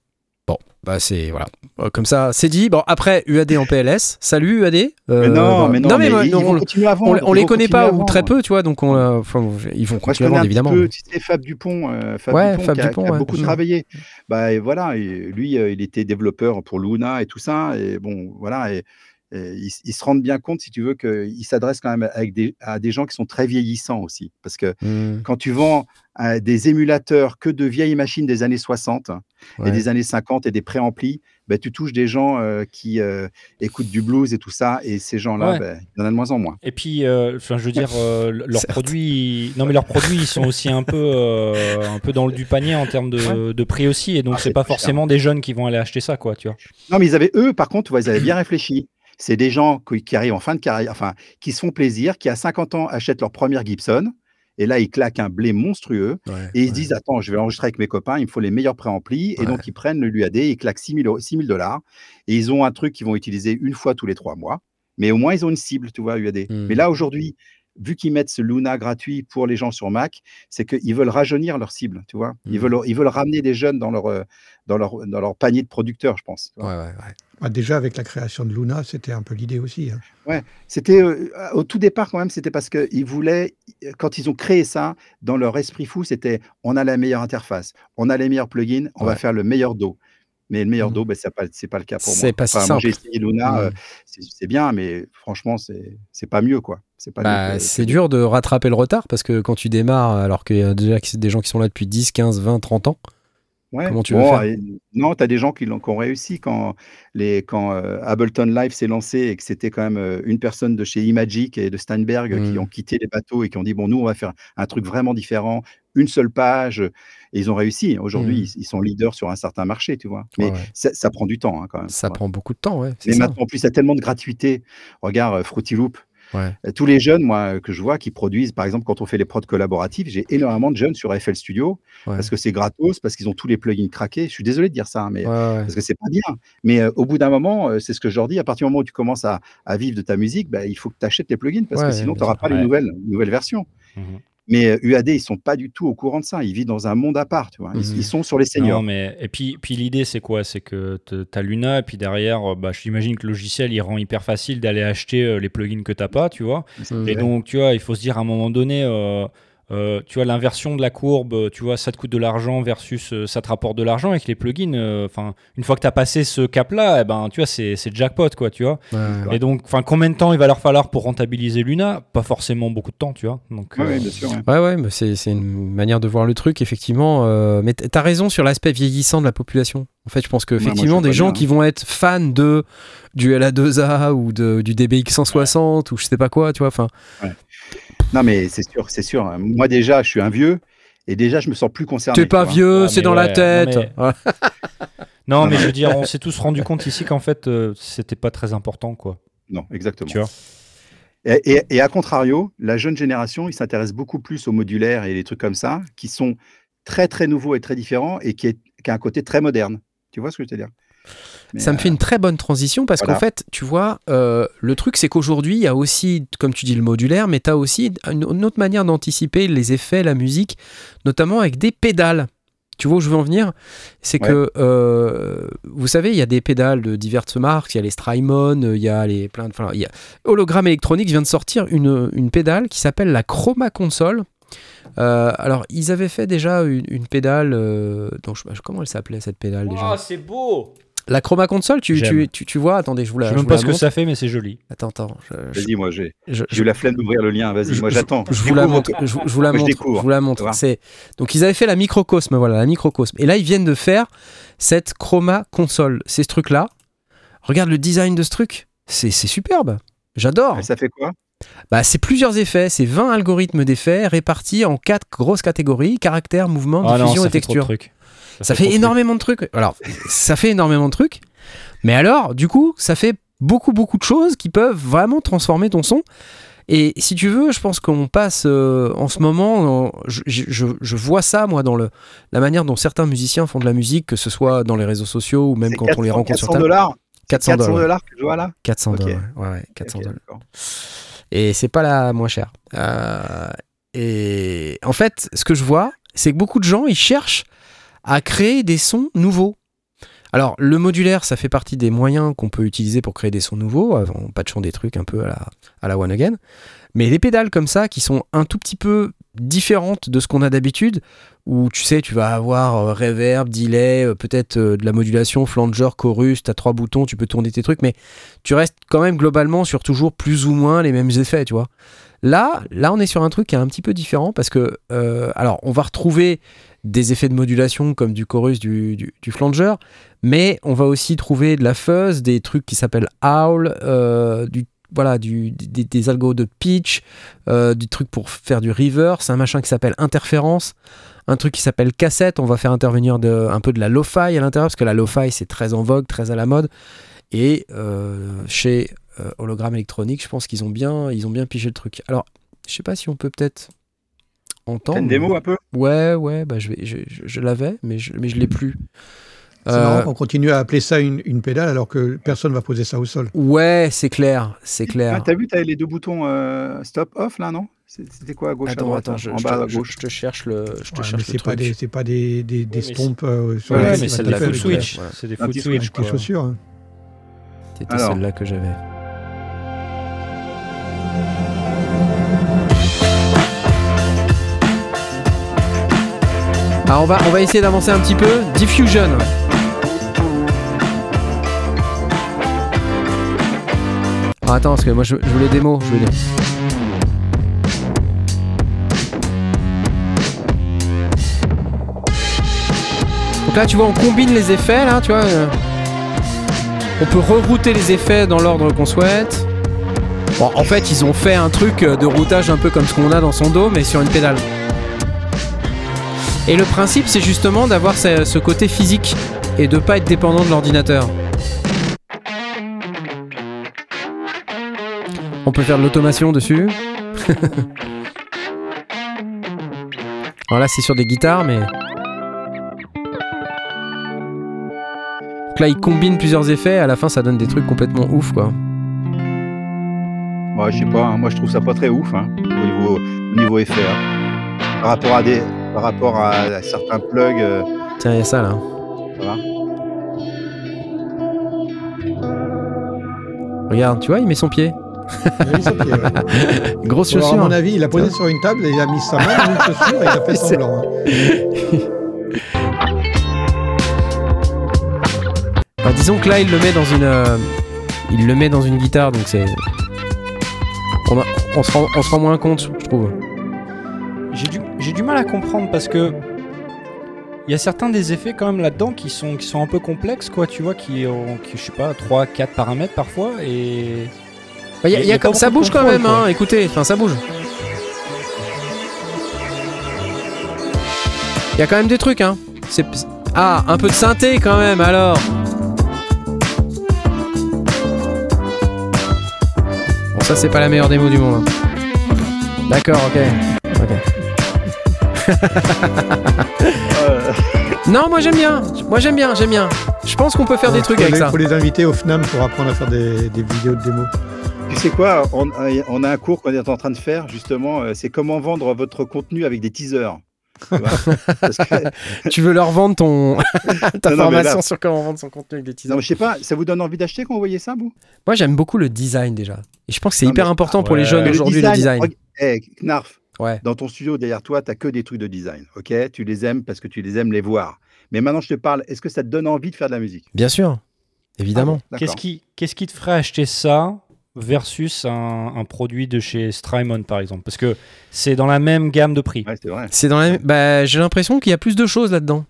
Speaker 1: Bon, bah c'est voilà. Comme ça, c'est dit. Bon, après UAD en PLS. Salut UAD. Euh,
Speaker 2: mais non, mais non, mais
Speaker 1: moi,
Speaker 2: ils
Speaker 1: non,
Speaker 2: vont
Speaker 1: on,
Speaker 2: à
Speaker 1: on- on les connaît pas ou très peu, tu vois. Donc on, euh, enfin, ils vont continuer évidemment.
Speaker 2: peu, tu sais, Fab Dupont, euh, Fab
Speaker 1: Ouais,
Speaker 2: Dupont
Speaker 1: Fab
Speaker 2: qui a,
Speaker 1: Dupont,
Speaker 2: qui a
Speaker 1: ouais.
Speaker 2: beaucoup
Speaker 1: Mm.
Speaker 2: travaillé. Bah, et voilà, et lui, euh, il était développeur pour Luna et tout ça. Et bon, voilà, et ils, ils se rendent bien compte, si tu veux, qu'il s'adresse quand même avec des, à des gens qui sont très vieillissants aussi. Parce que
Speaker 1: Mhm.
Speaker 2: quand tu vends euh, des émulateurs que de vieilles machines des années 60
Speaker 1: Ouais.
Speaker 2: et des années 50 et des préamplis, bah, tu touches des gens euh, qui euh, écoutent du blues et tout ça. Et ces gens-là,
Speaker 4: Ouais.
Speaker 2: bah, il y en a de moins en moins.
Speaker 4: Et puis, enfin, je veux dire, leurs produits, non mais leurs produits, ils sont aussi un peu, un peu dans le du panier en termes de, de prix aussi, et donc
Speaker 2: Ah,
Speaker 4: c'est pas
Speaker 2: cher.
Speaker 4: forcément des jeunes qui vont aller acheter ça, quoi, tu vois.
Speaker 2: Non, mais ils avaient, eux, par contre, ils avaient bien réfléchi. C'est des gens qui, arrivent en fin de carrière, enfin, qui se font plaisir, qui à 50 ans achètent leur première Gibson. Et là, ils claquent un blé monstrueux.
Speaker 1: Ouais,
Speaker 2: Et ils
Speaker 1: ouais.
Speaker 2: se disent, attends, je vais enregistrer avec mes copains, il me faut les meilleurs préamplis.
Speaker 1: Ouais.
Speaker 2: Et donc, ils prennent le l'UAD, ils claquent 6 000 dollars. Et ils ont un truc qu'ils vont utiliser une fois tous les trois mois. Mais au moins, ils ont une cible, tu vois, UAD.
Speaker 1: Mm.
Speaker 2: Mais là, aujourd'hui, vu qu'ils mettent ce Luna gratuit pour les gens sur Mac, c'est qu'ils veulent rajeunir leur cible, tu vois. Ils,
Speaker 1: Mm.
Speaker 2: veulent, ils veulent ramener des jeunes dans leur, euh, dans leur, dans leur panier de producteurs, je pense.
Speaker 1: Ouais, ouais, ouais.
Speaker 3: Bah, déjà, avec la création de Luna, c'était un peu l'idée aussi. hein.
Speaker 2: C'était euh, au tout départ quand même, c'était parce qu'ils voulaient, quand ils ont créé ça, dans leur esprit fou, c'était on a la meilleure interface, on a les meilleurs plugins, on
Speaker 1: Ouais.
Speaker 2: va faire le meilleur dos. Mais le meilleur
Speaker 1: Mhm.
Speaker 2: dos, ben, c'est pas, c'est pas le cas pour moi.
Speaker 1: C'est pas si
Speaker 2: moi,
Speaker 1: simple.
Speaker 2: j'ai essayé Luna, euh, c'est bien, mais franchement, c'est pas mieux quoi. C'est pas
Speaker 1: Bah,
Speaker 2: que-
Speaker 1: dur de rattraper le retard parce que quand tu démarres, alors qu'il y a déjà des gens qui sont là depuis 10, 15, 20, 30 ans.
Speaker 2: Ouais.
Speaker 1: Comment tu veux faire?
Speaker 2: Non, tu as des gens qui, l'ont- qui ont réussi quand, les, quand euh, Ableton Live s'est lancé et que c'était quand même euh, une personne de chez Imagic et de Steinberg qui
Speaker 1: Mm.
Speaker 2: ont quitté les bateaux et qui ont dit bon, nous, on va faire un truc vraiment différent, une seule page. Et ils ont réussi. Aujourd'hui,
Speaker 1: Mm.
Speaker 2: ils, ils sont leaders sur un certain marché, tu vois. Mais
Speaker 1: Ouais, ouais.
Speaker 2: ça, ça prend du temps hein, quand même.
Speaker 1: Ça
Speaker 2: Ouais.
Speaker 1: prend beaucoup de temps, ouais.
Speaker 2: Mais maintenant, en plus, il y a tellement de gratuité. Regarde euh, Fruity Loop.
Speaker 1: Ouais.
Speaker 2: Euh, Tous les jeunes, moi, que je vois, qui produisent, par exemple, quand on fait les prods collaboratifs, j'ai énormément de jeunes sur FL Studio
Speaker 1: Ouais.
Speaker 2: parce que c'est gratos, parce qu'ils ont tous les plugins craqués. Je suis désolé de dire ça, hein, mais parce que c'est pas bien. Mais euh, au bout d'un moment, euh, c'est ce que je leur dis, à partir du moment où tu commences à, à vivre de ta musique, bah, il faut que tu achètes les plugins parce que sinon, tu n'auras pas les nouvelles, nouvelles versions.
Speaker 4: Mhm.
Speaker 2: Mais euh, UAD, ils sont pas du tout au courant de ça. Ils vivent dans un monde à part, tu vois. Ils,
Speaker 1: Mhm.
Speaker 2: ils sont sur les seniors.
Speaker 4: Non, mais et puis, puis l'idée c'est quoi? C'est que te- t'as Luna et puis derrière, euh, bah, j'imagine que le logiciel il rend hyper facile d'aller acheter euh, les plugins que t'as pas, tu vois. Et donc tu vois, il faut se dire à un moment donné, euh, euh, tu vois l'inversion de la courbe, euh, tu vois, ça te coûte de l'argent versus euh, ça te rapporte de l'argent avec les plugins. euh, Enfin, une fois que t'as passé ce cap-là, eh ben tu vois, c'est c'est jackpot quoi, tu vois.
Speaker 1: Ouais, ouais.
Speaker 4: Et donc, enfin, combien de temps il va leur falloir pour rentabiliser Luna? Pas forcément beaucoup de temps, tu vois. Donc,
Speaker 2: Ouais,
Speaker 4: euh,
Speaker 2: ouais, bien sûr. ouais.
Speaker 1: Ouais, ouais, mais c'est c'est une manière de voir le truc, effectivement. euh, mais t- t'as raison sur l'aspect vieillissant de la population. En fait, je pense que
Speaker 2: moi, je
Speaker 1: effectivement,
Speaker 2: vois
Speaker 1: des gens
Speaker 2: bien,
Speaker 1: qui vont être fans de du LA2A ou de, du DBX 160 ou je sais pas quoi, tu vois. Enfin,
Speaker 2: Non, mais c'est sûr, c'est sûr. Moi, déjà, je suis un vieux et déjà, je me sens plus concerné.
Speaker 1: t'es pas vieux,
Speaker 4: Ouais,
Speaker 1: c'est dans la tête.
Speaker 4: non, mais-. Non, je veux dire, on s'est tous rendu compte ici qu'en fait, euh, c'était pas très important, quoi.
Speaker 2: Non, exactement.
Speaker 4: Tu vois
Speaker 2: Et, et- et à contrario, la jeune génération, ils s'intéressent beaucoup plus au modulaire et les trucs comme ça, qui sont très très nouveaux et très différents et qui, est- qui a un côté très moderne. Tu vois ce que je veux dire? Mais,
Speaker 1: Ça me
Speaker 2: euh,
Speaker 1: fait une très bonne transition parce
Speaker 2: voilà.
Speaker 1: qu'en fait, tu vois, euh, le truc, c'est qu'aujourd'hui, il y a aussi, comme tu dis, le modulaire, mais tu as aussi une, une autre manière d'anticiper les effets, la musique, notamment avec des pédales. Tu vois où je veux en venir? C'est
Speaker 2: Ouais.
Speaker 1: que, euh, vous savez, il y a des pédales de diverses marques, il y a les Strymon, euh, il y a les plein de... Enfin, il y a... Hologramme électronique vient de sortir une, une pédale qui s'appelle la Chroma Console. Euh, alors, ils avaient fait déjà une, une pédale... euh, dont je- comment elle s'appelait cette pédale déjà?
Speaker 4: Oh, c'est beau
Speaker 1: la Chroma Console, tu, tu, tu, tu vois, attendez, je vous
Speaker 4: Je
Speaker 1: la.
Speaker 4: sais
Speaker 1: je
Speaker 4: même pas
Speaker 1: la
Speaker 4: ce que ça fait, mais c'est joli.
Speaker 1: Attends, attends.
Speaker 2: Vas-y, moi, j'ai
Speaker 1: je-
Speaker 2: j'ai eu la flemme d'ouvrir le lien. Vas-y,
Speaker 1: je-
Speaker 2: moi, j'attends.
Speaker 1: je vous la montre. Je, je vous la
Speaker 2: Moi, je
Speaker 1: montre.
Speaker 2: découvre,
Speaker 1: Je vous la montre. C'est donc ils avaient fait la microcosme, voilà, la microcosme. Et là, ils viennent de faire cette Chroma Console. C'est ce truc-là. Regarde le design de ce truc. C'est c'est superbe. J'adore.
Speaker 2: Et Ça fait quoi?
Speaker 1: Bah, c'est plusieurs effets. C'est 20 algorithmes d'effets répartis en quatre grosses catégories caractère, mouvement,
Speaker 4: Ah non,
Speaker 1: diffusion
Speaker 4: ça
Speaker 1: et
Speaker 4: fait trop de
Speaker 1: texture.
Speaker 4: trucs.
Speaker 1: Ça fait énormément de trucs. Alors, ça fait énormément de trucs. Mais alors, du coup, ça fait beaucoup, beaucoup de choses qui peuvent vraiment transformer ton son. Et si tu veux, je pense qu'on passe euh, en ce moment, en- je, je- je vois ça, moi, dans le, la manière dont certains musiciens font de la musique, que ce soit dans les réseaux sociaux ou même quand on les
Speaker 2: 400
Speaker 1: rencontre sur
Speaker 2: 400
Speaker 1: table.
Speaker 2: dollars
Speaker 1: 400
Speaker 2: 400
Speaker 1: dollars.
Speaker 2: dollars que je vois là
Speaker 1: 400
Speaker 2: Ok.
Speaker 1: dollars. Ouais, ouais, 400
Speaker 2: Ok,
Speaker 1: dollars. Et c'est pas la moins chère. Euh, et en fait, ce que je vois, c'est que beaucoup de gens, ils cherchent à créer des sons nouveaux. Alors, le modulaire, ça fait partie des moyens qu'on peut utiliser pour créer des sons nouveaux, euh, en patchant des trucs un peu à la, à la One Again. Mais les pédales comme ça, qui sont un tout petit peu différentes de ce qu'on a d'habitude, où tu sais, tu vas avoir euh, reverb, delay, euh, peut-être euh, de la modulation, flanger, chorus, tu as trois boutons, tu peux tourner tes trucs, mais tu restes quand même globalement sur toujours plus ou moins les mêmes effets, tu vois. Là, là, on est sur un truc qui est un petit peu différent parce que, alors, on va retrouver des effets de modulation comme du chorus, du, du, flanger, mais on va aussi trouver de la fuzz, des trucs qui s'appellent howl, euh, du voilà, du, des, des algos de pitch, euh, du truc pour faire du reverse, un machin qui s'appelle interférence, un truc qui s'appelle cassette. On va faire intervenir de, un peu de la lo-fi à l'intérieur parce que la lo-fi c'est très en vogue, très à la mode. Et euh, chez euh, Hologramme électronique, je pense qu'ils ont bien, ils ont bien pigé le truc. Alors, je sais pas si on peut peut-être entendre.
Speaker 2: Une démo un peu?
Speaker 1: Ouais, ouais, bah je vais, je, je- je l'avais, mais je, mais je l'ai plus.
Speaker 3: C'est
Speaker 1: Euh,
Speaker 3: marrant qu'on continue à appeler ça une, une pédale alors que personne va poser ça au sol.
Speaker 1: ouais, c'est clair, c'est clair.
Speaker 2: Ah, T'as vu, t'as les deux boutons euh, stop off là, non? C'était quoi à gauche à
Speaker 1: Attends,
Speaker 2: droite
Speaker 1: attends, je,
Speaker 2: En
Speaker 1: je
Speaker 2: bas
Speaker 1: te,
Speaker 2: à gauche.
Speaker 1: je te cherche le, je te
Speaker 3: Ouais,
Speaker 1: cherche
Speaker 3: mais
Speaker 1: le
Speaker 3: c'est
Speaker 1: truc.
Speaker 3: pas des, c'est pas des, des, des
Speaker 4: mais
Speaker 3: stompes euh, sur
Speaker 2: Ouais,
Speaker 3: sur
Speaker 4: mais c'est de la
Speaker 3: avec-
Speaker 4: switch.
Speaker 1: voilà.
Speaker 4: C'est des
Speaker 2: petit
Speaker 4: switch.
Speaker 3: les
Speaker 4: quoi.
Speaker 3: chaussures. hein.
Speaker 1: C'était
Speaker 2: Alors.
Speaker 1: celle-là que j'avais. Alors on va, on va essayer d'avancer un petit peu. Diffusion. Ah, attends, parce que moi je, je voulais des mots. Je. Donc là, tu vois, on combine les effets, là, tu vois. euh, On peut rerouter les effets dans l'ordre qu'on souhaite. Bon, en fait, ils ont fait un truc de routage un peu comme ce qu'on a dans son dos, mais sur une pédale. Et le principe, c'est justement d'avoir ce, côté physique et de pas être dépendant de l'ordinateur. On peut faire de l'automation dessus. Alors là, c'est sur des guitares, mais. Donc là, ils combinent plusieurs effets. À la fin, ça donne des trucs complètement ouf, quoi.
Speaker 2: Ouais, je sais pas, hein, moi je trouve ça pas très ouf hein, au, niveau, au niveau effet. hein. Par rapport à des, par rapport à, à certains plugs, euh,
Speaker 1: Tiens, il y a ça là.
Speaker 2: ça va.
Speaker 1: Regarde, tu vois, il met son pied.
Speaker 3: Il a mis son pied, ouais.
Speaker 1: Grosse
Speaker 3: Alors, à
Speaker 1: chaussure.
Speaker 3: mon avis, il a posé sur une table et il a mis sa main dans une chaussure et il a fait semblant. hein.
Speaker 1: Enfin, disons que là, il le met dans une, euh, il le met dans une guitare, donc c'est, on, a- on se rend, on se rend moins compte, je trouve.
Speaker 4: J'ai du, mal à comprendre parce que il y a certains des effets quand même là-dedans qui sont, qui sont un peu complexes, quoi, tu vois, qui ont, qui, je sais pas, 3, 4 paramètres parfois et.
Speaker 1: Bah, y a-
Speaker 4: y
Speaker 1: y comme- ça bouge quand même,
Speaker 4: quoi.
Speaker 1: hein. Écoutez, enfin, ça bouge. Il y a quand même des trucs, hein. C'est, ah, un peu de synthé quand même, alors. Bon, ça, c'est pas la meilleure démo du monde. hein. D'accord, ok. Ok.
Speaker 2: Euh,
Speaker 1: Non, moi j'aime bien. Moi j'aime bien, j'aime bien. Je pense qu'on peut faire des trucs avec
Speaker 3: les,
Speaker 1: ça.
Speaker 3: faut les inviter au FNAM pour apprendre à faire des, des vidéos de démo.
Speaker 2: tu sais quoi on, on a un cours qu'on est en train de faire, justement. euh, C'est comment vendre votre contenu avec des teasers. Tu vois Parce que-
Speaker 1: Tu veux leur vendre ton ta
Speaker 2: Non, non, mais
Speaker 1: formation
Speaker 2: là-
Speaker 1: sur comment vendre son contenu avec des teasers.
Speaker 2: non, je sais pas, ça vous donne envie d'acheter quand vous voyez ça, vous?
Speaker 1: Moi j'aime beaucoup le design déjà. Et je pense que c'est hyper
Speaker 2: mais-
Speaker 1: important pour
Speaker 4: Ouais.
Speaker 1: les jeunes aujourd'hui le design.
Speaker 2: reg- Eh, Knarf,
Speaker 1: Ouais.
Speaker 2: dans ton studio derrière toi, tu que des trucs de design. Ok? Tu les aimes parce que tu les aimes les voir. Mais maintenant, je te parle, est-ce que ça te donne envie de faire de la musique?
Speaker 1: Bien sûr. Évidemment.
Speaker 2: Ah bon,
Speaker 4: Qu'est-ce qui, qu'est-ce qui te ferait acheter ça versus un, un produit de chez Strymon, par exemple? Parce que c'est dans la même gamme de prix.
Speaker 2: Ouais, c'est vrai.
Speaker 1: C'est dans la bah, j'ai l'impression qu'il y a plus de choses là-dedans,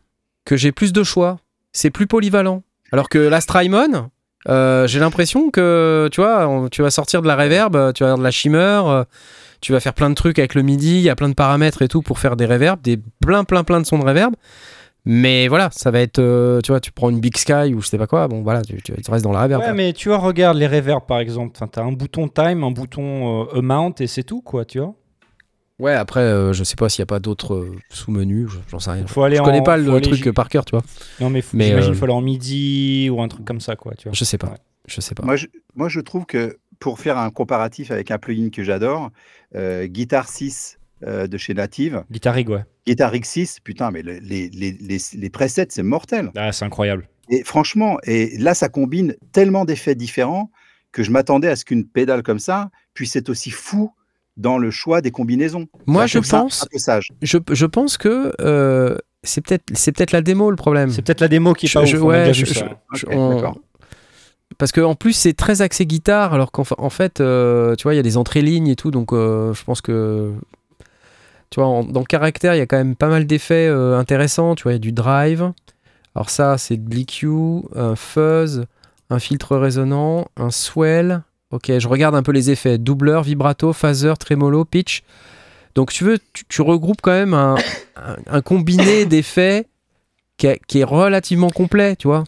Speaker 1: que j'ai plus de choix, c'est plus polyvalent. Alors que la Strymon, euh, j'ai l'impression que tu vois, on- tu vas sortir de la reverb, tu vas avoir de la shimmer, euh, tu vas faire plein de trucs avec le MIDI, il y a plein de paramètres et tout pour faire des reverbs, des plein plein plein de sons de reverb. Mais voilà, ça va être, euh, tu vois, tu prends une Big Sky ou je sais pas quoi, bon voilà, tu, tu- tu restes dans la reverb.
Speaker 4: Ouais, mais tu vois, regarde les reverbs par exemple. Enfin, t'as un bouton time, un bouton euh, amount et c'est tout, quoi, tu vois.
Speaker 1: Ouais, après, euh, je sais pas s'il y a pas d'autres euh, sous-menus, je- j'en sais rien.
Speaker 4: Faut aller
Speaker 1: Je connais
Speaker 4: en-
Speaker 1: pas
Speaker 4: faut
Speaker 1: le
Speaker 4: aller
Speaker 1: truc par cœur, tu vois.
Speaker 4: Non, mais, faut-
Speaker 1: Mais,
Speaker 4: j'imagine
Speaker 1: euh,
Speaker 4: qu'il faut aller en midi ou un truc comme ça, quoi, tu vois.
Speaker 1: Je sais pas,
Speaker 4: Ouais.
Speaker 1: je sais pas.
Speaker 2: Moi je, moi, je trouve que pour faire un comparatif avec un plugin que j'adore, euh, Guitar 6 euh, de chez Native,
Speaker 4: Guitar Rig, ouais.
Speaker 2: Guitar Rig 6, putain, mais le- les, les, les, les presets, c'est mortel.
Speaker 4: Ah, c'est incroyable.
Speaker 2: Et franchement, et là, ça combine tellement d'effets différents que je m'attendais à ce qu'une pédale comme ça puisse être aussi fou dans le choix des combinaisons.
Speaker 1: Moi, je pense- je, je pense que euh, c'est peut-être c'est peut-être la démo le problème.
Speaker 4: C'est peut-être la démo qui est
Speaker 1: Je-
Speaker 4: pas
Speaker 1: je-
Speaker 4: ouf, on a
Speaker 1: ouais,
Speaker 4: déjà
Speaker 1: je-
Speaker 4: vu ça.
Speaker 1: on-. Parce que en plus c'est très axé guitare, alors qu'en fa- en fait, euh, tu vois, il y a des entrées lignes et tout, donc euh, je pense que tu vois, dans le caractère, il y a quand même pas mal d'effets euh, intéressants. Tu vois, il y a du drive. Alors ça, c'est de l'EQ, un fuzz, un filtre résonant, un swell. Ok, je regarde un peu les effets. Doubleur, vibrato, phaser, tremolo, pitch. Donc tu veux, tu, regroupes quand même un, combiné d'effets qui est relativement complet, tu vois.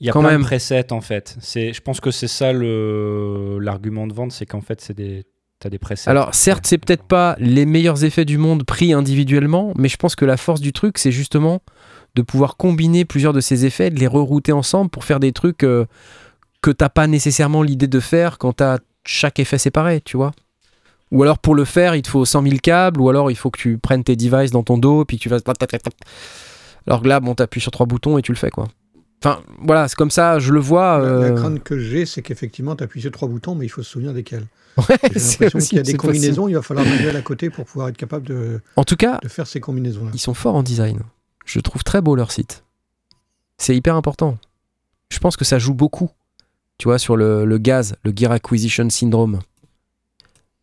Speaker 4: Il y a
Speaker 1: Quand
Speaker 4: plein
Speaker 1: même.
Speaker 4: de presets en fait. C'est, je pense que c'est ça le l'argument de vente, c'est qu'en fait c'est des t'as des presets.
Speaker 1: Alors certes, c'est peut-être pas les meilleurs effets du monde pris individuellement, mais je pense que la force du truc, c'est justement de pouvoir combiner plusieurs de ces effets, de les rerouter ensemble pour faire des trucs euh, que t'as pas nécessairement l'idée de faire quand t'as chaque effet séparé, tu vois. Ou alors pour le faire, il te faut 100 000 câbles, ou alors il faut que tu prennes tes devices dans ton dos, puis que tu fasses... Alors que là, bon, t'appuies sur trois boutons et tu le fais, quoi. Enfin, voilà, c'est comme ça, je le vois.
Speaker 3: La, la
Speaker 1: euh,
Speaker 3: crainte que j'ai, c'est qu'effectivement, tu appuies sur trois boutons, mais il faut se souvenir desquels.
Speaker 1: ouais,
Speaker 3: J'ai l'impression qu'il y a des
Speaker 1: possible.
Speaker 3: combinaisons, il va falloir manuel à côté pour pouvoir être capable de,
Speaker 1: En tout cas,
Speaker 3: de faire ces combinaisons-là.
Speaker 1: ils sont forts en design. Je trouve très beau leur site. C'est hyper important. Je pense que ça joue beaucoup, tu vois, sur le, le gaz, le Gear Acquisition Syndrome.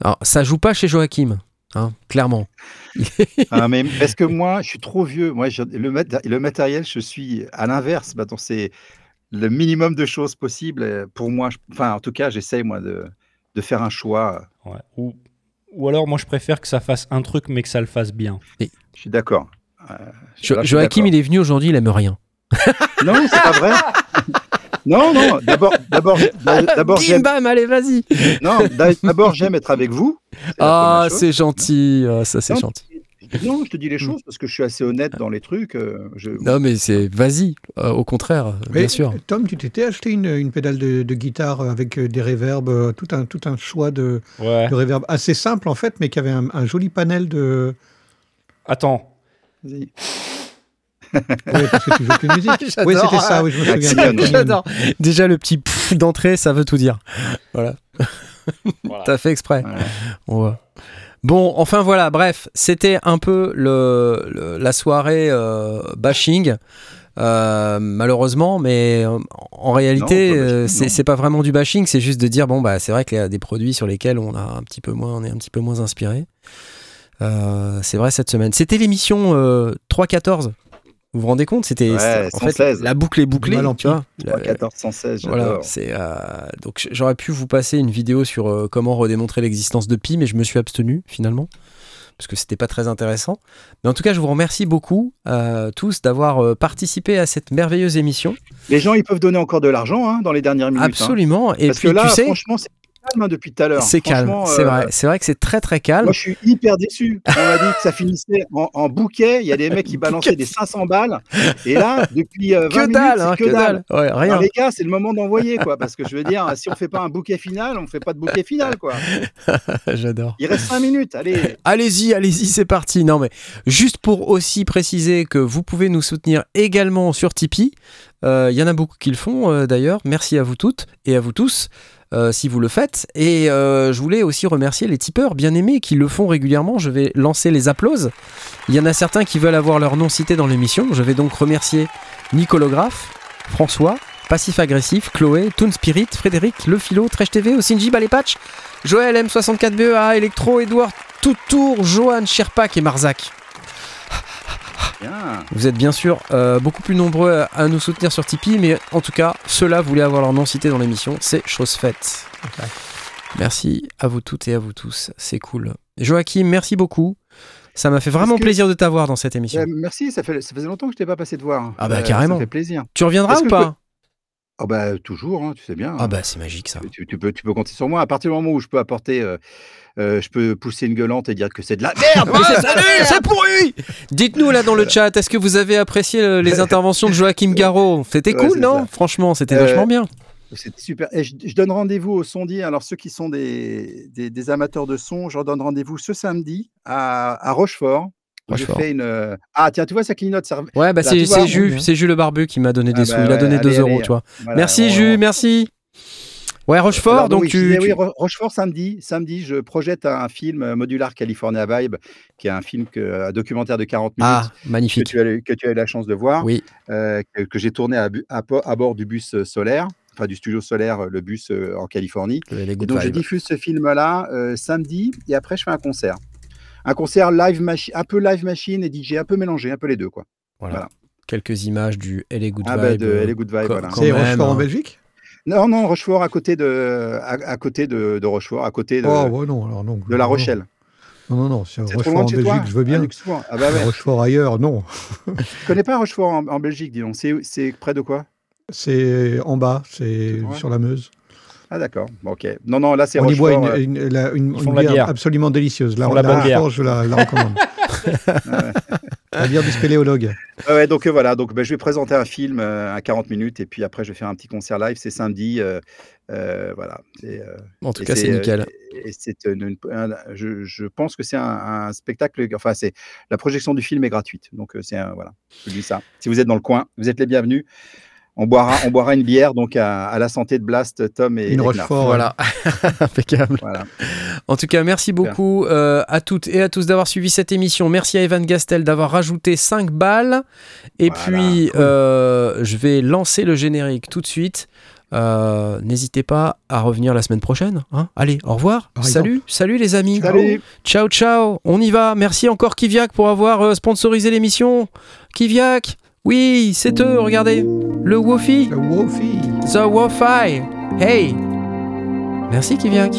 Speaker 1: Alors, ça joue pas chez Joachim, hein, clairement.
Speaker 2: Ah, mais parce que moi, je suis trop vieux. Moi, je- le, mat- le matériel, je suis à l'inverse. Maintenant, c'est le minimum de choses possibles. euh, Pour moi, je- enfin, en tout cas, j'essaye moi de, de faire un choix.
Speaker 4: Ouais. Ou, ou alors moi je préfère que ça fasse un truc mais que ça le fasse bien.
Speaker 2: Je suis d'accord. Euh,
Speaker 1: Joachim, il est venu aujourd'hui, il aime rien.
Speaker 2: Non, c'est pas vrai. non, non. D'abord, d'abord, d'abord,
Speaker 1: Bim
Speaker 2: j'aime.
Speaker 1: bam, allez, vas-y.
Speaker 2: Non, d'a- d'abord, j'aime être avec vous.
Speaker 1: Ah, c'est gentil. Ah, ça, c'est
Speaker 2: Non,
Speaker 1: gentil.
Speaker 2: Non, je te dis les choses parce que je suis assez honnête dans les trucs. euh, je-
Speaker 1: Non, mais c'est vas-y. Euh, au contraire, bien sûr.
Speaker 3: Tom, tu t'étais acheté une, une pédale de, de guitare avec euh, des reverbs, euh, tout un, tout un choix de,
Speaker 4: Ouais.
Speaker 3: de reverb assez simple en fait, mais qui avait un, un joli panel de.
Speaker 4: Attends.
Speaker 2: Vas-y.
Speaker 3: Oui, parce que tu joues plus de musique. Oui, c'était ça, oui, je me souviens.
Speaker 2: Axiom.
Speaker 1: J'adore. Déjà, le petit pfff d'entrée, ça veut tout dire. Voilà.
Speaker 4: Voilà.
Speaker 1: T'as fait exprès.
Speaker 2: Voilà.
Speaker 1: On voit. Bon, enfin voilà, bref, c'était un peu le, le- la soirée euh, bashing. euh, malheureusement, mais euh, en réalité, euh, c'est pas vraiment du bashing, c'est juste de dire bon bah c'est vrai qu'il y a des produits sur lesquels on a un petit peu moins, on est un petit peu moins inspiré. Euh, c'est vrai cette semaine. C'était l'émission euh, 314. Vous vous rendez compte C'était
Speaker 2: Ouais,
Speaker 1: en fait
Speaker 2: 116.
Speaker 1: la boucle est bouclée,
Speaker 3: Mal en
Speaker 1: tu vois.
Speaker 2: 3, 14, 116,
Speaker 1: Voilà, c'est euh, donc j'aurais pu vous passer une vidéo sur euh, comment redémontrer l'existence de Pi, mais je me suis abstenu finalement parce que c'était pas très intéressant. Mais en tout cas, je vous remercie beaucoup euh, tous d'avoir euh, participé à cette merveilleuse émission.
Speaker 2: Les gens, ils peuvent donner encore de l'argent hein, dans les dernières minutes. hein.
Speaker 1: Absolument. Et
Speaker 2: Parce
Speaker 1: puis
Speaker 2: que là,
Speaker 1: tu sais,
Speaker 2: franchement, c'est calme hein, depuis tout à l'heure.
Speaker 1: C'est calme, c'est
Speaker 2: euh,
Speaker 1: vrai. C'est vrai que c'est très très calme.
Speaker 2: Moi, je suis hyper déçu. On m'a dit que ça finissait en, en bouquet. Il y a des mecs qui balançaient des 500 balles. Et là, depuis euh, 20
Speaker 1: que
Speaker 2: minutes,
Speaker 1: dalle,
Speaker 2: c'est
Speaker 1: hein,
Speaker 2: que,
Speaker 1: que
Speaker 2: dalle.
Speaker 1: dalle. Ouais, rien.
Speaker 2: Alors, les gars, c'est le moment d'envoyer, quoi. Parce que je veux dire, si on fait pas un bouquet final, on fait pas de bouquet final, quoi.
Speaker 1: J'adore.
Speaker 2: Il reste 5 minutes. Allez.
Speaker 1: Allez-y, allez-y, c'est parti. Non, mais juste pour aussi préciser que vous pouvez nous soutenir également sur Tipeee. Euh, Il y en a beaucoup qui le font euh, d'ailleurs. Merci à vous toutes et à vous tous. Euh, si vous le faites. Et euh, je voulais aussi remercier les tipeurs bien aimés qui le font régulièrement. Je vais lancer les applauses. Il y en a certains qui veulent avoir leur nom cité dans l'émission. Je vais donc remercier Nicolographe, François, Passif Agressif, Chloé, Toon Spirit, Frédéric, Le Philo, Tresh TV, Osinji, Balepatch, Joël M64BEA, E Electro, Edouard, Toutour, Johan, Sherpak et Marzac. Vous êtes bien sûr euh, beaucoup plus nombreux à- à nous soutenir sur Tipeee, mais en tout cas, ceux-là voulaient avoir leur nom cité dans l'émission, c'est chose faite. Merci à vous toutes et à vous tous, c'est cool. Joachim, merci beaucoup. Ça m'a fait vraiment
Speaker 2: que-
Speaker 1: plaisir de t'avoir dans cette émission.
Speaker 2: Euh, merci. Ça, fait, ça faisait longtemps que je t'ai pas passé te voir.
Speaker 1: Ah bah,
Speaker 2: Euh,
Speaker 1: carrément.
Speaker 2: Ça fait plaisir.
Speaker 1: Tu reviendras ou pas
Speaker 2: Ah bah toujours, hein, tu sais bien.
Speaker 1: Ah bah c'est magique ça.
Speaker 2: Tu, tu peux, tu peux compter sur moi. À partir du moment où je peux apporter, euh, je peux pousser une gueulante et dire que c'est de la merde.
Speaker 1: Ouais, salut, c'est pourri Dites-nous là dans le chat, est-ce que vous avez apprécié euh, les interventions de Joachim Garraud? C'était
Speaker 2: Ouais,
Speaker 1: cool, non
Speaker 2: ça.
Speaker 1: Franchement, c'était
Speaker 2: Euh,
Speaker 1: vachement bien.
Speaker 2: C'était super. Et je, je donne rendez-vous au sondier. Alors, ceux qui sont des, des, des amateurs de son, je leur donne rendez-vous ce samedi à, à Rochefort. une. euh, Ah, tiens, tu vois, ça clignote. Ça...
Speaker 1: Ouais, bah c'est
Speaker 2: on
Speaker 1: Jus, Jus le barbu qui m'a donné des
Speaker 2: Ah
Speaker 1: sous.
Speaker 2: bah
Speaker 1: Il a donné 2
Speaker 2: allez,
Speaker 1: euros,
Speaker 2: allez.
Speaker 1: tu vois.
Speaker 2: Voilà,
Speaker 1: merci
Speaker 2: on-
Speaker 1: Jus, merci. Ouais, Rochefort,
Speaker 2: Alors,
Speaker 1: donc
Speaker 2: oui, je
Speaker 1: tu.
Speaker 2: disais, oui,
Speaker 1: tu-
Speaker 2: Ro- Rochefort samedi. Samedi, je projette un film euh, Modular California Vibe, qui est un film, que, un documentaire de 40 minutes.
Speaker 1: Ah,
Speaker 2: Que
Speaker 1: magnifique.
Speaker 2: tu, as, eu- que tu as eu la chance de voir,
Speaker 1: Oui,
Speaker 2: euh, que, que j'ai tourné à, bord du bus euh, solaire, enfin du studio solaire, le bus euh, en Californie.
Speaker 1: les
Speaker 2: Et donc, je diffuse ce film-là euh, samedi et après, je fais un concert. Un concert live machine, un peu live machine et DJ, un peu mélangé, un peu les deux. quoi.
Speaker 1: Voilà.
Speaker 2: voilà.
Speaker 1: Quelques images du LA Good
Speaker 2: Ah bah,
Speaker 1: Vibe.
Speaker 2: de LA Good Vibe, voilà.
Speaker 3: C'est Rochefort en
Speaker 1: hein.
Speaker 3: Belgique?
Speaker 2: Non, non, Rochefort à côté de, à, à côté de, de Rochefort, à côté de,
Speaker 3: Oh, ouais, non, alors non.
Speaker 2: de La Rochelle.
Speaker 3: Non, non, non, c'est Rochefort
Speaker 2: loin
Speaker 3: en
Speaker 2: de chez
Speaker 3: Belgique,
Speaker 2: toi
Speaker 3: je veux bien.
Speaker 2: Ah bah ouais.
Speaker 3: Rochefort ailleurs, non.
Speaker 2: Je connais pas Rochefort en, en Belgique, dis donc. C'est près de quoi?
Speaker 3: C'est en bas, c'est sur la Meuse.
Speaker 2: Ah d'accord. Ok. Non, non, là c'est
Speaker 3: On y boit
Speaker 2: euh,
Speaker 3: une, une- la- une-
Speaker 4: la
Speaker 3: bière,
Speaker 4: bière.
Speaker 3: absolument délicieuse. La,
Speaker 4: la bonne
Speaker 3: Rochefort,
Speaker 4: bière.
Speaker 3: je la, la recommande.
Speaker 2: ouais.
Speaker 3: La bière du spéléologue.
Speaker 2: Ouais, donc euh, voilà, donc bah, je vais présenter un film euh, à 40 minutes et puis après je vais faire un petit concert live, c'est samedi, euh, euh, voilà. Euh,
Speaker 1: En tout
Speaker 2: et
Speaker 1: cas, c'est nickel.
Speaker 2: et c'est une- une- un- je, je pense que c'est un, un spectacle, enfin c'est la projection du film est gratuite, donc euh, c'est voilà, je dis ça. Si vous êtes dans le coin, vous êtes les bienvenus. On boira, on boira une bière donc à, à la santé de Blast, Tom et
Speaker 3: Une
Speaker 2: et
Speaker 3: Rochefort.
Speaker 1: Voilà, impeccable.
Speaker 2: Voilà.
Speaker 1: En tout cas, merci beaucoup euh, à toutes et à tous d'avoir suivi cette émission. Merci à Evan Gastel d'avoir rajouté 5 balles. Et
Speaker 2: Voilà,
Speaker 1: puis, euh, je vais lancer le générique tout de suite. Euh, N'hésitez pas à revenir la semaine prochaine. hein. Allez, au revoir.
Speaker 3: Par
Speaker 1: Salut, salut les amis.
Speaker 2: Salut.
Speaker 1: Ciao, ciao. On y va. Merci encore Kiviak pour avoir euh, sponsorisé l'émission. Kiviak, oui, c'est eux, regardez. Le Wofi.
Speaker 3: Le Wofi.
Speaker 1: The Wi-Fi. Hey. Merci Kiviak.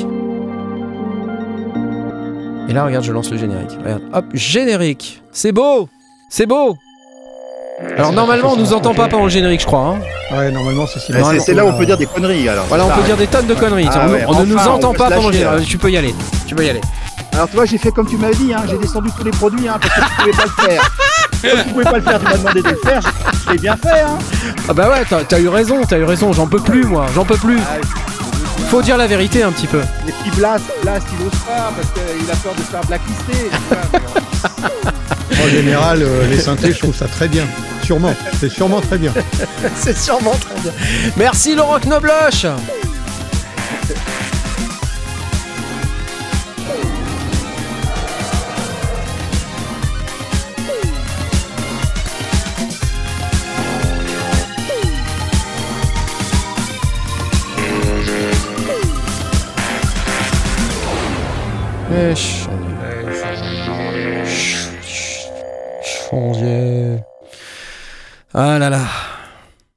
Speaker 1: Et là, regarde, je lance le générique. Regarde, hop, générique. C'est beau. C'est beau. Alors normalement, on nous entend pas pendant le générique, je crois. hein.
Speaker 3: Ouais, normalement, c'est si
Speaker 2: c'est- là où on peut dire des conneries alors.
Speaker 1: Voilà, on peut dire des tonnes de conneries.
Speaker 2: Ah
Speaker 1: on
Speaker 2: ouais,
Speaker 1: on ne nous
Speaker 2: on
Speaker 1: entend pas pendant le générique. Tu peux y aller. Tu peux y aller.
Speaker 2: Alors tu vois, j'ai fait comme tu m'avais dit, hein, j'ai descendu tous les produits hein, parce que tu pouvais pas le faire. Comme tu pouvais pas le faire, tu m'as demandé de le faire, je, l'ai bien fait. Hein.
Speaker 1: Ah bah ouais, t'as as eu raison, t'as eu raison. J'en peux plus, moi. J'en peux plus.
Speaker 2: Ah,
Speaker 1: Faut dire la vérité un petit peu.
Speaker 2: les petits Blast, Blast, il ose pas parce qu'il a peur de se faire blacklister.
Speaker 3: En général, euh, les synthés, je trouve ça très bien. Sûrement. C'est sûrement très bien.
Speaker 1: C'est sûrement très bien. Merci Laurent Knobloch. Ah là là.